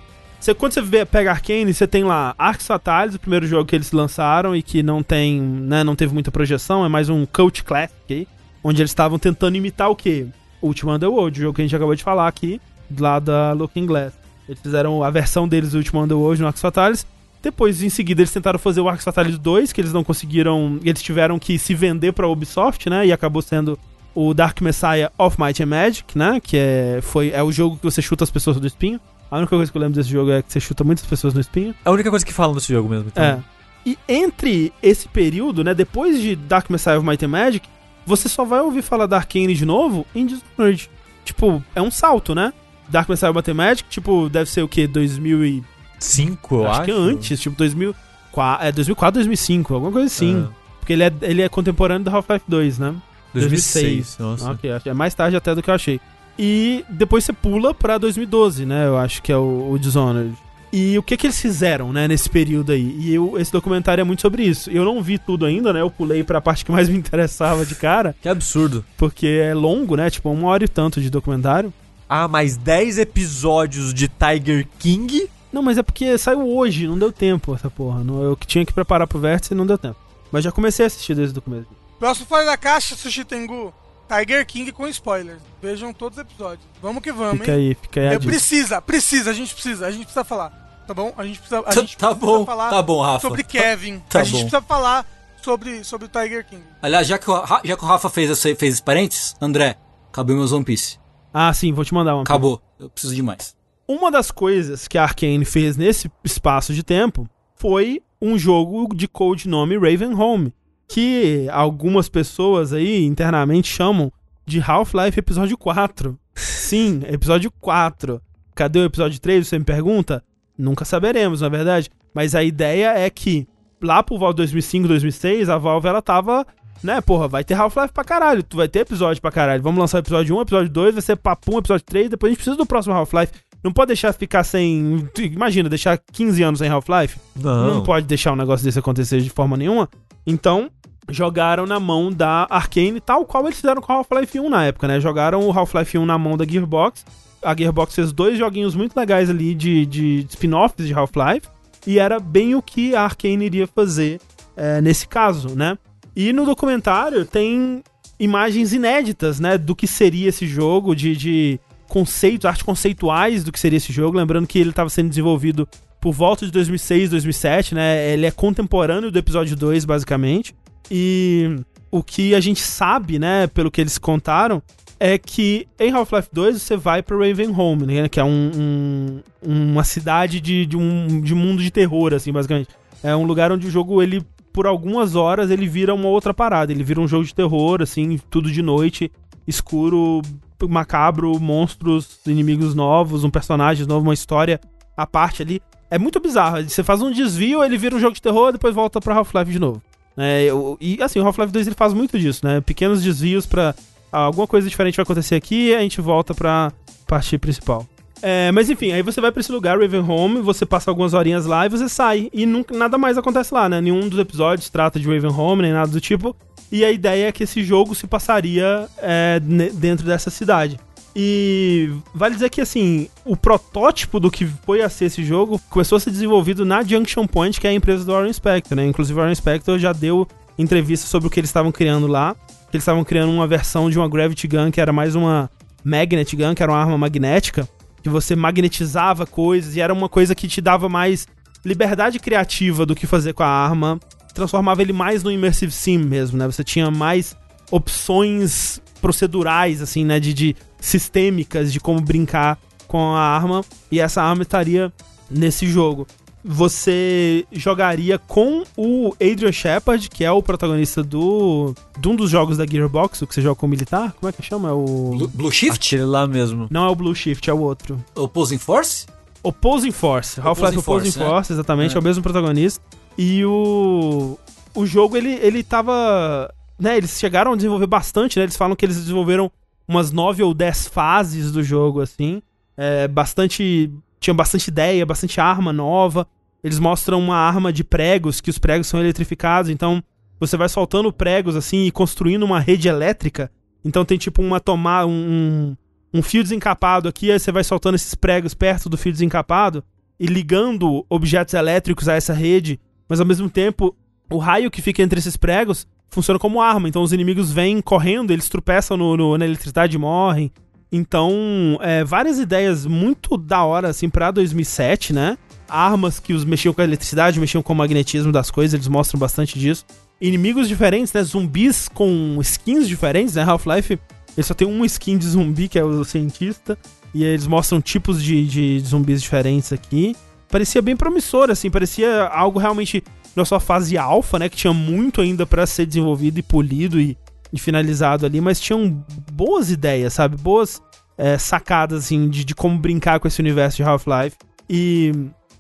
você, quando você vê, pega Arkane, você tem lá Arcs Fatalis, o primeiro jogo que eles lançaram e que não tem, né, não teve muita projeção, é mais um Coach Classic aí, onde eles estavam tentando imitar o quê? Ultima Underworld, o jogo que a gente acabou de falar aqui, lá da Looking Glass. Eles fizeram a versão deles do Ultima Underworld no Arcs Fatalis. Depois, em seguida, eles tentaram fazer o Arcs Fatalis 2, que eles não conseguiram. Eles tiveram que se vender pra Ubisoft, né? E acabou sendo o Dark Messiah of Might and Magic, né? Que é, foi, é o jogo que você chuta as pessoas do espinho. A única coisa que eu lembro desse jogo é que você chuta muitas pessoas no espinho. É a única coisa que falam desse jogo mesmo. Então. É. E entre esse período, né? Depois de Dark Messiah of Might and Magic, você só vai ouvir falar da Arkane de novo em Dishonored. Tipo, é um salto, né? Dark Messiah Magic, tipo, deve ser o quê? 2000 e... 5, eu acho, acho. que antes, tipo 2004, é 2004, 2005, alguma coisa assim. Ah, Porque ele é, ele é contemporâneo do Half-Life 2, né? 2006. Nossa. Ok, acho- é mais tarde até do que eu achei. E depois você pula pra 2012, né? Eu acho que é o, o Dishonored. E o que que eles fizeram, né, nesse período aí? E eu, esse documentário é muito sobre isso. Eu não vi tudo ainda, né? Eu pulei pra parte que mais me interessava de cara, Que absurdo. porque é longo, né? Tipo, uma hora e tanto de documentário. Ah, mais 10 episódios de Tiger King. Não, mas é porque saiu hoje, não deu tempo essa porra. Não, eu que tinha que preparar pro vértice e não deu tempo. Mas já comecei a assistir desde o começo. Próximo Fora da Caixa, Sushi Tengu. Tiger King com spoilers. Vejam todos os episódios. Vamos que vamos, Fica hein? aí, fica aí a Eu precisa, precisa, a gente precisa, a gente precisa falar. Tá bom? A gente precisa, a Tá- gente tá precisa bom, falar tá bom, Rafa. sobre Kevin. Tá a gente bom. precisa falar sobre, sobre o Tiger King. Aliás, já que, o, já que o Rafa fez, esse, fez esse parênteses, André, acabou meus One Piece. Ah, sim, vou te mandar uma. Acabou. Eu preciso de mais. Uma das coisas que a Arkane fez nesse espaço de tempo foi um jogo de codinome Ravenholm, que algumas pessoas aí internamente chamam de Half-Life Episódio 4. Sim, episódio 4. Cadê o episódio 3? Você me pergunta? Nunca saberemos, na verdade. Mas a ideia é que lá pro Valve 2005, 2006, a Valve ela tava, né, porra, vai ter Half-Life pra caralho, tu vai ter episódio pra caralho. Vamos lançar o episódio 1, episódio 2, vai ser papum, episódio 3, depois a gente precisa do próximo Half-Life. Não pode deixar ficar sem. Imagina, deixar 15 anos sem Half-Life. Não. Não pode deixar um negócio desse acontecer de forma nenhuma. Então, jogaram na mão da Arkane, tal qual eles fizeram com o Half-Life 1 na época, né? Jogaram o Half-Life 1 na mão da Gearbox. A Gearbox fez dois joguinhos muito legais ali de, de spin-offs de Half-Life. E era bem o que a Arkane iria fazer é, nesse caso, né? E no documentário tem imagens inéditas, né? Do que seria esse jogo, de, de conceitos, arte conceituais do que seria esse jogo. Lembrando que ele estava sendo desenvolvido por volta de 2006, 2007, né? Ele é contemporâneo do episódio 2, basicamente. E o que a gente sabe, né, pelo que eles contaram, é que em Half-Life 2 você vai pra Ravenholm, né, que é um, um- uma cidade de, de um de mundo de terror, assim, basicamente. É um lugar onde o jogo, ele, por algumas horas, ele vira uma outra parada. Ele vira um jogo de terror, assim, tudo de noite, escuro, macabro, monstros, inimigos novos, um personagem novo, uma história à parte ali. É muito bizarro. Você faz um desvio, ele vira um jogo de terror, depois volta pra Half-Life de novo. É, eu- e assim, o Half-Life 2 ele faz muito disso, né? Pequenos desvios pra ah, alguma coisa diferente vai acontecer aqui e a gente volta pra parte principal. É, mas enfim, aí você vai pra esse lugar, Ravenholm, você passa algumas horinhas lá e você sai. E nunca, nada mais acontece lá, né? Nenhum dos episódios trata de Ravenholm, nem nada do tipo. E a ideia é que esse jogo se passaria é, dentro dessa cidade. E vale dizer que, assim, o protótipo do que foi a ser esse jogo começou a ser desenvolvido na Junction Point, que é a empresa do Warren Spector, né? Inclusive, o Warren Spector já deu entrevista sobre o que eles estavam criando lá. Que eles estavam criando uma versão de uma Gravity Gun que era mais uma Magnet Gun, que era uma arma magnética, que você magnetizava coisas e era uma coisa que te dava mais liberdade criativa do que fazer com a arma. Transformava ele mais no Immersive Sim mesmo, né? Você tinha mais opções procedurais, assim, né? De, de sistêmicas de como brincar com a arma. E essa arma estaria nesse jogo. Você jogaria com o Adrian Shepard, que é o protagonista do de um dos jogos da Gearbox, o que você joga com o militar. Como é que chama? É o Blue, Blue Shift? Aquele lá mesmo. não é o Blue Shift, é o outro. Opposing Force? Opposing Force. Half-Life Opposing Opposing Force, né? Force, exatamente, é. É. o mesmo protagonista. E o o jogo ele ele tava, né, eles chegaram a desenvolver bastante, né? Eles falam que eles desenvolveram umas nove ou dez fases do jogo assim. É, bastante tinha bastante ideia, bastante arma nova. Eles mostram uma arma de pregos, que os pregos são eletrificados, então você vai soltando pregos assim e construindo uma rede elétrica. Então tem tipo uma tomada, um, um fio desencapado aqui, aí você vai soltando esses pregos perto do fio desencapado e ligando objetos elétricos a essa rede, mas ao mesmo tempo o raio que fica entre esses pregos funciona como arma. Então os inimigos vêm correndo, eles tropeçam no, no- na eletricidade e morrem. Então, é, várias ideias muito da hora, assim, pra 2007, né? Armas que os mexiam com a eletricidade, mexiam com o magnetismo das coisas, eles mostram bastante disso. Inimigos diferentes, né? Zumbis com skins diferentes, né? Half-Life, ele só tem uma skin de zumbi, que é o cientista. E eles mostram tipos de, de zumbis diferentes aqui. Parecia bem promissor, assim, parecia algo realmente na sua fase alfa, né? Que tinha muito ainda pra ser desenvolvido e polido e, e finalizado ali, mas tinham boas ideias, sabe? Boas é, sacadas, assim, de, de como brincar com esse universo de Half-Life. E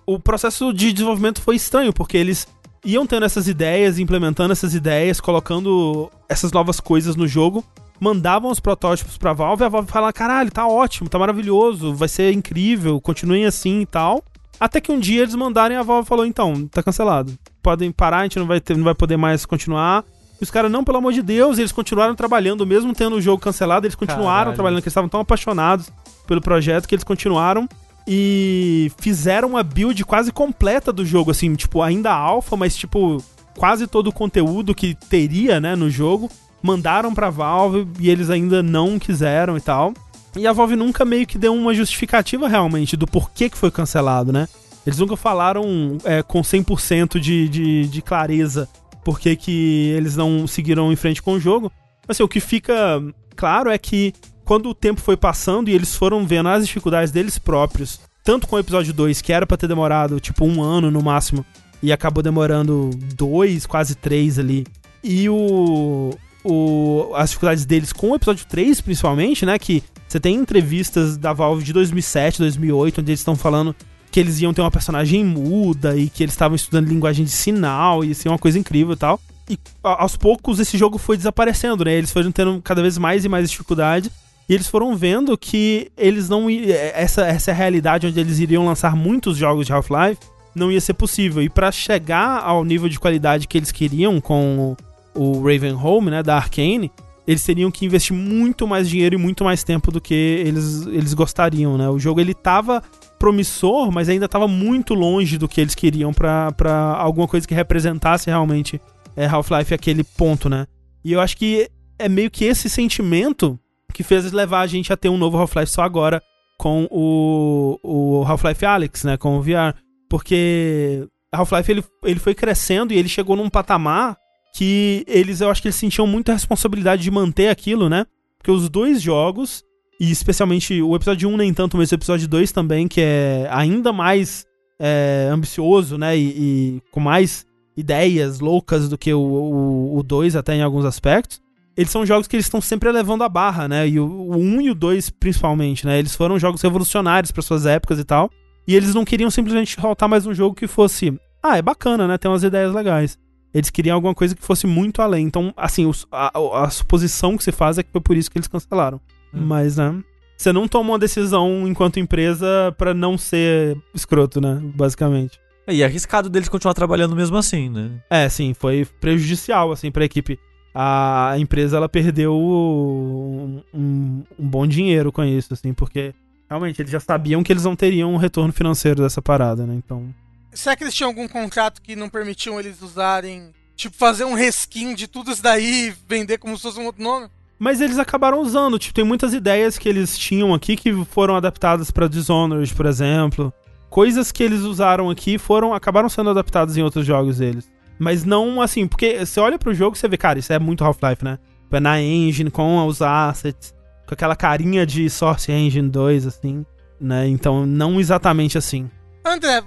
o processo de desenvolvimento foi estranho, porque eles iam tendo essas ideias, implementando essas ideias, colocando essas novas coisas no jogo, mandavam os protótipos pra Valve, a Valve falava, caralho, tá ótimo, tá maravilhoso, vai ser incrível, continuem assim e tal. Até que um dia eles mandaram e a Valve falou, então, tá cancelado. Podem parar, a gente não vai, ter, não vai poder mais continuar. E os caras, não, pelo amor de Deus, eles continuaram trabalhando, mesmo tendo o jogo cancelado, eles continuaram Caralho. trabalhando, porque eles estavam tão apaixonados pelo projeto que eles continuaram e fizeram uma build quase completa do jogo, assim, tipo, ainda alfa, mas tipo, quase todo o conteúdo que teria, né, no jogo, mandaram pra Valve e eles ainda não quiseram e tal. E a Valve nunca meio que deu uma justificativa realmente do porquê que foi cancelado, né? Eles nunca falaram é, com 100% de, de, de clareza por que que eles não seguiram em frente com o jogo. Assim, o que fica claro é que quando o tempo foi passando e eles foram vendo as dificuldades deles próprios, tanto com o episódio 2, que era pra ter demorado tipo um ano no máximo, e acabou demorando dois, quase três ali, e o, o as dificuldades deles com o episódio 3, principalmente, né, que você tem entrevistas da Valve de 2007, 2008, onde eles estão falando que eles iam ter uma personagem muda e que eles estavam estudando linguagem de sinal e ser uma coisa incrível e tal. E aos poucos esse jogo foi desaparecendo, né? Eles foram tendo cada vez mais e mais dificuldade. E eles foram vendo que eles não. i- Essa, essa é realidade onde eles iriam lançar muitos jogos de Half-Life. Não ia ser possível. E pra chegar ao nível de qualidade que eles queriam com o, o Ravenholm, né? Da Arkane, eles teriam que investir muito mais dinheiro e muito mais tempo do que eles, eles gostariam, né? O jogo ele tava promissor, mas ainda tava muito longe do que eles queriam pra alguma coisa que representasse realmente é, Half-Life aquele ponto, né? E eu acho que é meio que esse sentimento que fez levar a gente a ter um novo Half-Life só agora com o, o Half-Life Alyx, né? Com o VR. Porque Half-Life ele, ele foi crescendo e ele chegou num patamar que eles, eu acho que eles sentiam muita responsabilidade de manter aquilo, né? Porque os dois jogos, e especialmente o episódio 1 nem tanto, mas o episódio 2 também, que é ainda mais é, ambicioso, né? E, e, com mais ideias loucas do que o 2 até em alguns aspectos. Eles são jogos que eles estão sempre elevando a barra, né? E o, o 1 e o 2 principalmente, né? Eles foram jogos revolucionários para suas épocas e tal. E eles não queriam simplesmente soltar mais um jogo que fosse, ah, é bacana, né? Tem umas ideias legais. Eles queriam alguma coisa que fosse muito além. Então, assim, os, a, a, suposição que se faz é que foi por isso que eles cancelaram. Hum. Mas, né? Você não toma uma decisão enquanto empresa para não ser escroto, né? Basicamente. É, e é arriscado deles continuar trabalhando mesmo assim, né? É, sim, foi prejudicial, assim, pra equipe. A empresa, ela perdeu um, um, um bom dinheiro com isso, assim, porque realmente eles já sabiam que eles não teriam um retorno financeiro dessa parada, né? Então. Será que eles tinham algum contrato que não permitiam eles usarem, tipo, fazer um reskin de tudo isso daí e vender como se fosse um outro nome? Mas eles acabaram usando, tipo, tem muitas ideias que eles tinham aqui que foram adaptadas para Dishonored, por exemplo. Coisas que eles usaram aqui foram acabaram sendo adaptadas em outros jogos deles. Mas não assim, porque você olha pro jogo e você vê, cara, isso é muito Half-Life, né? É na engine, com os assets, com aquela carinha de Source Engine 2, assim, né? Então, não exatamente assim. André,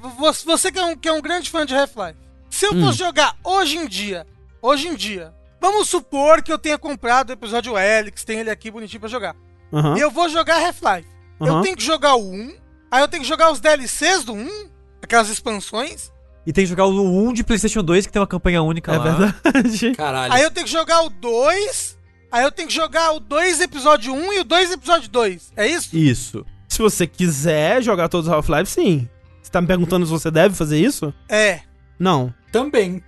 você que é um, que é um grande fã de Half-Life, se eu hum. fosse jogar hoje em dia, hoje em dia, vamos supor que eu tenha comprado o episódio Helix, tem ele aqui bonitinho pra jogar. Uhum. E eu vou jogar Half-Life. Uhum. Eu tenho que jogar o 1, aí eu tenho que jogar os DLCs do 1, aquelas expansões. E tem que jogar o 1 de PlayStation 2, que tem uma campanha única é lá. É verdade. Caralho. Aí eu tenho que jogar o 2, aí eu tenho que jogar o 2 episódio 1 e o 2 episódio 2. É isso? Isso. Se você quiser jogar todos os Half-Life, sim. Você tá me perguntando se você deve fazer isso? É. Não. Também.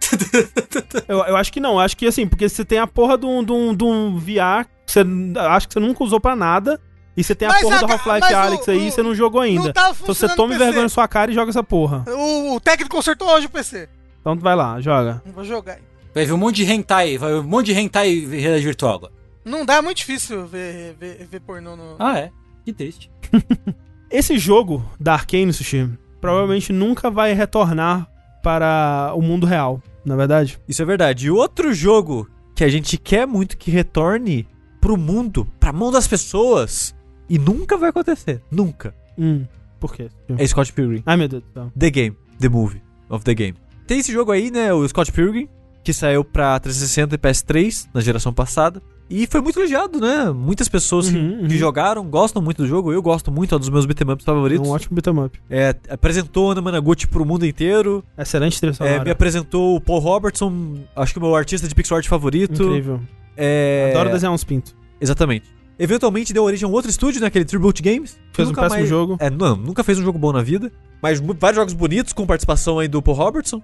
eu, eu acho que não. Acho que assim, porque você tem a porra de um, de um, de um VR que você acho que você nunca usou pra nada. E você tem a mas porra a, do Half-Life Alex o, aí e você não jogou ainda. Não então você toma vergonha na sua cara e joga essa porra. O, o técnico consertou hoje o PC. Então vai lá, joga. Vou jogar. Vai ver um monte de hentai, vai ver um monte de hentai realidade virtual agora. Não dá, é muito difícil ver, ver, ver pornô no... Ah, é? Que triste. Esse jogo da Arkane, Sushi, provavelmente nunca vai retornar para o mundo real, na é verdade? Isso é verdade. E outro jogo que a gente quer muito que retorne pro mundo, pra mão das pessoas, e nunca vai acontecer. Nunca. Hum, por quê? É Scott Pilgrim. Ai, meu Deus do céu. The Game. The Movie of the Game. Tem esse jogo aí, né? O Scott Pilgrim, que saiu pra 360 e PS3 na geração passada. E foi muito elogiado, né? Muitas pessoas uhum, uhum. que jogaram gostam muito do jogo. Eu gosto muito, é um dos meus beat'em ups favoritos. É um ótimo beat'em up. É, apresentou Ana Managuchi pro mundo inteiro. Excelente trilha é, Me apresentou o Paul Robertson, acho que o meu artista de pixel art favorito. Incrível. É... Adoro desenhar uns pintos. Exatamente. Eventualmente deu origem a um outro estúdio, né? Aquele Tribute Games. Fez um péssimo mais... jogo. É, não, nunca fez um jogo bom na vida. Mas vários jogos bonitos com participação aí do Paul Robertson.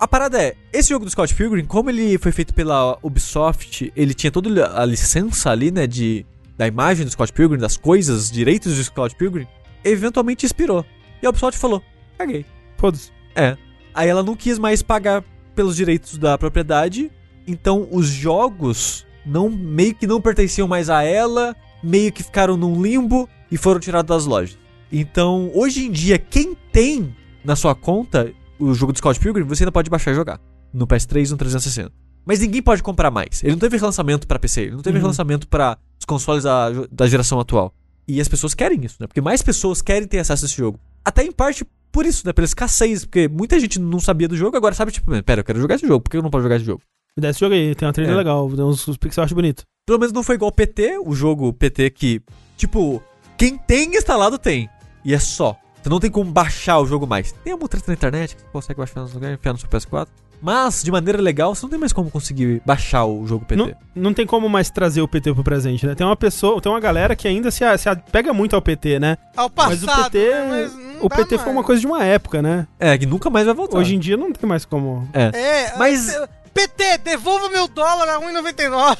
A parada é, esse jogo do Scott Pilgrim, como ele foi feito pela Ubisoft, ele tinha toda a licença ali, né, de da imagem do Scott Pilgrim, das coisas, direitos do Scott Pilgrim, eventualmente expirou. E a Ubisoft falou: "Caguei". Foda-se. É. Aí ela não quis mais pagar pelos direitos da propriedade, então os jogos não meio que não pertenciam mais a ela, meio que ficaram num limbo e foram tirados das lojas. Então, hoje em dia, quem tem na sua conta o jogo do Scott Pilgrim, você ainda pode baixar e jogar. No PS3 e no 360. Mas ninguém pode comprar mais. Ele não teve lançamento para PC, ele não teve uhum. lançamento para os consoles da, da geração atual. E as pessoas querem isso, né? Porque mais pessoas querem ter acesso a esse jogo. Até em parte por isso, né? Pela escassez. Porque muita gente não sabia do jogo, agora sabe, tipo, pera, eu quero jogar esse jogo, por que eu não posso jogar esse jogo? Me dá esse jogo aí, tem uma trilha é. legal, tem uns, uns pixels acho bonito. Pelo menos não foi igual o PT, o jogo PT que, tipo, quem tem instalado tem. E é só. Você não tem como baixar o jogo mais. Tem uma treta na internet que você consegue baixar nos lugares, enfiar no seu PS4. Mas, de maneira legal, você não tem mais como conseguir baixar o jogo PT. Não, não tem como mais trazer o PT pro presente, né? Tem uma pessoa, tem uma galera que ainda se, se pega muito ao PT, né? Ao passado, mas o PT, né? o PT foi uma coisa de uma época, né? É, que nunca mais vai voltar. Hoje em dia não tem mais como. É. é mas. PT, devolva meu dólar a 1,99.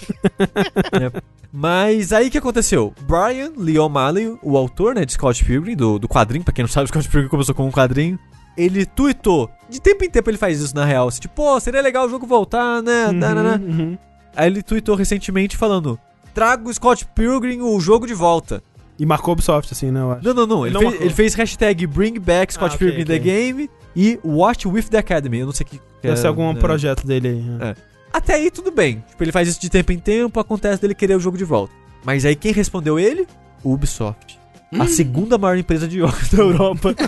é. Mas aí o que aconteceu? Brian Lee O'Malley, o autor né, de Scott Pilgrim, do, do quadrinho, pra quem não sabe, Scott Pilgrim começou com um quadrinho. Ele tweetou. De tempo em tempo ele faz isso na real. Assim, tipo, pô, seria legal o jogo voltar, né? Uhum, uhum. Aí ele tweetou recentemente falando: Trago Scott Pilgrim o jogo de volta. E marcou Ubisoft, assim, né? Eu acho. Não, não, não. Ele, não fez, ele fez, hashtag Bring Back Scott ah, Pilgrim okay, okay. The Game e Watch with the Academy. Eu não sei o que. Deve é, ser algum é. projeto dele aí. Né? É. Até aí tudo bem. Tipo, ele faz isso de tempo em tempo, acontece dele querer o jogo de volta. Mas aí quem respondeu ele? Ubisoft. A segunda maior empresa de jogos da Europa.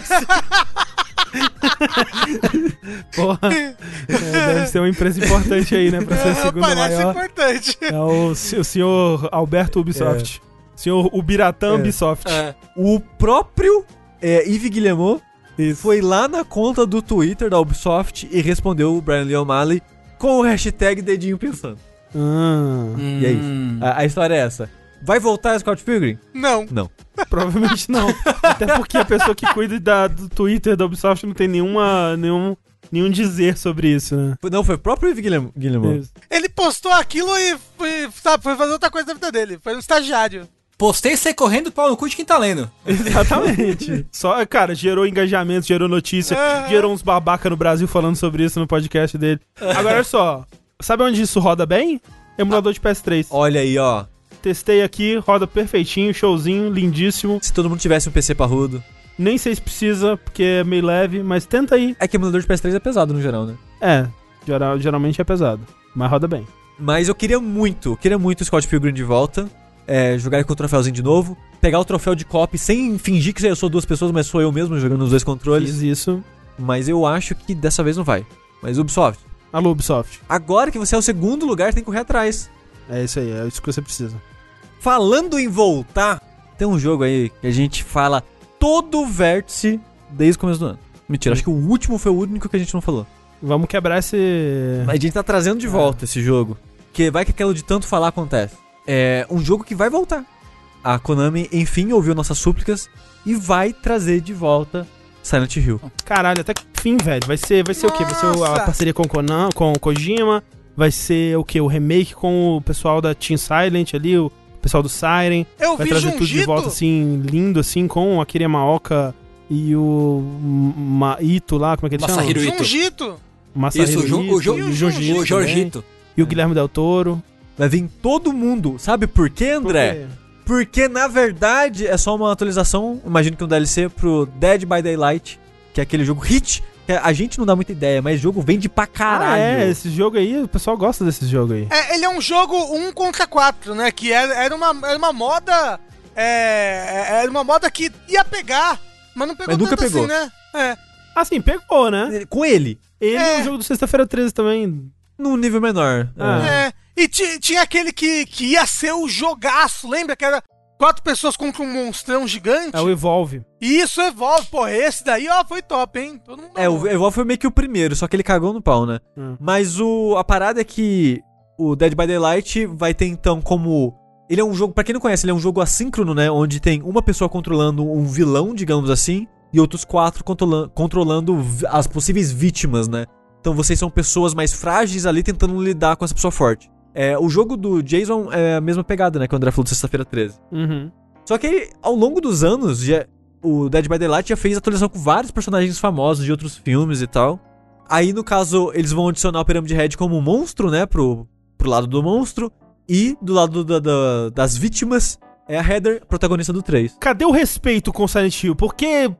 Porra. É, deve ser uma empresa importante aí, né? Pra ser a segunda Parece maior. importante. É o, o senhor Alberto Ubisoft. Senhor Ubiratã É. Ubisoft. É. O próprio é, Yves Guillemot foi lá na conta do Twitter da Ubisoft e respondeu o Brian Lee O'Malley com o hashtag dedinho pensando. Ah, E é isso. Hum. A, a história é essa. Vai voltar a Scott Pilgrim? Não. Não. provavelmente não. Até porque a pessoa que cuida da- do Twitter da Ubisoft não tem nenhuma, nenhum, nenhum dizer sobre isso, né? Não, foi o próprio Guillemot. Isso. Ele postou aquilo e foi, sabe, foi fazer outra coisa da vida dele. Foi um estagiário. Postei sair correndo pau no cu de quem tá lendo. Exatamente. Só, cara, gerou engajamento, gerou notícia, Ah. gerou uns babaca no Brasil falando sobre isso no podcast dele. Agora olha só, sabe onde isso roda bem? Emulador de PS3. Olha aí, ó. Testei aqui, roda perfeitinho, showzinho, lindíssimo. Se todo mundo tivesse um PC parrudo. Nem sei se precisa, porque é meio leve, mas tenta aí. É que emulador de PS3 é pesado no geral, né? É, geral, geralmente é pesado, mas roda bem. Mas eu queria muito, queria muito o Scott Pilgrim de volta. É, jogar com o troféuzinho de novo. Pegar o troféu de copy sem fingir que eu sou duas pessoas, mas sou eu mesmo jogando os dois controles. Fiz isso. Mas eu acho que dessa vez não vai. Mas Ubisoft, Alô, Ubisoft. agora que você é o segundo lugar, tem que correr atrás. É isso aí, é isso que você precisa. Falando em voltar, tem um jogo aí que a gente fala todo o vértice desde o começo do ano. Mentira, acho que o último foi o único que a gente não falou. Vamos quebrar esse. A gente tá trazendo de volta esse jogo. Que vai que aquilo de tanto falar acontece. É um jogo que vai voltar. A Konami, enfim, ouviu nossas súplicas e vai trazer de volta Silent Hill. Caralho, até que fim, velho. Vai ser, vai ser o quê? Vai ser a parceria com o Conan, com o Kojima? Vai ser o quê? O remake com o pessoal da Team Silent ali, o pessoal do Siren? Eu Vai vi trazer tudo de volta assim, lindo assim, com a Akira Maoka e o Maito lá, como é que ele Masahiro chama? Ito. Junjito. Masahiro Isso, Ito, o, Jo- e o Jorgito. E o Guilherme Del Toro. Vai vir todo mundo. Sabe por quê, André? Porque na verdade é só uma atualização, imagino que um DLC pro Dead by Daylight, que é aquele jogo hit. Que a gente não dá muita ideia, mas o jogo vende pra caralho. Ah, é, esse jogo aí, o pessoal gosta desse jogo aí. É, ele é um jogo um contra quatro, né? Que era, era, uma, era uma moda. É, era uma moda que ia pegar, mas não pegou Mas nunca tanto pegou. assim, né? É. Assim, pegou, né? Com ele, Ele É. é o jogo do Sexta-feira 13 também. num nível menor. Ah. É. E ti- tinha aquele que, que ia ser o jogaço, lembra? Que era quatro pessoas contra um monstrão gigante. É o Evolve. E isso evolve, pô, esse daí, ó, foi top, hein? Todo mundo É, o amou. Evolve foi meio que o primeiro, só que ele cagou no pau, né? Hum. Mas o, a parada é que o Dead by Daylight vai ter então como. Ele é um jogo, pra quem não conhece, ele é um jogo assíncrono, né? Onde tem uma pessoa controlando um vilão, digamos assim, e outros quatro controla controlando vi- as possíveis vítimas, né? Então vocês são pessoas mais frágeis ali tentando lidar com essa pessoa forte. É, o jogo do Jason é a mesma pegada, né? Que o André falou de sexta-feira 13. Uhum. Só que aí, ao longo dos anos, já, o Dead by Daylight já fez atualização com vários personagens famosos de outros filmes e tal. Aí, no caso, eles vão adicionar o Pyramid Head como um monstro, né? Pro, pro lado do monstro. E do lado da- das vítimas é a Heather, protagonista do 3. Cadê o respeito com Silent Hill? Por que.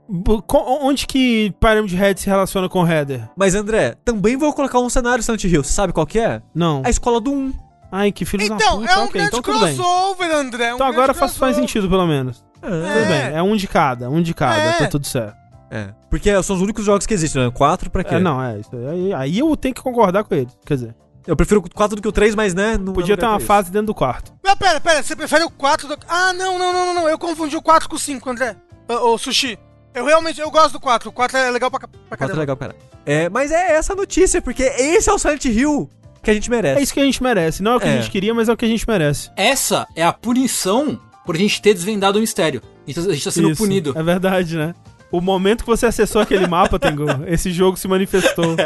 Onde que Pyramid Head se relaciona com Header? Mas, André, também vou colocar um cenário Silent Hill. Você sabe qual que é? Não. A escola do 1. Ai, que filho da Então, puta. é um ok, grande então tudo bem. crossover, André. é um Então agora faz, faz sentido, pelo menos. Tudo É. bem. É um de cada, um de cada. É. Tá tudo certo. É. Porque são os únicos jogos que existem, né? 4 pra quê? É, não, é isso. Aí, aí eu tenho que concordar com ele. Quer dizer, Eu prefiro o 4 do que o 3, mas, né? Não podia é ter uma fase dentro do quarto. Mas pera, pera, você prefere o 4 do... Ah, não, não, não, não, não, eu confundi o 4 com o 5, André. Ô, ô, Sushi, eu realmente, eu gosto do 4, o 4 é legal pra, pra isso. 4 é legal, cara. É, mas é essa a notícia, porque esse é o Silent Hill que a gente merece. É isso que a gente merece. Não é o que É. a gente queria, mas é o que a gente merece. Essa é a punição por a gente ter desvendado o mistério. A gente tá- a gente tá sendo Isso. punido. É verdade, né? O momento que você acessou aquele mapa, Tengu, esse jogo se manifestou.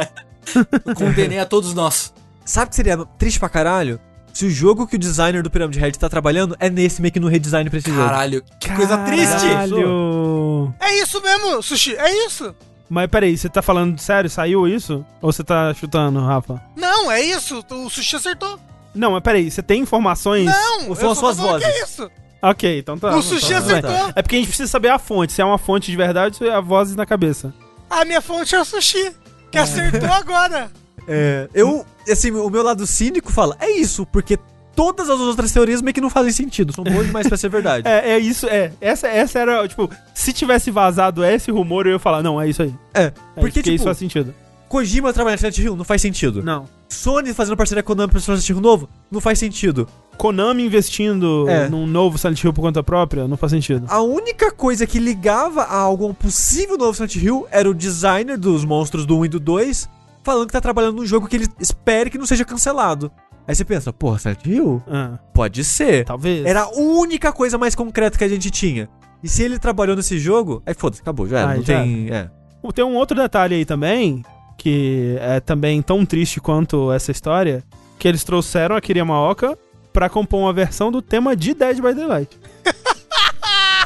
Condenei a todos nós. Sabe o que seria triste pra caralho? Se o jogo que o designer do Pyramid Head tá trabalhando é nesse meio que no redesign pra esse jogo. Caralho, que coisa triste. Caralho. É isso mesmo, Sushi, é isso. Mas peraí, você tá falando sério? Saiu isso? Ou você tá chutando, Rafa? Não, é isso, o Sushi acertou. Não, mas peraí, você tem informações? Não, São eu as suas vozes. é isso. Ok, então tá. O sushi tá, tudo bem. acertou. É porque a gente precisa saber a fonte. Se é uma fonte de verdade, ou é a vozes na cabeça. A minha fonte é o Sushi, que acertou agora. É, eu, assim, o meu lado cínico fala, é isso, porque todas as outras teorias meio que não fazem sentido, são boas demais pra ser verdade. É, é isso, é. Essa, essa era, tipo, se tivesse vazado esse rumor, eu ia falar, não, é isso aí. É, É, porque, tipo, isso faz sentido. Kojima trabalhando em Silent Hill não faz sentido. Não. Sony fazendo parceria com a Konami pra Silent Hill novo não faz sentido. Konami investindo É. num novo Silent Hill por conta própria, não faz sentido. A única coisa que ligava a algum possível novo Silent Hill era o designer dos monstros do 1 e do 2 falando que tá trabalhando num jogo que ele espere que não seja cancelado. Aí você pensa, porra, Silent Hill? Ah, Pode ser. talvez. Era a única coisa mais concreta que a gente tinha. E se ele trabalhou nesse jogo, aí foda-se, acabou, já era. Aí não já tem. É. Tem um outro detalhe aí também, que é também tão triste quanto essa história, que eles trouxeram a Kiria Maoka pra compor uma versão do tema de Dead by Daylight.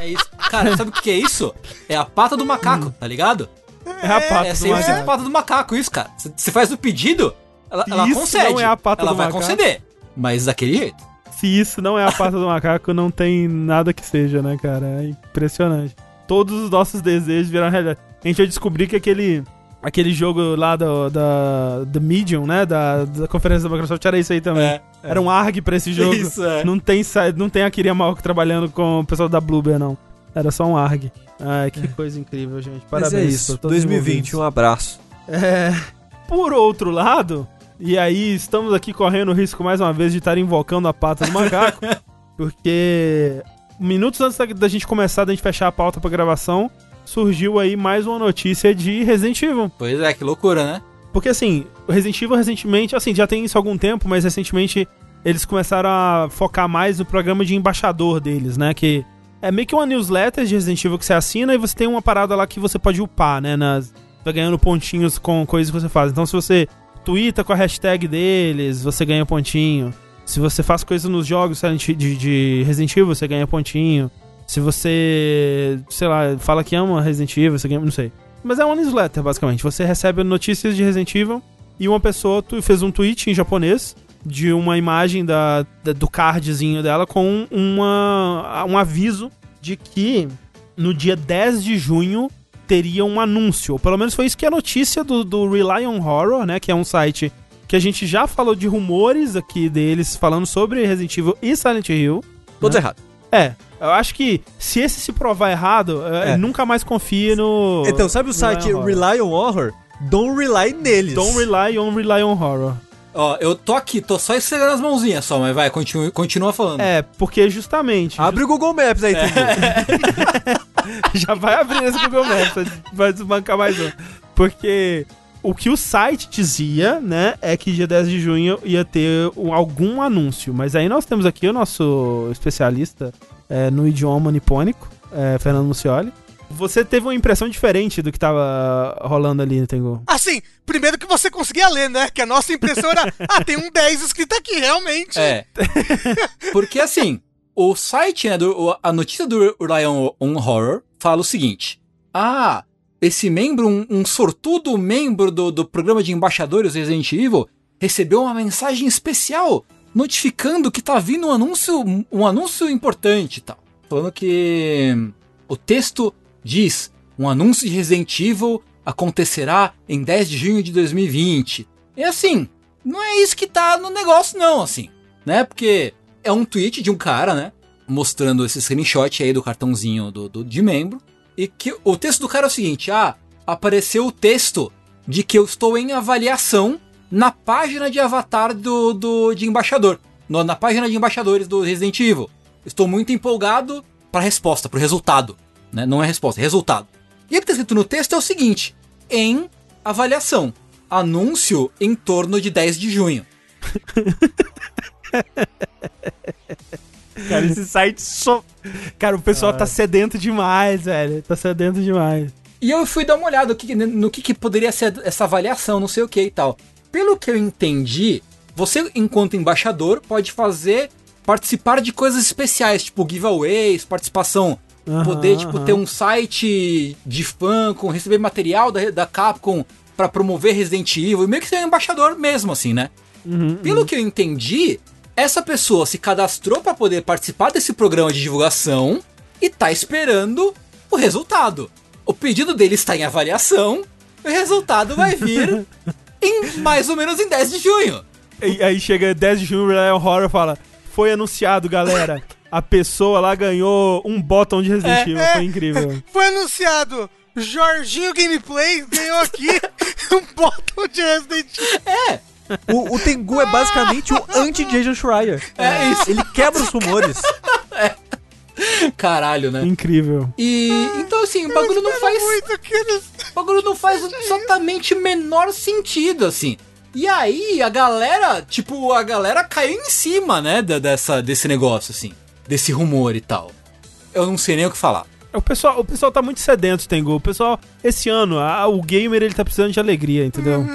É isso. Cara, sabe o que que é isso? É a pata do macaco, tá ligado? É a pata é do 100% macaco. pata do macaco, isso, cara. Você faz o pedido, ela, ela Isso concede. não é a pata ela do vai macaco. conceder. Mas daquele jeito. Se isso não é a pata do macaco, não tem nada que seja, né, cara? É impressionante. Todos os nossos desejos viraram realidade. A gente vai descobrir que aquele, aquele jogo lá do, da The Medium, né, da, da conferência da Microsoft, era isso aí também. É. Era um ARG pra esse jogo. Isso, é. Não tem, não tem a Kiria trabalhando com o pessoal da Bluebear, não. Era só um ARG. Ai, que coisa incrível, gente. Parabéns. Mas é isso. pra todos os 2020, envolvidos. um abraço. É, por outro lado, e aí estamos aqui correndo o risco mais uma vez de estar invocando a pata do macaco, porque minutos antes da, da gente começar, da gente fechar a pauta pra gravação, surgiu aí mais uma notícia de Resident Evil. Pois é, que loucura, né? Porque assim, o Resident Evil recentemente, assim, já tem isso há algum tempo, mas recentemente eles começaram a focar mais no programa de embaixador deles, né? Que é meio que uma newsletter de Resident Evil que você assina e você tem uma parada lá que você pode upar, né? Nas, vai ganhando pontinhos com coisas que você faz. Então se você twitta com a hashtag deles, você ganha pontinho. Se você faz coisas nos jogos de, de Resident Evil, você ganha pontinho. Se você, sei lá, fala que ama Resident Evil, você ganha, não sei. Mas é uma newsletter, basicamente. Você recebe notícias de Resident Evil e uma pessoa fez um tweet em japonês de uma imagem da, da- do cardzinho dela com uma, um aviso de que no dia 10 de junho teria um anúncio. Ou pelo menos foi isso que é a notícia do, do Rely on Horror, né? Que é um site que a gente já falou de rumores aqui deles falando sobre Resident Evil e Silent Hill. Todos errados. É, eu acho que se esse se provar errado, É. nunca mais confie no. Então, sabe o site Rely on Horror. Rely on Horror? Don't rely neles. Don't rely on Rely on Horror. Ó, eu tô aqui, tô só esfregando as mãozinhas só, mas vai, continua, continua falando. É, porque justamente. Abre o Google Maps aí, Tengu. Já vai abrir esse Google Maps, vai desbancar mais um. Porque o que o site dizia, né, é que dia 10 de junho ia ter um- algum anúncio. Mas aí nós temos aqui o nosso especialista é, no idioma nipônico, é, Fernando Mucioli. Você teve uma impressão diferente do que tava rolando ali, Tengu. Assim, primeiro que você conseguia ler, né? Que a nossa impressão era, ah, tem um 10 escrito aqui, realmente. É. Porque assim, o site, né, do, a notícia do Lion on Horror fala o seguinte: Ah, esse membro, um, um sortudo membro do, do programa de embaixadores Resident Evil, recebeu uma mensagem especial notificando que tá vindo um anúncio, um anúncio importante e tal. Falando que o texto diz: um anúncio de Resident Evil acontecerá em 10 de junho de 2020. E assim, não é isso que tá no negócio, não, assim né? Porque é um tweet de um cara, né? Mostrando esse screenshot aí do cartãozinho do, do- de membro. E que o texto do cara é o seguinte: ah, apareceu o texto de que eu estou em avaliação na página de avatar do, do de embaixador. No- na página de embaixadores do Resident Evil. Estou muito empolgado para a resposta, para o resultado. Né? Não é resposta, é resultado. E o que está escrito no texto é o seguinte: em avaliação. Anúncio em torno de 10 de junho. Cara, esse site só. Cara, o pessoal tá sedento demais, velho. Tá sedento demais. E eu fui dar uma olhada no que, no que, que poderia ser essa avaliação, não sei o que e tal. Pelo que eu entendi, você, enquanto embaixador, pode fazer participar de coisas especiais, tipo giveaways, participação, Aham, poder tipo aham. ter um site de fã com receber material da, da Capcom pra promover Resident Evil, e meio que ser um embaixador mesmo assim, né? Uhum, Pelo que eu entendi, essa pessoa se cadastrou pra poder participar desse programa de divulgação e tá esperando o resultado. O pedido dele está em avaliação, e o resultado vai vir em mais ou menos em 10 de junho. E aí chega 10 de junho, o Horror fala: Foi anunciado, galera. A pessoa lá ganhou um botão de Resident É, Evil. é. Foi incrível. Foi anunciado. Jorginho Gameplay ganhou aqui um botão de Resident Evil. O, o Tengu é basicamente o anti-Jason Schreier. É isso. Ele quebra os rumores. Caralho, né? Incrível. E então assim, o bagulho não faz. Muito que eles... O bagulho não faz exatamente o menor sentido, assim. E aí, a galera, tipo, a galera caiu em cima, né, dessa, desse negócio, assim. Desse rumor e tal. Eu não sei nem o que falar. O pessoal, o pessoal tá muito sedento, Tengu. O pessoal, esse ano, a- o gamer ele tá precisando de alegria, entendeu?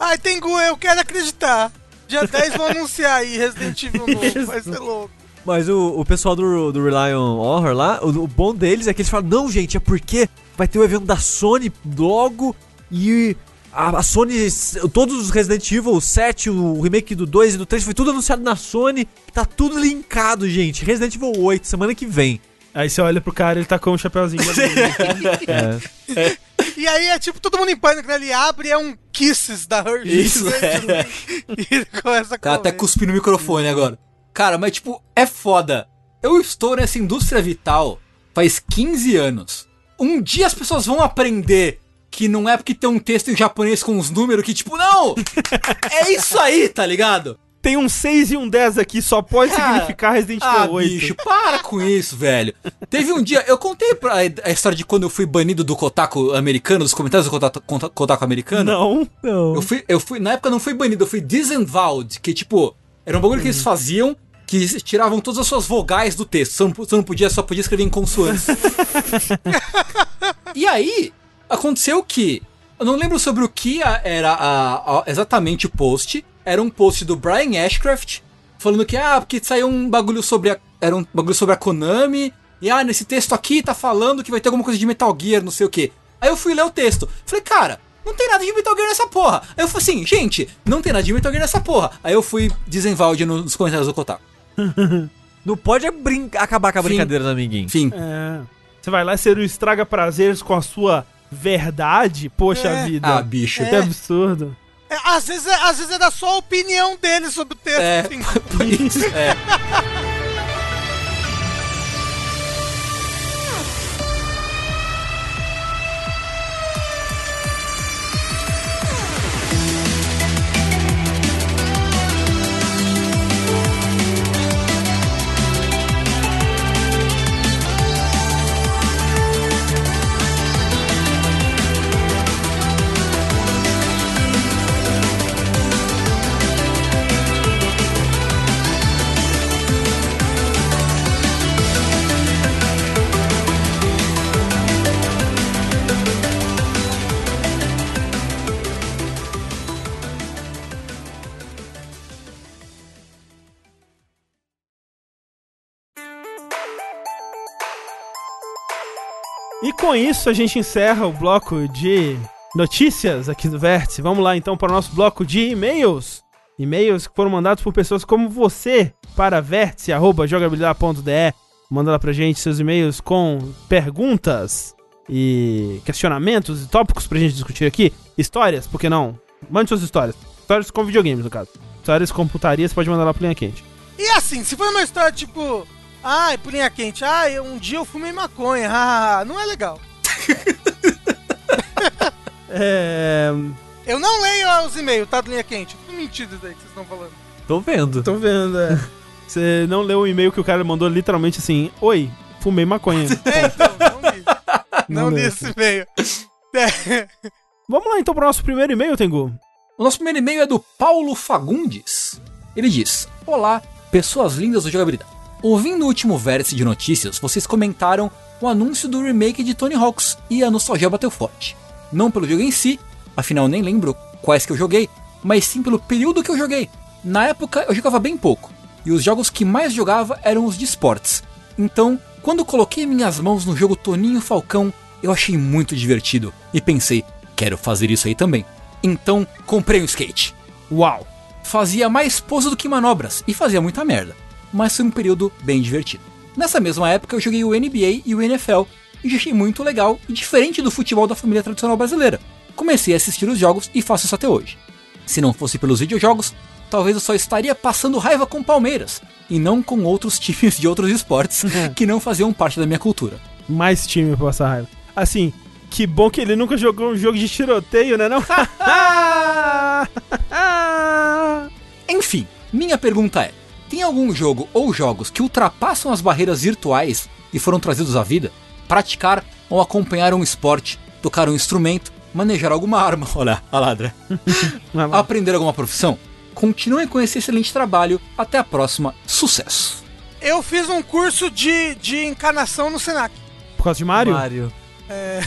Ai, Tengu, eu quero acreditar. Dia 10 vão anunciar aí Resident Evil novo. Vai ser louco. Mas o, o pessoal do, do Rely on Horror lá, o, o bom deles é que eles falam: não, gente, é porque vai ter o evento da Sony logo e a, a Sony, todos os Resident Evil, o 7, o remake do 2 e do 3, foi tudo anunciado na Sony. Tá tudo linkado, gente. Resident Evil 8, semana que vem. Aí você olha pro cara, ele tá com um chapéuzinho. alegria. É. E aí é tipo todo mundo em pânico, né? Ele abre e é um Kisses da Hershey. Isso, é. E ele começa a cara até comer. cuspiu no microfone agora. Cara, mas tipo, é foda. Eu estou nessa indústria vital faz 15 anos. Um dia as pessoas vão aprender que não é porque tem um texto em japonês com uns números que, tipo, não! É isso aí, tá ligado? Tem um 6 e um 10 aqui, só pode Cara, significar Resident Evil Ah, 8. bicho, para com isso, velho. Teve um dia, eu contei pra, a história de quando eu fui banido do Kotaku americano, dos comentários do Kotaku, Kotaku americano. Não. Não. Eu fui, eu fui, na época não fui banido, eu fui disavowed, que tipo, era um bagulho que eles faziam que tiravam todas as suas vogais do texto. Você não, você não podia, só podia escrever em consoantes. e aí, aconteceu que, eu não lembro sobre o que a- era a- a- exatamente o post, era um post do Brian Ashcraft, falando que, ah, porque saiu um bagulho sobre a, era um bagulho sobre a Konami, e ah, nesse texto aqui tá falando que vai ter alguma coisa de Metal Gear, não sei o que. Aí eu fui ler o texto. Falei, cara, não tem nada de Metal Gear nessa porra. Aí eu falei assim, gente, não tem nada de Metal Gear nessa porra. Aí eu fui desenvalde nos comentários do Kotaku. Não pode acabar com a Fim. brincadeira, né, amiguinho? Enfim. É. Você vai lá ser o estraga prazeres com a sua verdade? Poxa É. vida. Ah, bicho. Que absurdo. É, às, vezes é, às vezes é da sua opinião dele sobre o texto. É, assim. por isso. É. com isso a gente encerra o bloco de notícias aqui do Vértice. Vamos lá então para o nosso bloco de e-mails. E-mails que foram mandados por pessoas como você para vértice.jogabilidade.de. Manda lá pra gente seus e-mails com perguntas e questionamentos e tópicos pra gente discutir aqui. Histórias, por que não? Mande suas histórias. Histórias com videogames, no caso. Histórias com putaria, você pode mandar lá pro linha quente. E assim, se for uma história tipo. Ai, pulinha quente. Ai, um dia eu fumei maconha. Ah, não é legal. É. Eu não leio os e-mails, tá? Do linha quente. Tudo mentira isso daí que vocês estão falando. Tô vendo. Tô vendo, é. Você não leu o e-mail que o cara mandou literalmente assim: Oi, fumei maconha. É, então, não li. Não Não, li esse e-mail. É. Vamos lá então pro nosso primeiro e-mail, Tengu. O nosso primeiro e-mail é do Paulo Fagundes. Ele diz: Olá, pessoas lindas do jogabilidade. Ouvindo o último vértice de notícias, vocês comentaram o anúncio do remake de Tony Hawks e a nostalgia bateu forte. Não pelo jogo em si, afinal nem lembro quais que eu joguei, mas sim pelo período que eu joguei. Na época eu jogava bem pouco, e os jogos que mais jogava eram os de esportes. Então, quando coloquei minhas mãos no jogo Toninho Falcão, eu achei muito divertido e pensei, quero fazer isso aí também. Então, comprei um skate. Uau! Fazia mais pouso do que manobras e fazia muita merda, mas foi um período bem divertido. Nessa mesma época eu joguei o NBA e o NFL e achei muito legal e diferente do futebol da família tradicional brasileira. Comecei a assistir os jogos e faço isso até hoje. Se não fosse pelos videojogos, talvez eu só estaria passando raiva com Palmeiras e não com outros times de outros esportes que não faziam parte da minha cultura. Mais time pra passar raiva. Assim, que bom que ele nunca jogou um jogo de tiroteio, né não? Enfim, minha pergunta é: tem algum jogo ou jogos que ultrapassam as barreiras virtuais e foram trazidos à vida? Praticar ou acompanhar um esporte, tocar um instrumento, manejar alguma arma, olha, a ladra, aprender alguma profissão? Continuem com esse excelente trabalho. Até a próxima. Sucesso! Eu fiz um curso de, de encarnação no Senac. Por causa de Mario? Mario. É.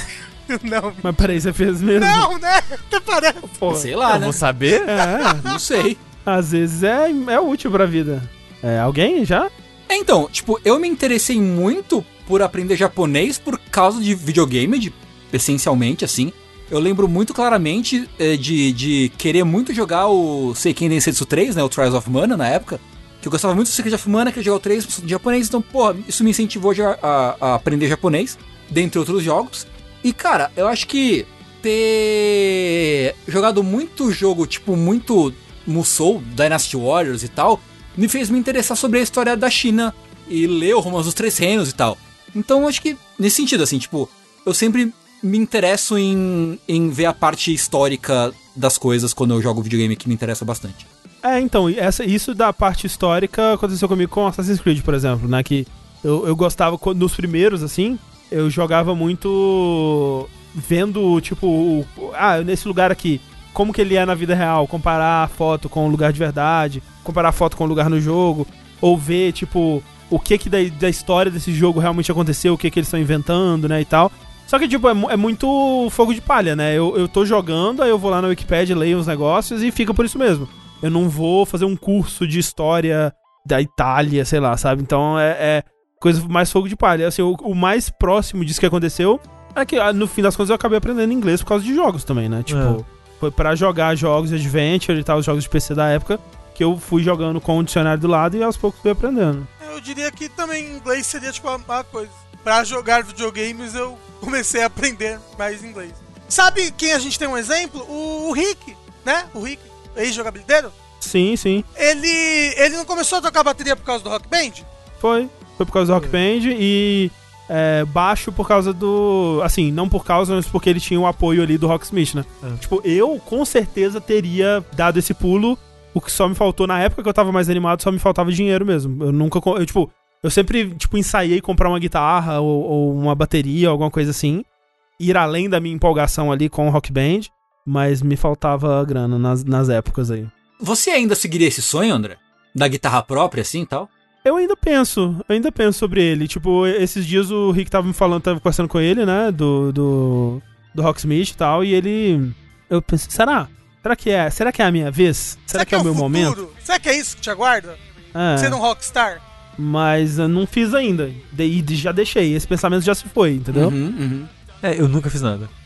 Não. Mas peraí, você fez mesmo? Não, né? Até parece. Pô, Sei lá, Eu né? vou saber? é, Não sei. Às vezes é, é útil pra vida. É, alguém já? É, Então, tipo, eu me interessei muito por aprender japonês por causa de videogame, de, essencialmente, assim. Eu lembro muito claramente eh, de, de querer muito jogar o Seiken Densetsu 3, né, o Trials of Mana, na época. Que eu gostava muito do Seiken of Mana, queria jogar o 3 de japonês. Então, porra, isso me incentivou a, a- a aprender japonês, dentre outros jogos. E, cara, eu acho que ter jogado muito jogo, tipo, muito Musou, Dynasty Warriors e tal, me fez me interessar sobre a história da China e ler o Romance dos Três Reinos e tal. Então, acho que, nesse sentido, assim, tipo, eu sempre me interesso em, em ver a parte histórica das coisas quando eu jogo videogame, que me interessa bastante. É, então, essa, isso da parte histórica aconteceu comigo com Assassin's Creed, por exemplo, né? Que eu, eu gostava, nos primeiros, assim, eu jogava muito vendo, tipo, ah, nesse lugar aqui, como que ele é na vida real, comparar a foto com o lugar de verdade, comparar a foto com o lugar no jogo, ou ver, tipo, o que que da, da história desse jogo realmente aconteceu, o que que eles estão inventando, né, e tal. Só que, tipo, é, é muito fogo de palha, né? Eu, eu tô jogando, aí eu vou lá na Wikipedia, leio uns negócios e fica por isso mesmo. Eu não vou fazer um curso de história da Itália, sei lá, sabe? Então é, é coisa mais fogo de palha. Assim, o, o mais próximo disso que aconteceu é que ah, no fim das contas eu acabei aprendendo inglês por causa de jogos também, né? Tipo, É. foi pra jogar jogos Adventure e tal, os jogos de PC da época, que eu fui jogando com o dicionário do lado e aos poucos fui aprendendo. Eu diria que também inglês seria tipo a, a coisa. Pra jogar videogames eu comecei a aprender mais inglês. Sabe quem a gente tem um exemplo? O, o Rick, né? O Rick, ex-jogabilideiro. Sim, sim. Ele, ele não começou a tocar bateria por causa do Rock Band? Foi. Foi por causa do Rock Band e é, baixo por causa do. Assim, não por causa, mas porque ele tinha o apoio ali do Rocksmith, né? É. Tipo, eu com certeza teria dado esse pulo. O que só me faltou na época que eu tava mais animado, só me faltava dinheiro mesmo. Eu nunca. Eu, tipo, eu sempre, tipo, ensaiei comprar uma guitarra ou, ou uma bateria, alguma coisa assim. Ir além da minha empolgação ali com o Rock Band. Mas me faltava grana nas, nas épocas aí. Você ainda seguiria esse sonho, André? Da guitarra própria, assim e tal? Eu ainda penso, eu ainda penso sobre ele. Tipo, esses dias o Rick tava me falando, tava conversando com ele, né? Do. Do, do Rocksmith e tal, e ele. Eu pensei, será? Será que é? Será que é a minha vez? Será, que, é o meu momento? Será que é isso que te aguarda? É, Ser um rockstar? mas eu não fiz ainda. E já deixei. Esse pensamento já se foi, entendeu? Uhum, uhum. É, eu nunca fiz nada.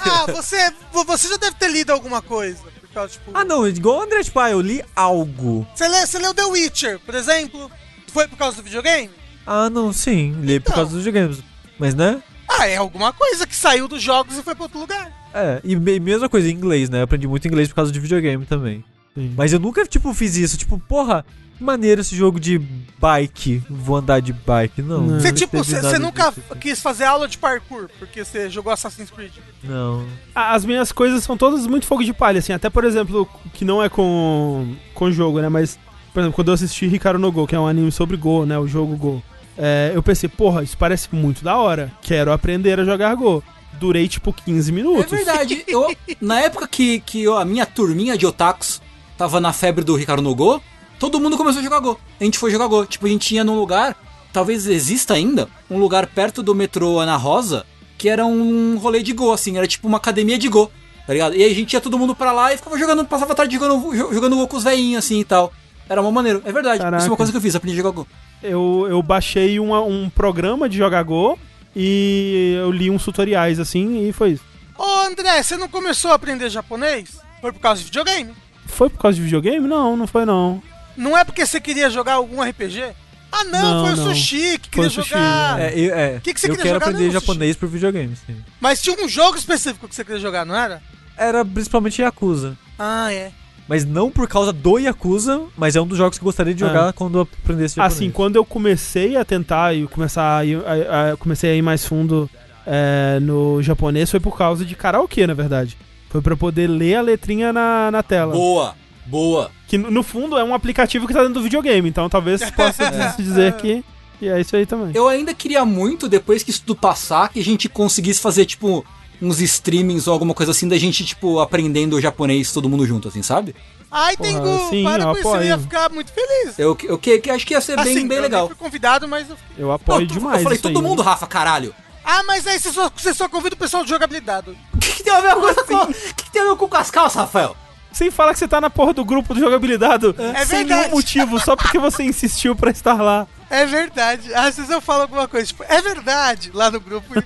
Ah, você, você já deve ter lido alguma coisa. Causa, tipo, Ah, não, igual o André, tipo, ah, eu li algo. você, lê, você leu The Witcher, por exemplo? Foi por causa do videogame? Ah, não, sim, li por Então. causa dos videogames. Mas, né? Ah, é alguma coisa que saiu dos jogos e foi pra outro lugar. É, e me- mesma coisa em inglês, né? Eu aprendi muito inglês por causa de videogame também. Sim. Mas eu nunca, tipo, fiz isso. Tipo, porra, que maneiro esse jogo de bike. Vou andar de bike. Não. Você, tipo, você nunca disso, assim. quis fazer aula de parkour porque você jogou Assassin's Creed. Não. As minhas coisas são todas muito fogo de palha, assim. Até, por exemplo, que não é com, com jogo, né? Mas, por exemplo, quando eu assisti Hikaru no Go, que é um anime sobre Go, né? O jogo Go. é, eu pensei, porra, isso parece muito da hora. Quero aprender a jogar Go. Durei, tipo, 15 minutos. É verdade. Eu, na época que, que eu- a minha turminha de otakus tava na febre do Ricardo no Go, todo mundo começou a jogar Go. A gente foi jogar Go. Tipo, a gente ia num lugar, talvez exista ainda, um lugar perto do metrô Ana Rosa, que era um rolê de Go, assim, era tipo uma academia de Go, tá ligado? E aí a gente ia todo mundo pra lá e ficava jogando, passava a tarde jogando, jo- jogando Go com os velhinhos, assim e tal. Era uma maneiro, é verdade. Isso é Caraca. uma coisa que eu fiz, aprendi a jogar Go. eu, eu baixei uma- um programa de jogar Go e eu li uns tutoriais, assim, e foi isso. Ô, André, você não começou a aprender japonês? Foi por causa de videogame? Foi por causa de videogame? Não, não foi não. Não é porque você queria jogar algum RPG? Ah, não, Não, foi o não. Sushi que queria o Sushi, jogar. é. É, eu, é, Que que você eu queria quero jogar aprender mesmo, japonês por videogame, sim. Mas tinha um jogo específico que você queria jogar, não era? Era principalmente Yakuza. Ah, é. Mas não por causa do Yakuza, mas é um dos jogos que eu gostaria de jogar quando eu aprendesse japonês. Assim, quando eu comecei a tentar e começar a, ir- a- a- comecei a ir mais fundo é, no japonês foi por causa de karaokê, na verdade. Foi pra eu poder ler a letrinha na, na tela. Boa, boa. Que no fundo é um aplicativo que tá dentro do videogame, então talvez possa se dizer que, que é isso aí também. Eu ainda queria muito, depois que isso tudo passar, que a gente conseguisse fazer, tipo, uns streamings ou alguma coisa assim, da gente, tipo, aprendendo japonês todo mundo junto, assim, sabe? Ai, Porra, Tengu, sim, para eu com isso, eu ia ficar muito feliz. Eu, eu que, que acho que ia ser bem, Assim, bem eu legal. nem fui convidado, mas eu fiquei... Eu apoio Não, tu- demais. eu falei, todo aí. mundo, Rafa, caralho. Ah, mas aí você só, você só convida o pessoal de jogabilidade. O que, que tem a ver com O que, que tem a ver com as calças, Rafael? Sem falar que você tá na porra do grupo do jogabilidade É sem verdade. nenhum motivo, só porque você insistiu pra estar lá. É verdade. Às vezes eu falo alguma coisa, tipo, é verdade, lá no grupo.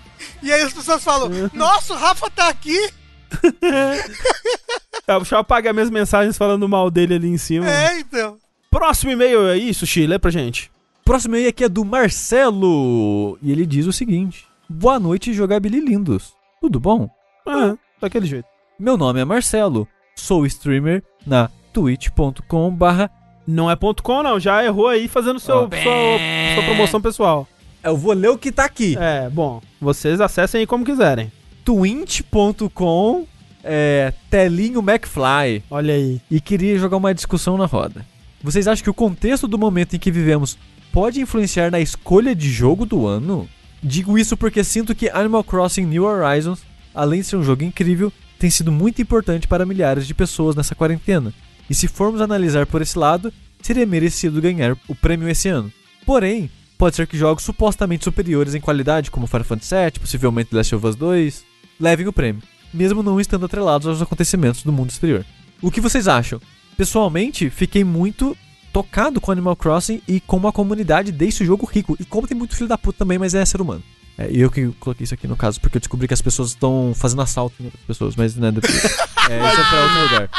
E, e aí as pessoas falam, nossa, o Rafa tá aqui. Tá, deixa eu apagar minhas mensagens falando mal dele ali em cima. É, então. Próximo e-mail é isso, Chi, lê pra gente. Próximo aí aqui é do Marcelo. E ele diz o seguinte: Boa noite, jogabililindos. Tudo bom? Ah, daquele jeito. Meu nome é Marcelo. Sou streamer na twitch.com barra Não é ponto .com, não. Já errou aí fazendo seu, sua, sua promoção pessoal. Eu vou ler o que tá aqui. É, bom. Vocês acessem aí como quiserem. twint.com é, Telinho McFly. Olha aí. E queria jogar uma discussão na roda. Vocês acham que o contexto do momento em que vivemos pode influenciar na escolha de jogo do ano? Digo isso porque sinto que Animal Crossing New Horizons, além de ser um jogo incrível, tem sido muito importante para milhares de pessoas nessa quarentena. E se formos analisar por esse lado, seria merecido ganhar o prêmio esse ano. Porém, pode ser que jogos supostamente superiores em qualidade, como Final Fantasy VII, possivelmente The Last of Us 2, levem o prêmio, mesmo não estando atrelados aos acontecimentos do mundo exterior. O que vocês acham? Pessoalmente, fiquei muito tocado com Animal Crossing e como a comunidade deixa o jogo rico. E como tem muito filho da puta também, mas é ser humano. É, eu que coloquei isso aqui no caso, porque eu descobri que as pessoas estão fazendo assalto em outras pessoas, mas né, depois. é, isso é pra outro lugar.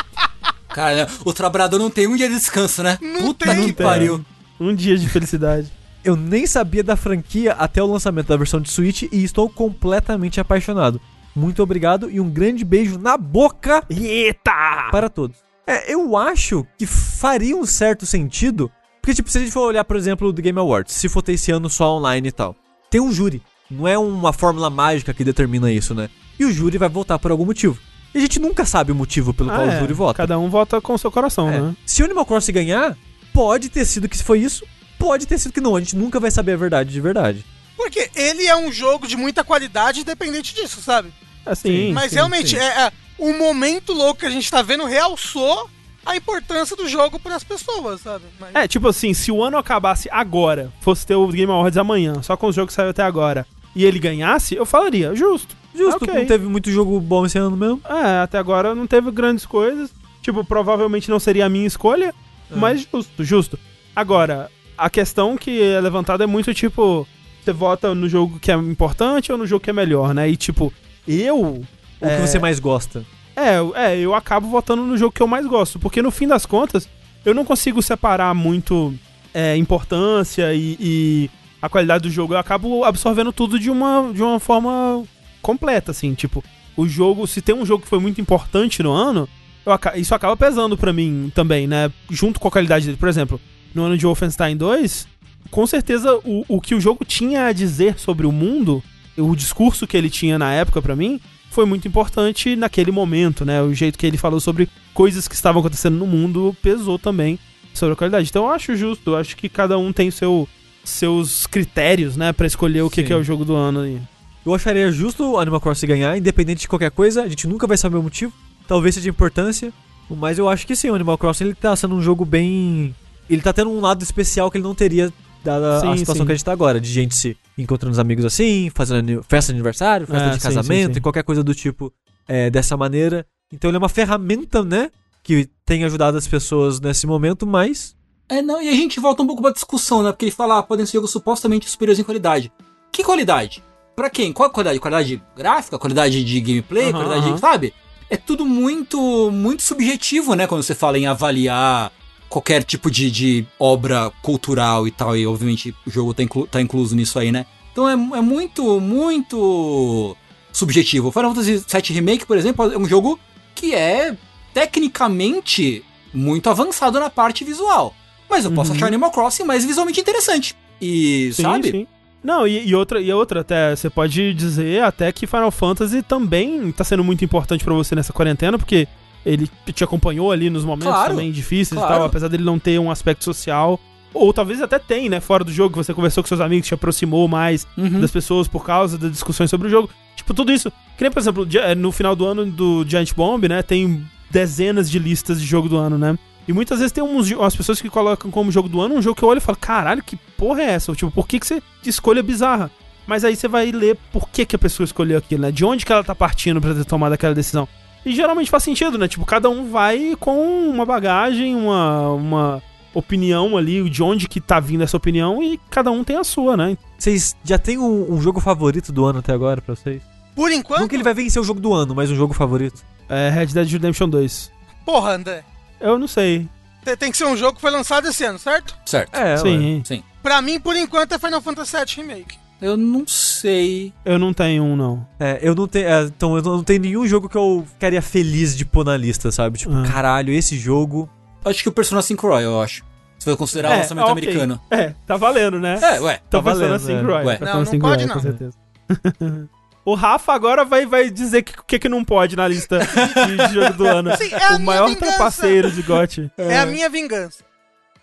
Cara, o trabalhador não tem um dia de descanso, né? Não Puta tem. que tem. pariu. Um dia de felicidade. Eu nem sabia da franquia até o lançamento da versão de Switch e estou completamente apaixonado. Muito obrigado e um grande beijo na boca Eita! para todos. É, eu acho que faria um certo sentido, porque tipo, se a gente for olhar, por exemplo, do Game Awards, se for ter esse ano só online e tal, tem um júri. Não é uma fórmula mágica que determina isso, né? E o júri vai votar por algum motivo. E a gente nunca sabe o motivo pelo qual Ah, o é. júri vota. Cada um vota com o seu coração, É. né? Se o Animal Crossing ganhar, pode ter sido que foi isso, pode ter sido que não. A gente nunca vai saber a verdade de verdade. Porque ele é um jogo de muita qualidade independente disso, sabe? Assim. Mas sim, realmente, sim. É, é, o momento louco que a gente tá vendo realçou a importância do jogo pras pessoas, sabe? Mas- É, tipo assim, se o ano acabasse agora, fosse ter o Game Awards amanhã, só com os jogos que saiu até agora, e ele ganhasse, eu falaria, justo. Justo, Ok. não teve muito jogo bom esse ano mesmo. É, até agora não teve grandes coisas. Tipo, provavelmente não seria a minha escolha, É. mas justo, justo. Agora, a questão que é levantada é muito tipo, você vota no jogo que é importante ou no jogo que é melhor, né? E tipo, eu. O É. que você mais gosta. É, eu- é, eu acabo votando no jogo que eu mais gosto, porque no fim das contas, eu não consigo separar muito é, importância e, e a qualidade do jogo. Eu acabo absorvendo tudo de uma, de uma forma completa, assim, tipo, o jogo, se tem um jogo que foi muito importante no ano, eu isso acaba pesando pra mim também, né? Junto com a qualidade dele. Por exemplo, no ano de Wolfenstein 2, com certeza o, o que o jogo tinha a dizer sobre o mundo, o discurso que ele tinha na época pra mim, foi muito importante naquele momento, né? O jeito que ele falou sobre coisas que estavam acontecendo no mundo pesou também sobre a qualidade. Então eu acho justo, eu acho que cada um tem seu, seus critérios, né, Pra escolher o que, que é o jogo do ano aí. Eu acharia justo o Animal Crossing ganhar, independente de qualquer coisa. A gente nunca vai saber o motivo. Talvez seja de importância. Mas eu acho que sim, o Animal Crossing ele tá sendo um jogo bem. Ele tá tendo um lado especial que ele não teria dada a Sim, situação sim. que a gente tá agora. De gente se encontrando os amigos assim, fazendo festa de aniversário, festa É, de casamento sim, sim. e qualquer coisa do tipo é, dessa maneira. Então ele é uma ferramenta, né? Que tem ajudado as pessoas nesse momento, mas. É, não, e a gente volta um pouco pra discussão, né? Porque ele fala, ah, podem ser jogos supostamente superiores em qualidade. Que qualidade? Pra quem? Qual a qualidade? Qualidade gráfica? Qualidade de gameplay? Aham, qualidade aham. de. Sabe? É tudo muito, muito subjetivo, né? Quando você fala em avaliar qualquer tipo de, de obra cultural e tal. E obviamente o jogo tá, inclu- tá incluso nisso aí, né? Então é, é muito, muito subjetivo. Final Fantasy VII Remake, por exemplo, é um jogo que é tecnicamente muito avançado na parte visual. Mas eu posso Uhum. achar Animal Crossing mais visualmente interessante. E, Sim, sabe? sim. Não, e, e outra, e outra até, você pode dizer até que Final Fantasy também tá sendo muito importante pra você nessa quarentena, porque ele te acompanhou ali nos momentos Claro, também difíceis claro. e tal, apesar dele não ter um aspecto social. Ou talvez até tem, né, fora do jogo, que você conversou com seus amigos, te aproximou mais Uhum. das pessoas por causa das discussões sobre o jogo. Tipo, tudo isso. Que nem, por exemplo, no final do ano do Giant Bomb, né, tem dezenas de listas de jogo do ano, né? E muitas vezes tem uns, umas pessoas que colocam como jogo do ano um jogo que eu olho e falo, caralho, que porra é essa? Ou, Tipo, por que, que você escolha bizarra? Mas aí você vai ler por que, que a pessoa escolheu aquilo, né? De onde que ela tá partindo pra ter tomado aquela decisão. E geralmente faz sentido, né? Tipo, cada um vai com uma bagagem, uma, uma opinião ali, de onde que tá vindo essa opinião, e cada um tem a sua, né? Vocês já tem um, um jogo favorito do ano até agora pra vocês? Por enquanto, Não que ele vai vencer o jogo do ano, mas um jogo favorito. É Red Dead Redemption 2. porra, André. Eu não sei. Tem- Tem que ser um jogo que foi lançado esse ano, certo? Certo. É. Sim. Sim. Pra mim, por enquanto, é Final Fantasy VII Remake. Eu não sei. Eu não tenho um, não. É, eu não tenho. é, então, eu não tenho nenhum jogo que eu ficaria feliz de pôr na lista, sabe? Tipo, Ah. caralho, esse jogo. Acho que o Persona 5 Royal, eu acho. Se for considerar o lançamento ok. americano. É, tá valendo, né? É, ué. Tá Tá valendo assim, é. Roy. Ué. Tá Não, não pode, Roy, não. Com certeza. o Rafa agora vai, vai dizer que- o que, que não pode na lista de, de jogo do ano. Sim, é a o maior vingança. trapaceiro de GOT. É. a minha vingança.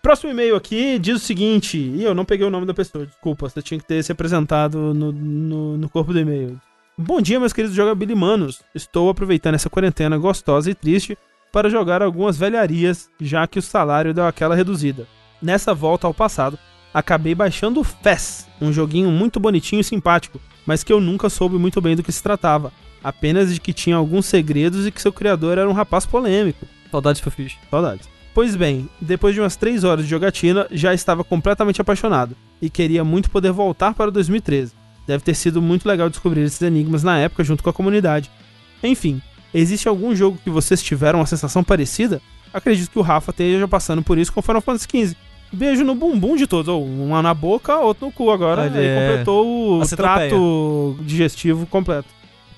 Próximo e-mail aqui diz o seguinte, e eu não peguei o nome da pessoa, desculpa, você tinha que ter se apresentado no, no, no corpo do e-mail. Bom dia, meus queridos jogabilimanos. Estou aproveitando essa quarentena gostosa e triste para jogar algumas velharias, já que o salário deu aquela reduzida. Nessa volta ao passado, acabei baixando o FES, um joguinho muito bonitinho e simpático, mas que eu nunca soube muito bem do que se tratava. Apenas de que tinha alguns segredos e que seu criador era um rapaz polêmico. Saudades Fofish. Saudades. Pois bem, depois de umas 3 horas de jogatina, já estava completamente apaixonado e queria muito poder voltar para 2013. Deve ter sido muito legal descobrir esses enigmas na época junto com a comunidade. Enfim, existe algum jogo que vocês tiveram uma sensação parecida? Acredito que o Rafa esteja passando por isso com Final Fantasy XV. Beijo no bumbum de todos, uma na boca, outro no cu agora. Olha, Ele é. completou o centopeia. trato digestivo completo.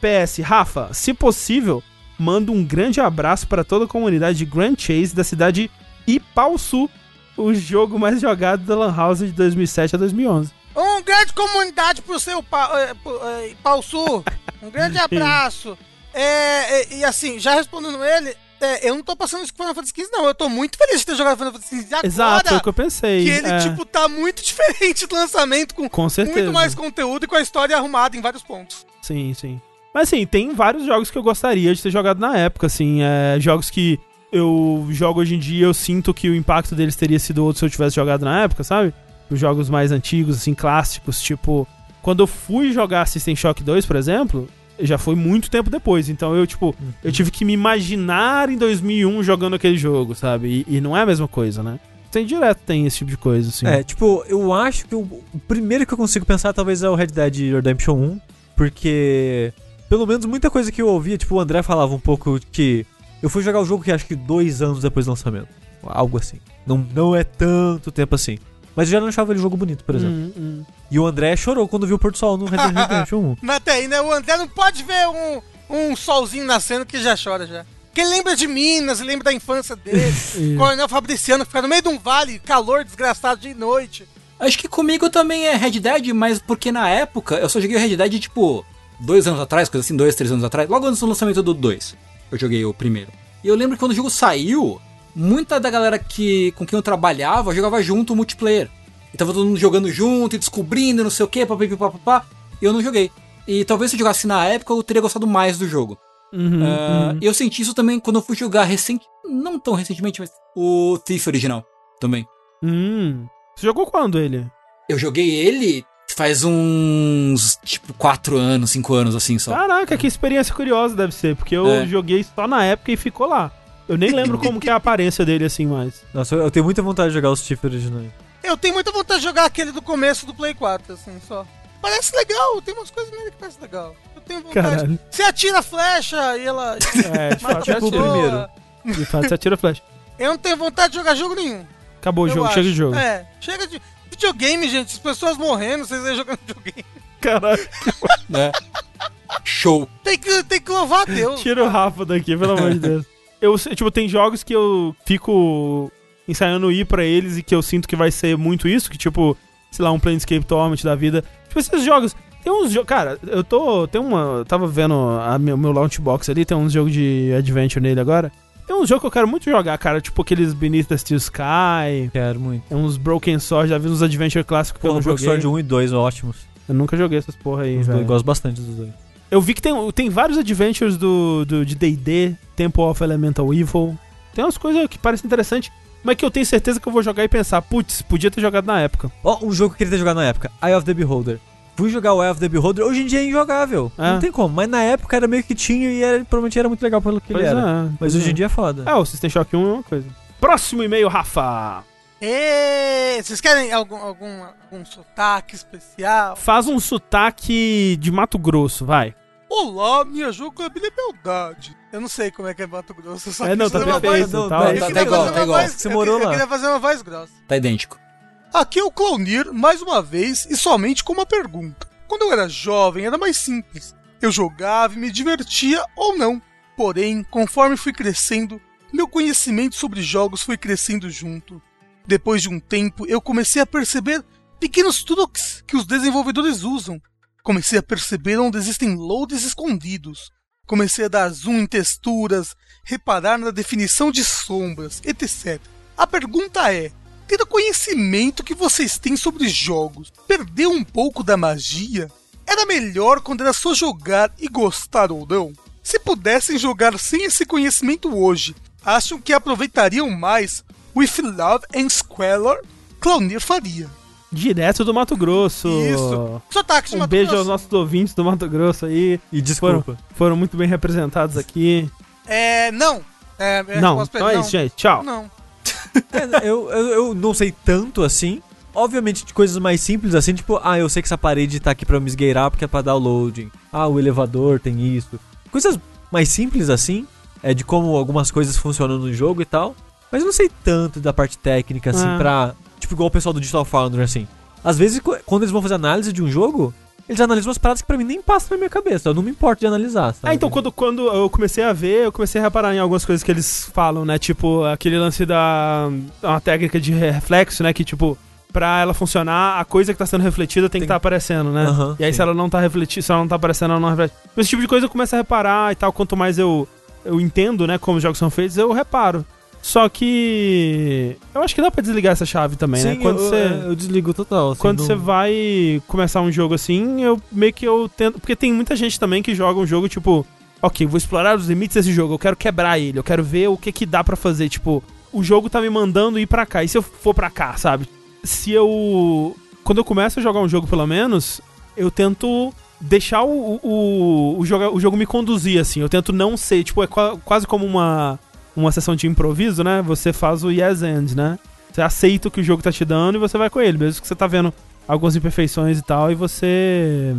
PS, Rafa, se possível, manda um grande abraço para toda a comunidade de Grand Chase da cidade Ipauçu, o jogo mais jogado da Lan House de 2007 a 2011. Um grande comunidade pro seu pa, é, Pau Sul. Um grande abraço. É, é, e assim, já respondendo ele, é, eu não tô passando isso com Final Fantasy XV, não. Eu tô muito feliz de ter jogado Final Fantasy XV agora. Exato, foi o que eu pensei. que ele, é, tipo, tá muito diferente do lançamento, com com certeza. muito mais conteúdo e com a história arrumada em vários pontos. Sim, sim. Mas assim, tem vários jogos que eu gostaria de ter jogado na época, assim, é, jogos que eu jogo hoje em dia, eu sinto que o impacto deles teria sido outro se eu tivesse jogado na época, sabe? Os jogos mais antigos, assim, clássicos, tipo, quando eu fui jogar System Shock 2, por exemplo, já foi muito tempo depois, então eu, tipo, eu tive que me imaginar em 2001 jogando aquele jogo, sabe? E, e não é a mesma coisa, né? Tem direto, tem esse tipo de coisa, assim. É, tipo, eu acho que o, o primeiro que eu consigo pensar talvez é o Red Dead Redemption 1, porque pelo menos muita coisa que eu ouvia, tipo, o André falava um pouco que eu fui jogar o jogo que acho que dois anos depois do lançamento, algo assim. Não, não é tanto tempo assim. Mas eu já não achava ele jogo bonito, por exemplo. Hum, hum. E o André chorou quando viu o Pôr do Sol no Red Dead Redemption 1. Mas até aí, né? O André não pode ver um, um solzinho nascendo que já chora já. Porque ele lembra de Minas, lembra da infância dele. Coronel Fabriciano fica no meio de um vale, calor desgraçado de noite. Acho que comigo também é Red Dead, mas porque na época eu só joguei o Red Dead, tipo, dois anos atrás, coisa assim, dois, três anos atrás, logo antes do lançamento do 2. Eu joguei o primeiro. E eu lembro que quando o jogo saiu, muita da galera que com quem eu trabalhava jogava junto o multiplayer. E tava todo mundo jogando junto e descobrindo, não sei o que, papapá, e eu não joguei. E talvez se eu jogasse na época eu teria gostado mais do jogo. Uhum, Ah, uhum. Eu senti isso também quando eu fui jogar recente, não tão recentemente, mas o Thief original também. Hum. Você jogou quando ele? Eu joguei ele faz uns, tipo, 4 anos, 5 anos, assim, só. Caraca, que experiência curiosa deve ser, porque eu É. joguei só na época e ficou lá. Eu nem lembro como que é a aparência dele assim mais. Nossa, eu tenho muita vontade de jogar os Tiff originais. Eu tenho muita vontade de jogar aquele do começo do Play 4, assim, só. Parece legal, tem umas coisas nele que parece legal. Eu tenho vontade. Caralho. Você atira a flecha e ela. É, de mata a tipo o atira. primeiro. De fato, você atira flash. Eu não tenho vontade de jogar jogo nenhum. Acabou o jogo, acho. chega de jogo. É, chega de. Videogame, gente, as pessoas morrendo, vocês aí jogando videogame. Caralho, né? Show. Tem que, tem que louvar a Deus. tira o Rafa daqui, pelo amor de Deus. eu, tipo, tem jogos que eu fico ensaiando ir pra eles e que eu sinto que vai ser muito isso, que tipo, sei lá, um Planescape Torment da vida. Tipo, esses jogos. Tem uns jogos. Cara, eu tô. Tem uma. Eu tava vendo o meu, meu launch box ali, tem uns jogos de adventure nele agora. Tem uns jogos que eu quero muito jogar, cara. Tipo aqueles Beneath the Steel Sky. Quero muito. Tem uns Broken Sword, já vi uns adventure clássicos que eu Porra, não Broken joguei. Sword 1 e 2 ótimos. Eu nunca joguei essas porra aí, velho. gosto bastante dos dois. Eu vi que tem, tem vários adventures do, do, de D&D, Temple of Elemental Evil. Tem umas coisas que parecem interessantes, mas que eu tenho certeza que eu vou jogar e pensar, putz, podia ter jogado na época. Ó, um jogo que eu queria ter jogado na época, Eye of the Beholder. Fui jogar o Eye of the Beholder, hoje em dia é injogável. É. Não tem como, mas na época era meio que tinha e era, provavelmente era muito legal pelo que ele era. é. Mas pois hoje é. em dia é foda. É, o System Shock 1 é uma coisa. Próximo e-mail, Rafa. Ê, vocês querem algum, algum, algum sotaque especial? Faz um sotaque de Mato Grosso, vai. Olá, minha jogabilidade. Eu não sei como é que é Mato Grosso, eu só É, não, tá fazer uma perfeito, voz- tá não, eu tá- queria tá igual, fazer tá uma igual. voz- Você eu morou queria- lá. Eu queria fazer uma voz grossa. Tá idêntico. Aqui é o Clownir, mais uma vez, e somente com uma pergunta. Quando eu era jovem, era mais simples. Eu jogava e me divertia ou não. Porém, conforme fui crescendo, meu conhecimento sobre jogos foi crescendo junto. Depois de um tempo, eu comecei a perceber pequenos truques que os desenvolvedores usam. Comecei a perceber onde existem loads escondidos. Comecei a dar zoom em texturas, reparar na definição de sombras, etc. A pergunta é: ter o conhecimento que vocês têm sobre jogos perdeu um pouco da magia? Era melhor quando era só jogar e gostar ou não? Se pudessem jogar sem esse conhecimento hoje, acham que aproveitariam mais With Love and Squalor? Clownir faria. Direto do Mato Grosso. Isso. Sotaque de Um Mato beijo Grosso. aos nossos ouvintes do Mato Grosso aí. E desculpa. Foram muito bem representados aqui. É, não. É, é, não, posso então é não. isso, gente. Tchau. Não. É, eu, eu, eu não sei tanto assim. Obviamente de coisas mais simples assim, tipo, ah, eu sei que essa parede tá aqui pra eu me esgueirar porque é pra dar o loading. Ah, o elevador tem isso. Coisas mais simples assim, é de como algumas coisas funcionam no jogo e tal. Mas eu não sei tanto da parte técnica assim Ah. pra. Tipo, igual o pessoal do Digital Foundry assim. Às vezes, quando eles vão fazer análise de um jogo, eles analisam umas paradas que pra mim nem passam na minha cabeça. Eu não me importo de analisar, sabe? Ah, então quando, quando eu comecei a ver, eu comecei a reparar em algumas coisas que eles falam, né? Tipo, aquele lance da. uma técnica de reflexo, né? Que, tipo, pra ela funcionar, a coisa que tá sendo refletida tem, que Tem- estar aparecendo, né? Aham, e aí, sim. se ela não tá refletindo, se ela não tá aparecendo, ela não reflete. Esse tipo de coisa eu começo a reparar e tal. Quanto mais eu, eu entendo, né, como os jogos são feitos, eu reparo. Só que. Eu acho que dá pra desligar essa chave também, né? Sim, Quando eu, você. eu, eu desligo total. assim, Quando não- você vai começar um jogo assim, eu meio que eu tento. Porque tem muita gente também que joga um jogo tipo, ok, vou explorar os limites desse jogo, eu quero quebrar ele, eu quero ver o que que dá pra fazer. Tipo, o jogo tá me mandando ir pra cá, e se eu for pra cá, sabe? Se eu. Quando eu começo a jogar um jogo, pelo menos, eu tento deixar o, o, o, jogo, o jogo me conduzir, assim. Eu tento não ser, tipo, é qua- quase como uma, uma sessão de improviso, né? Você faz o yes and, né? Você aceita o que o jogo tá te dando e você vai com ele, mesmo que você tá vendo algumas imperfeições e tal, e você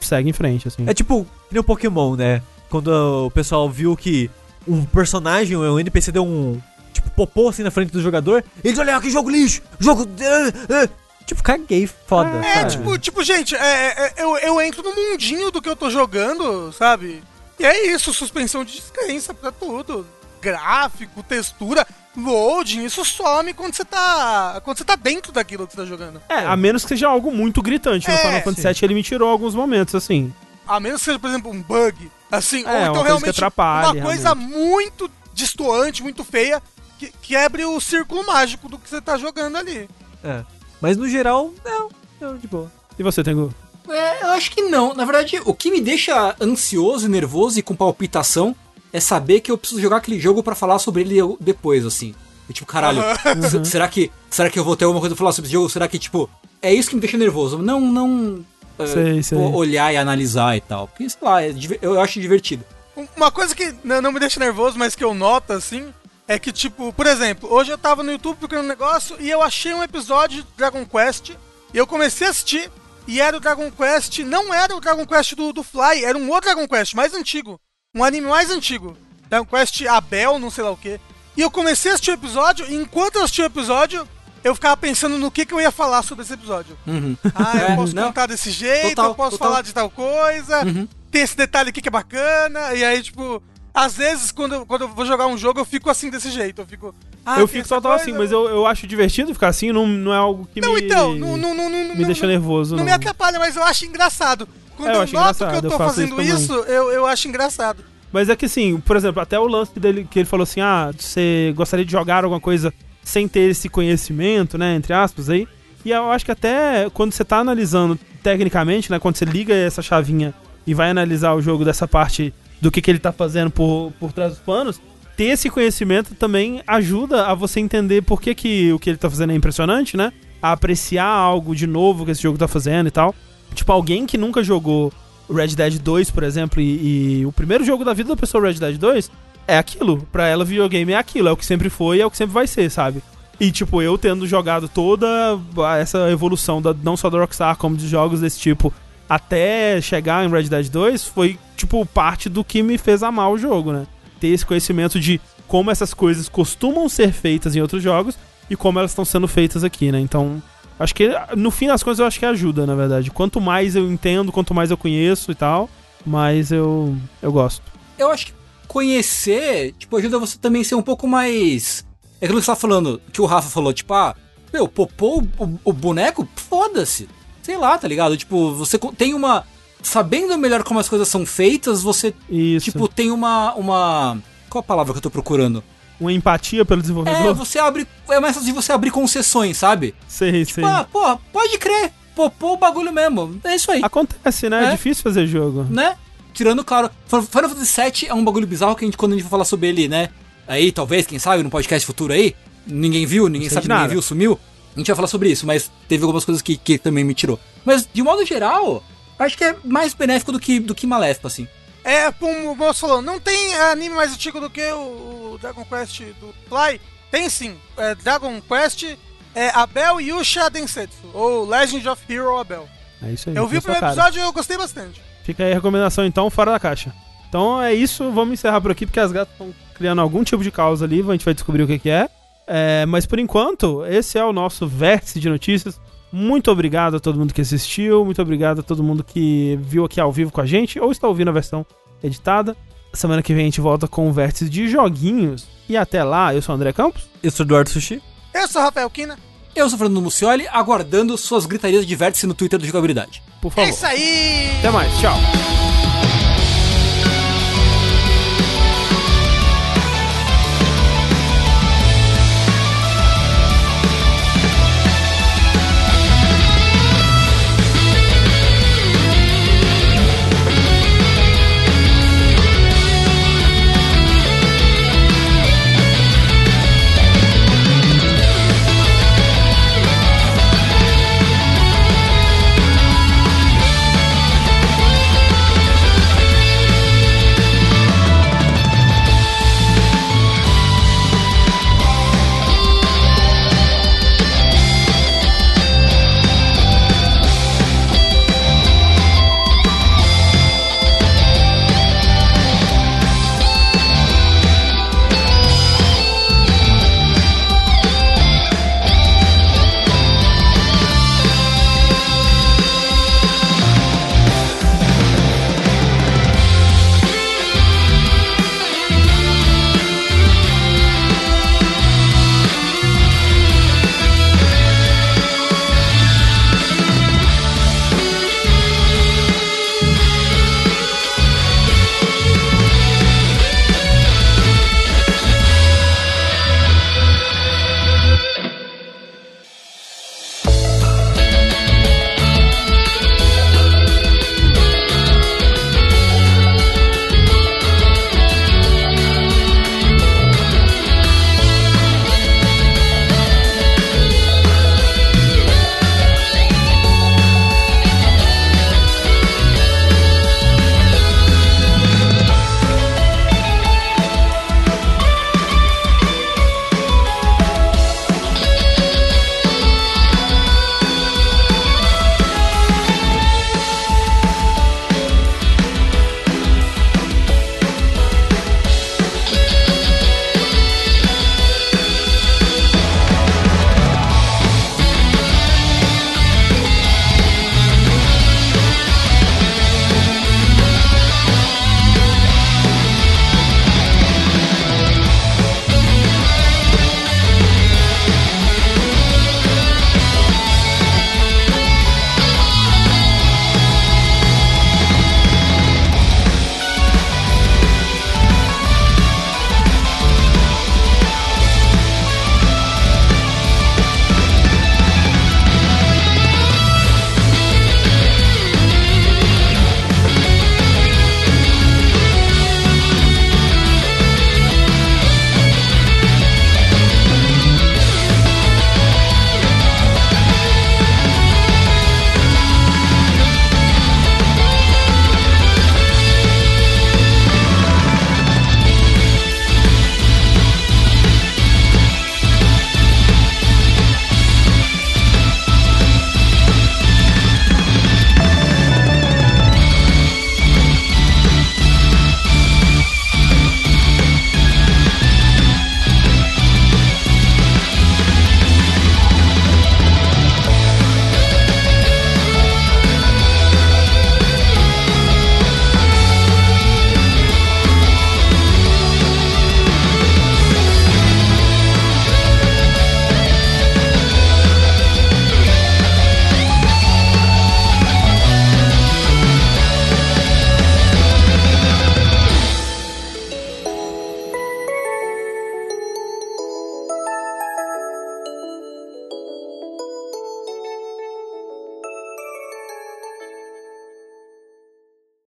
segue em frente, assim. É tipo, que nem o Pokémon, né? Quando o pessoal viu que um personagem, um NPC deu um. Tipo, popô assim na frente do jogador, eles olham, ah, que jogo lixo! Jogo. ah, ah." Tipo, caguei, foda. É, É, sabe? tipo, tipo, gente, é, é, eu, eu entro no mundinho do que eu tô jogando, sabe? E é isso, suspensão de descrença pra tudo. Gráfico, textura, loading, isso some quando você tá. Quando você tá dentro daquilo que você tá jogando. É, a menos que seja algo muito gritante. No É, Final Fantasy VII ele me tirou alguns momentos, assim. A menos que seja, por exemplo, um bug. Assim, É, ou uma então coisa que realmente uma coisa muito destoante, muito feia, que quebre o círculo mágico do que você tá jogando ali. É. Mas no geral, não. Não, de boa. E você, Tengu? É, eu acho que não. Na verdade, o que me deixa ansioso, nervoso e com palpitação é saber que eu preciso jogar aquele jogo pra falar sobre ele depois, assim. E, tipo, caralho, se- será que será que eu vou ter alguma coisa pra falar sobre esse jogo? Será que, tipo, é isso que me deixa nervoso? Não, não é, Sei, sei. o- olhar e analisar e tal. Porque, sei lá, é eu acho divertido. Um- Uma coisa que não me deixa nervoso, mas que eu noto, assim, é que, tipo, por exemplo, hoje eu tava no YouTube procurando um negócio e eu achei um episódio de Dragon Quest e eu comecei a assistir e era o Dragon Quest, não era o Dragon Quest do, do Fly, era um outro Dragon Quest, mais antigo. Um anime mais antigo. Dragon Quest Abel, não sei lá o que. E eu comecei a assistir o episódio e enquanto eu assistia o episódio, eu ficava pensando no que, que eu ia falar sobre esse episódio. Uhum. Ah, eu É, posso não. contar desse jeito, Total, eu posso total. falar de tal coisa, Uhum. tem esse detalhe aqui que é bacana, e aí, tipo. às vezes, quando, quando eu vou jogar um jogo, eu fico assim desse jeito. Eu fico. ah, eu fico total coisa. assim, mas eu, eu acho divertido ficar assim, não, não é algo que Não, me, então, não, não, não, não, me deixa não, nervoso. não Não, me atrapalha, mas eu acho engraçado. Quando É, eu eu, acho noto engraçado, que eu eu tô isso fazendo também. isso, eu, eu acho engraçado. Mas é que assim, por exemplo, até o lance dele que ele falou assim: ah, você gostaria de jogar alguma coisa sem ter esse conhecimento, né? Entre aspas aí. E eu acho que até quando você tá analisando tecnicamente, né? Quando você liga essa chavinha e vai analisar o jogo dessa parte do que, que ele tá fazendo por, por trás dos panos, ter esse conhecimento também ajuda a você entender por que, que o que ele tá fazendo é impressionante, né? A apreciar algo de novo que esse jogo tá fazendo e tal. Tipo, alguém que nunca jogou Red Dead 2, por exemplo, e, e o primeiro jogo da vida da pessoa Red Dead 2 é aquilo. Pra ela, videogame é aquilo. É o que sempre foi e é o que sempre vai ser, sabe? E, tipo, eu tendo jogado toda essa evolução, da, não só da Rockstar, como de jogos desse tipo, até chegar em Red Dead 2, foi, tipo, parte do que me fez amar o jogo, né? Ter esse conhecimento de como essas coisas costumam ser feitas em outros jogos e como elas estão sendo feitas aqui, né? Então, acho que, no fim das contas, eu acho que ajuda, na verdade. Quanto mais eu entendo, quanto mais eu conheço e tal, mais eu, eu gosto. Eu acho que conhecer, tipo, ajuda você também a ser um pouco mais. É aquilo que você tá falando, que o Rafa falou, tipo, ah, meu, popou o, o boneco, foda-se. Sei lá, tá ligado? Tipo, você tem uma. Sabendo melhor como as coisas são feitas, você, Isso. tipo, tem uma. uma qual a palavra que eu tô procurando? Uma empatia pelo É, desenvolvedor. você abre. É mais fácil de você abrir concessões, sabe? Sei, sei. Tipo, ah, porra, pode crer. Popou o bagulho mesmo. É isso aí. Acontece, né? É É. difícil fazer jogo. né? Tirando, claro, Final Fantasy VII é um bagulho bizarro que a gente, quando a gente for falar sobre ele, né? Aí, talvez, quem sabe, no podcast futuro aí, ninguém viu, ninguém sei sabe, ninguém viu, sumiu. A gente vai falar sobre isso, mas teve algumas coisas que, que também me tirou. Mas, de modo geral, acho que é mais benéfico do que, do que maléfico, assim. É, como o moço falou, não tem anime mais antigo do que o, Dragon Quest do Fly? Tem sim. É Dragon Quest é Abel Yusha Densetsu, ou Legend of Hero Abel. É isso aí. Eu vi o primeiro episódio e eu gostei bastante. Fica aí a recomendação, então, fora da caixa. Então é isso, vamos encerrar por aqui, porque as gatas estão criando algum tipo de causa ali, a gente vai descobrir o que, que é. É, Mas por enquanto, esse é o nosso vértice de notícias. Muito obrigado a todo mundo que assistiu, muito obrigado a todo mundo que viu aqui ao vivo com a gente, ou está ouvindo a versão editada. Semana que vem a gente volta com o vértice de joguinhos. E até lá, eu sou o André Campos. Eu sou Eduardo Sushi. Eu sou o Rafael Kina. Eu sou o Fernando Mucioli, aguardando suas gritarias de vértice no Twitter do Jogabilidade. Por É favor. isso aí! Até mais, tchau.